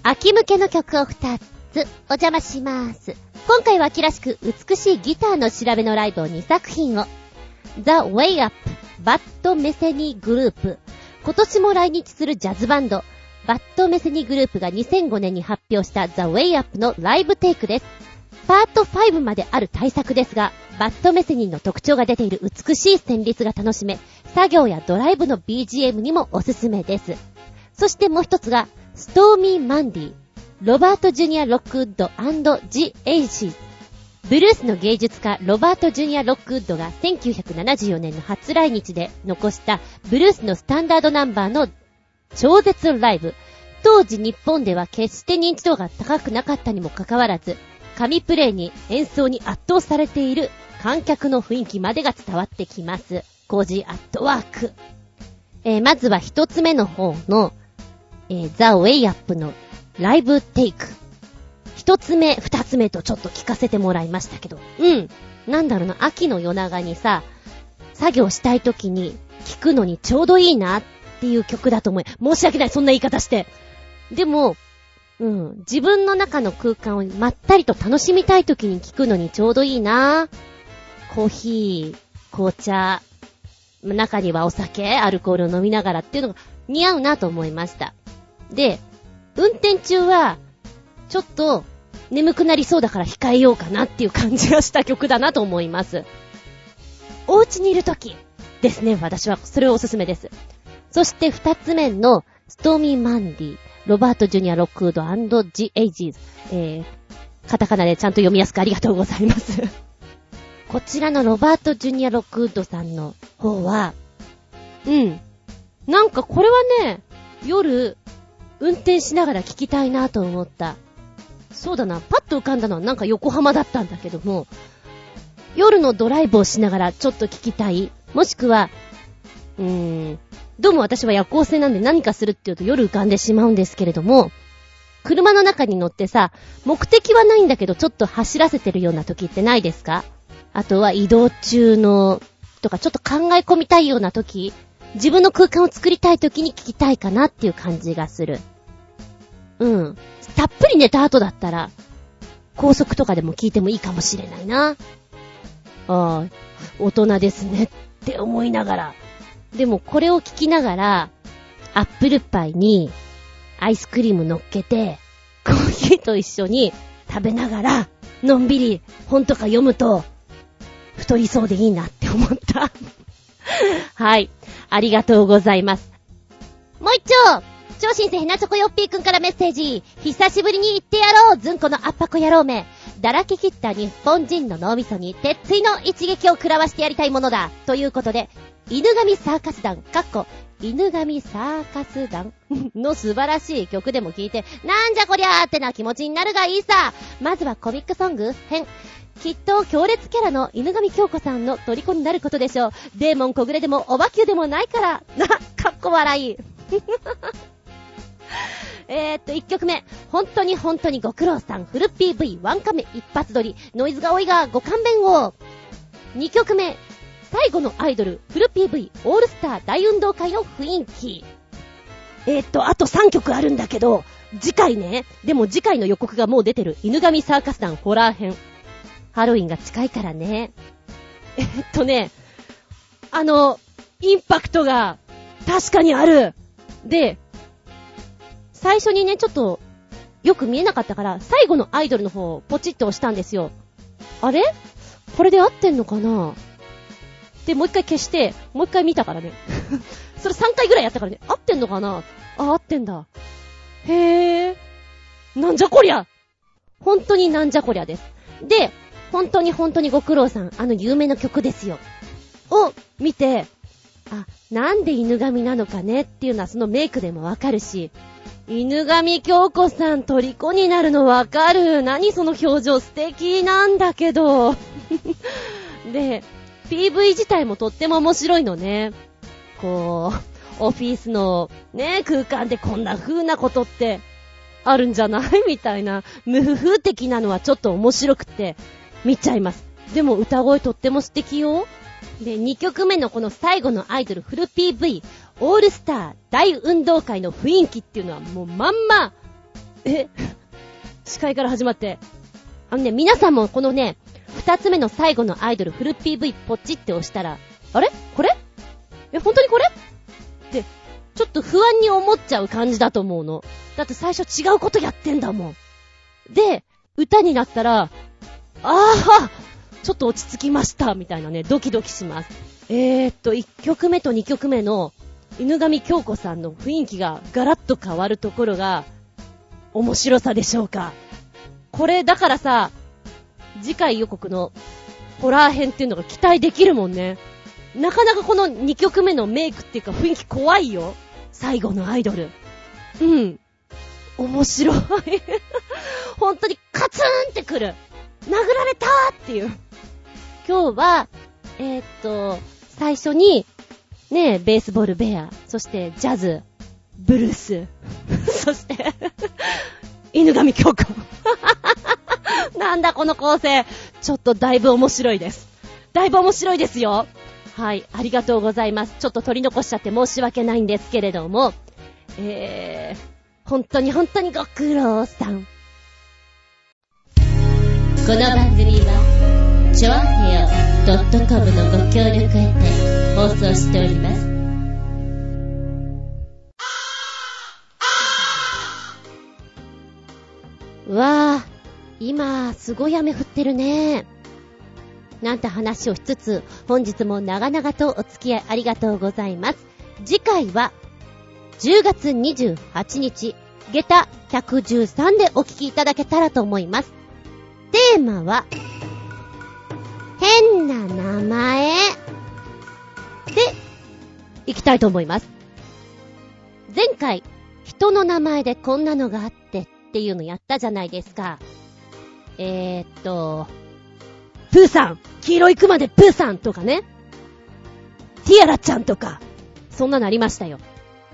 秋向けの曲を2つお邪魔します。今回は秋らしく美しいギターの調べのライブを2作品を。The Way Up パット・メセニー・グループ。今年も来日するジャズバンド、パット・メセニー・グループが2005年に発表した The Way Up のライブテイクです。パート5まである大作ですが、パット・メセニーの特徴が出ている美しい旋律が楽しめ、作業やドライブの BGM にもおすすめです。そしてもう一つが、ストーミー・マンデイ、ロバート・ジュニア・ロックウッド、ジ・エイシー。ブルースの芸術家、ロバート・ジュニア・ロックウッドが1974年の初来日で残したブルースのスタンダードナンバーの超絶ライブ。当時日本では決して認知度が高くなかったにもかかわらず、神プレイに演奏に圧倒されている観客の雰囲気までが伝わってきます。コージアットワーク。えー、まずは一つ目の方の、えー、ザ・ウェイアップのライブテイク。一つ目、二つ目とちょっと聞かせてもらいましたけど。うん。なんだろうな、秋の夜長にさ、作業したい時に聴くのにちょうどいいなっていう曲だと思い、申し訳ない、そんな言い方して。でも、うん、自分の中の空間をまったりと楽しみたい時に聴くのにちょうどいいなコーヒー、紅茶、中にはお酒、アルコールを飲みながらっていうのが似合うなと思いました。で、運転中は、ちょっと眠くなりそうだから控えようかなっていう感じがした曲だなと思います。お家にいる時ですね、私はそれをおすすめです。そして二つ目の、ストーミーマンデイ、ロバート・ジュニア・ロックウッド、ジ・エイシーズ。えー、カタカナでちゃんと読みやすくありがとうございます こちらのロバート・ジュニア・ロックウッドさんの方は、うん。なんかこれはね、夜、運転しながら聞きたいなと思った。そうだな、パッと浮かんだのはなんか横浜だったんだけども、夜のドライブをしながらちょっと聞きたい。もしくは、うーん、どうも私は夜行性なんで何かするって言うと夜浮かんでしまうんですけれども、車の中に乗ってさ、目的はないんだけどちょっと走らせてるような時ってないですか？あとは移動中の、とかちょっと考え込みたいような時、自分の空間を作りたい時に聞きたいかなっていう感じがする。うん。たっぷり寝た後だったら、高速とかでも聞いてもいいかもしれないな。ああ、大人ですねって思いながら。でもこれを聞きながら、アップルパイにアイスクリーム乗っけて、コーヒーと一緒に食べながら、のんびり本とか読むと、太りそうでいいなって思った はい。ありがとうございます。もう一丁超新星ヘナチョコヨッピーくんからメッセージ。久しぶりに言ってやろうずんこのアッパコ野郎め。だらけ切った日本人の脳みそに鉄槌の一撃を食らわしてやりたいものだ。ということで、犬神サーカス団、かっこ、犬神サーカス団 の素晴らしい曲でも聴いて、なんじゃこりゃーってな気持ちになるがいいさ。まずはコミックソング編。きっと強烈キャラの犬神京子さんの虜になることでしょう。デーモン小暮でもおばきゅうでもないから。な、かっこ笑い。えーっと、1曲目。本当に本当にご苦労さん。フル PV、ワンカメ一発撮り。ノイズが多いがご勘弁を。2曲目。最後のアイドル、フル PV、オールスター大運動会の雰囲気。えー、っと、あと3曲あるんだけど、次回ね、でも次回の予告がもう出てる、犬神サーカス団ホラー編。ハロウィンが近いからね。え、っとね、あの、インパクトが確かにある。で、最初にね、ちょっと、よく見えなかったから、最後のアイドルの方ポチッと押したんですよ。あれ？これで合ってんのかな？で、もう一回消して、もう一回見たからね。それ3回ぐらいやったからね。合ってんのかな？あ、合ってんだ。へぇー。なんじゃこりゃ本当になんじゃこりゃです。で、本当に本当にご苦労さん、あの有名な曲ですよ。を見て、あ、なんで犬神なのかねっていうのはそのメイクでもわかるし、犬神京子さん虜になるのわかる。何その表情素敵なんだけど。で、PV 自体もとっても面白いのね。こう、オフィスのね、空間でこんな風なことってあるんじゃない？みたいな、無風的なのはちょっと面白くて見ちゃいます。でも歌声とっても素敵よ。で、2曲目のこの最後のアイドルフル PV、オールスター大運動会の雰囲気っていうのはもうまんま、え、司会から始まって、あのね、皆さんもこのね、二つ目の最後のアイドルフル PV ポチって押したら、あれ？これ？え、本当にこれ？って、ちょっと不安に思っちゃう感じだと思うの。だって最初違うことやってんだもん。で、歌になったら、ああちょっと落ち着きました、みたいなね、ドキドキします。えーっと、1曲目と2曲目の、犬神京子さんの雰囲気がガラッと変わるところが、面白さでしょうか。これ、だからさ、次回予告のホラー編っていうのが期待できるもんね。なかなかこの2曲目のメイクっていうか雰囲気怖いよ。最後のアイドル。うん。面白い。本当にカツーンってくる。殴られたーっていう。今日は、えー、っと、最初に、ねえ、ベースボールベア、そしてジャズ、ブルース、そして 犬神京子。なんだこの構成。ちょっとだいぶ面白いです。だいぶ面白いですよ。はい、ありがとうございます。ちょっと取り残しちゃって申し訳ないんですけれども、えー、本当に本当にご苦労さん。この番組は、ちょあへよ .com のご協力へて放送しております。わぁ、今、すごい雨降ってるね。なんて話をしつつ、本日も長々とお付き合いありがとうございます。次回は、10月28日、下駄113でお聞きいただけたらと思います。テーマは、変な名前で、いきたいと思います。前回、人の名前でこんなのがあってっていうのやったじゃないですか。えー、っと、プーさん黄色いクマでプーさんとかね。ティアラちゃんとか、そんなのありましたよ。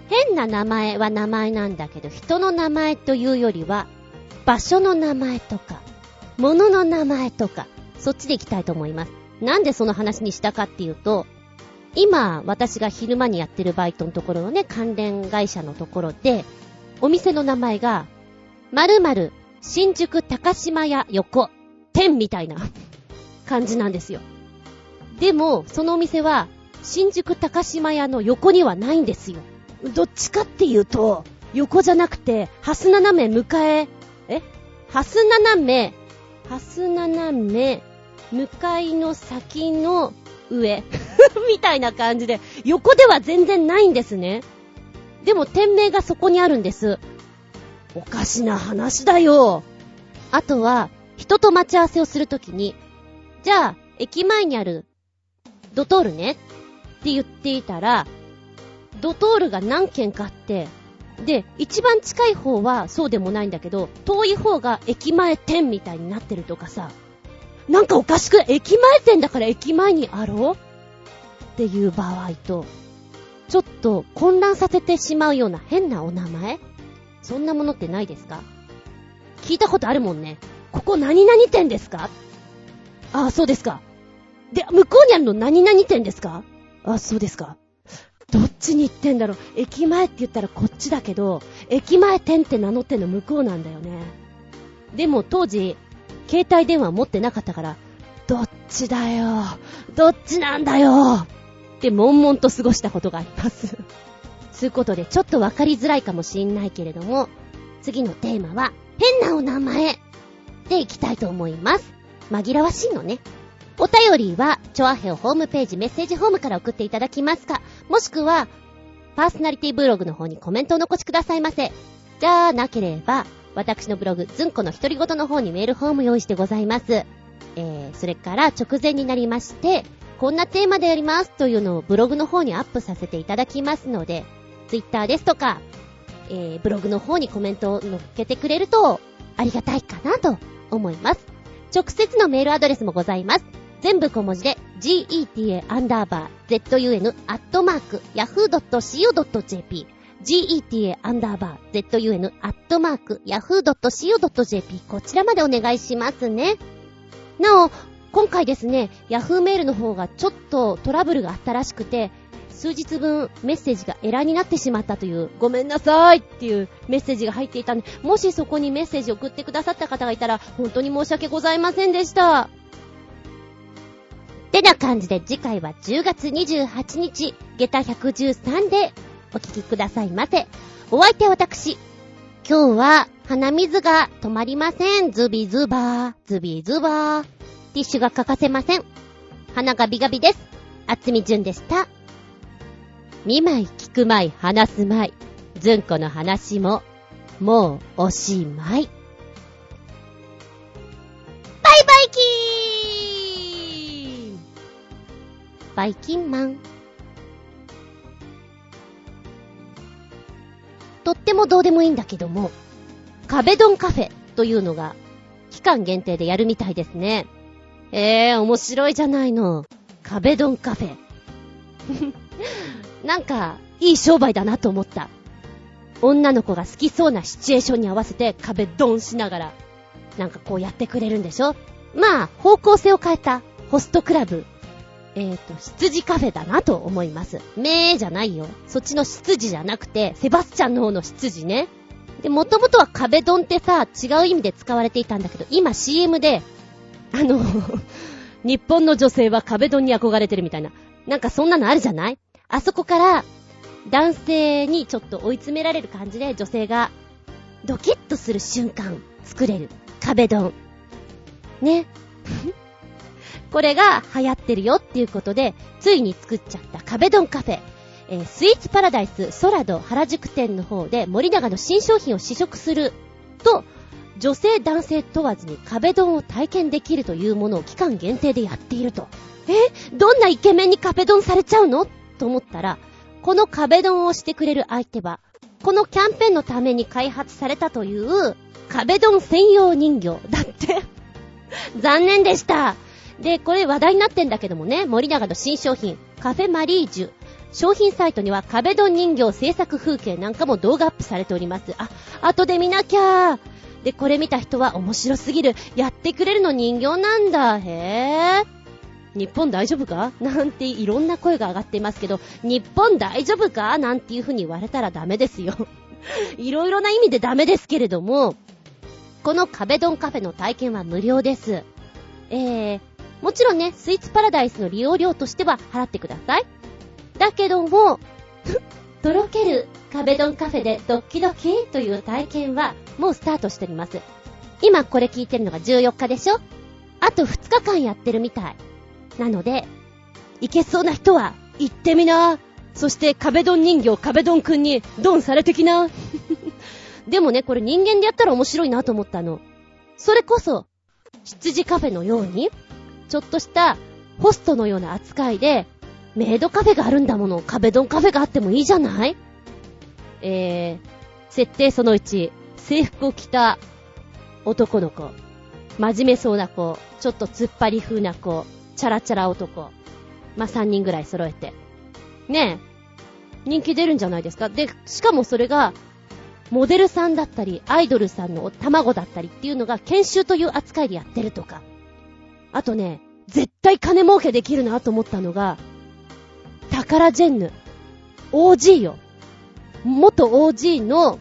変な名前は名前なんだけど、人の名前というよりは、場所の名前とか、物の名前とか、そっちで行きたいと思います。なんでその話にしたかっていうと、今、私が昼間にやってるバイトのところのね、関連会社のところで、お店の名前が、〇〇、新宿高島屋横、店みたいな感じなんですよ。でも、そのお店は、新宿高島屋の横にはないんですよ。どっちかっていうと、横じゃなくて、ハス斜め迎え、え？ハス斜め、ハス斜め、向かいの先の上 みたいな感じで、横では全然ないんですね。でも店名がそこにあるんです。おかしな話だよ。あとは、人と待ち合わせをするときに、じゃあ、駅前にある、ドトールねって言っていたら、ドトールが何軒かあって、で、一番近い方はそうでもないんだけど、遠い方が駅前店みたいになってるとかさ、なんかおかしく、駅前店だから駅前にあろう？っていう場合と、ちょっと混乱させてしまうような変なお名前？そんなものってないですか？聞いたことあるもんね。ここ何々店ですか？ああ、そうですか。で、向こうにあるの何々店ですか？ああ、そうですか。どっちに行ってんだろう？駅前って言ったらこっちだけど、駅前店って名乗ってんの向こうなんだよね。でも当時、携帯電話持ってなかったから、どっちだよ？どっちなんだよ？って悶々と過ごしたことがあります。つうことで、ちょっとわかりづらいかもしんないけれども、次のテーマは、変なお名前でいきたいと思います。紛らわしいのね。お便りは、チョアヘオホームページメッセージホームから送っていただきますか、もしくは、パーソナリティブログの方にコメントを残しくださいませ。じゃあなければ、私のブログ、ズンコの独り言の方にメールフォーム用意してございます。えー、それから直前になりまして、こんなテーマでやりますというのをブログの方にアップさせていただきますので、ツイッターですとか、えー、ブログの方にコメントを載っけてくれると、ありがたいかなと思います。直接のメールアドレスもございます。全部小文字で、geta アンダーバー zun アットマーク yahoo.co.jp geta アンダーバー zun アットマーク yahoo.co.jp こちらまでお願いしますね。なお、今回ですね、yahoo メールの方がちょっとトラブルがあったらしくて、数日分メッセージがエラーになってしまったという、ごめんなさいっていうメッセージが入っていたんで、もしそこにメッセージを送ってくださった方がいたら、本当に申し訳ございませんでした。てな感じで次回は10月28日、下駄113でお聞きくださいませ。お相手は私。今日は鼻水が止まりません。ズビズバー、ズビズバー。ティッシュが欠かせません。鼻がビガビです。あつみじゅんでした。見舞い聞く舞い話す舞い。ずんこの話も、もうおしまい。バイバイキーンバイキンマン。とってもどうでもいいんだけども、壁ドンカフェというのが期間限定でやるみたいですね。えー、面白いじゃないの。壁ドンカフェ。なんか、いい商売だなと思った。女の子が好きそうなシチュエーションに合わせて壁ドンしながら、なんかこうやってくれるんでしょ？まあ、方向性を変えたホストクラブえっ、と、羊カフェだなと思います。めーじゃないよ。そっちの羊じゃなくて、セバスチャンの方の羊ね。で、もともとは壁ドンってさ、違う意味で使われていたんだけど、今 CM で、あの日本の女性は壁ドンに憧れてるみたいな。なんかそんなのあるじゃない？あそこから、男性にちょっと追い詰められる感じで女性がドキッとする瞬間作れる壁ドン。ね。これが流行ってるよっていうことで、ついに作っちゃった壁ドンカフェ。えー、スイーツパラダイスソラド原宿店の方で森永の新商品を試食すると、女性男性問わずに壁ドンを体験できるというものを期間限定でやっていると。え？どんなイケメンに壁ドンされちゃうの？と思ったら、この壁ドンをしてくれる相手は、このキャンペーンのために開発されたという壁ドン専用人形だって 残念でした。で、これ話題になってんだけどもね、森永の新商品、カフェマリージュ。商品サイトには壁ドン人形制作風景なんかも動画アップされております。あ、後で見なきゃで、これ見た人は面白すぎる。やってくれるの人形なんだ。へぇ日本大丈夫か？なんていろんな声が上がっていますけど、日本大丈夫か？なんていう風に言われたらダメですよ。いろいろな意味でダメですけれども、この壁ドンカフェの体験は無料です。えー、もちろんね、スイーツパラダイスの利用料としては払ってください。だけども、とろける壁ドンカフェでドッキドキという体験はもうスタートしております。今これ聞いてるのが14日でしょ？あと2日間やってるみたい。なので、いけそうな人は行ってみな。そして壁ドン人形壁ドンくんにドンされてきな。でもね、これ人間でやったら面白いなと思ったの。それこそ、羊カフェのように、ちょっとしたホストのような扱いで、メイドカフェがあるんだもの、壁ドンカフェがあってもいいじゃない？えー、設定その1、制服を着た男の子、真面目そうな子、ちょっと突っ張り風な子、チャラチャラ男。まあ、3人ぐらい揃えて。ねえ。人気出るんじゃないですか？で、しかもそれが、モデルさんだったり、アイドルさんの卵だったりっていうのが研修という扱いでやってるとか。あとね、絶対金儲けできるなと思ったのが、タカラジェンヌ。OG よ。元 OG の、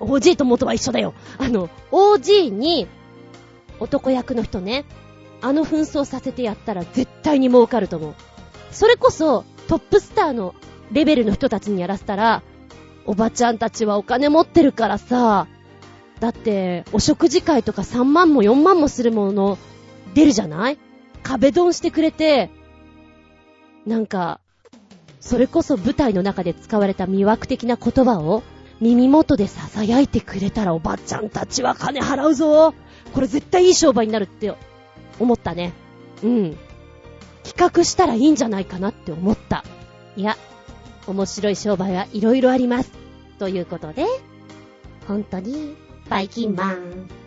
OG と元は一緒だよ。あの、OG に、男役の人ね、あの紛争させてやったら絶対に儲かると思う。それこそ、トップスターのレベルの人たちにやらせたら、おばちゃんたちはお金持ってるからさ、だって、お食事会とか3万も4万もするもの、出るじゃない？壁ドンしてくれて、なんか、それこそ舞台の中で使われた魅惑的な言葉を耳元で囁いてくれたらおばちゃんたちは金払うぞ。これ絶対いい商売になるって思ったね。うん。企画したらいいんじゃないかなって思った。いや、面白い商売はいろいろあります。ということで、本当に、バイキンマン。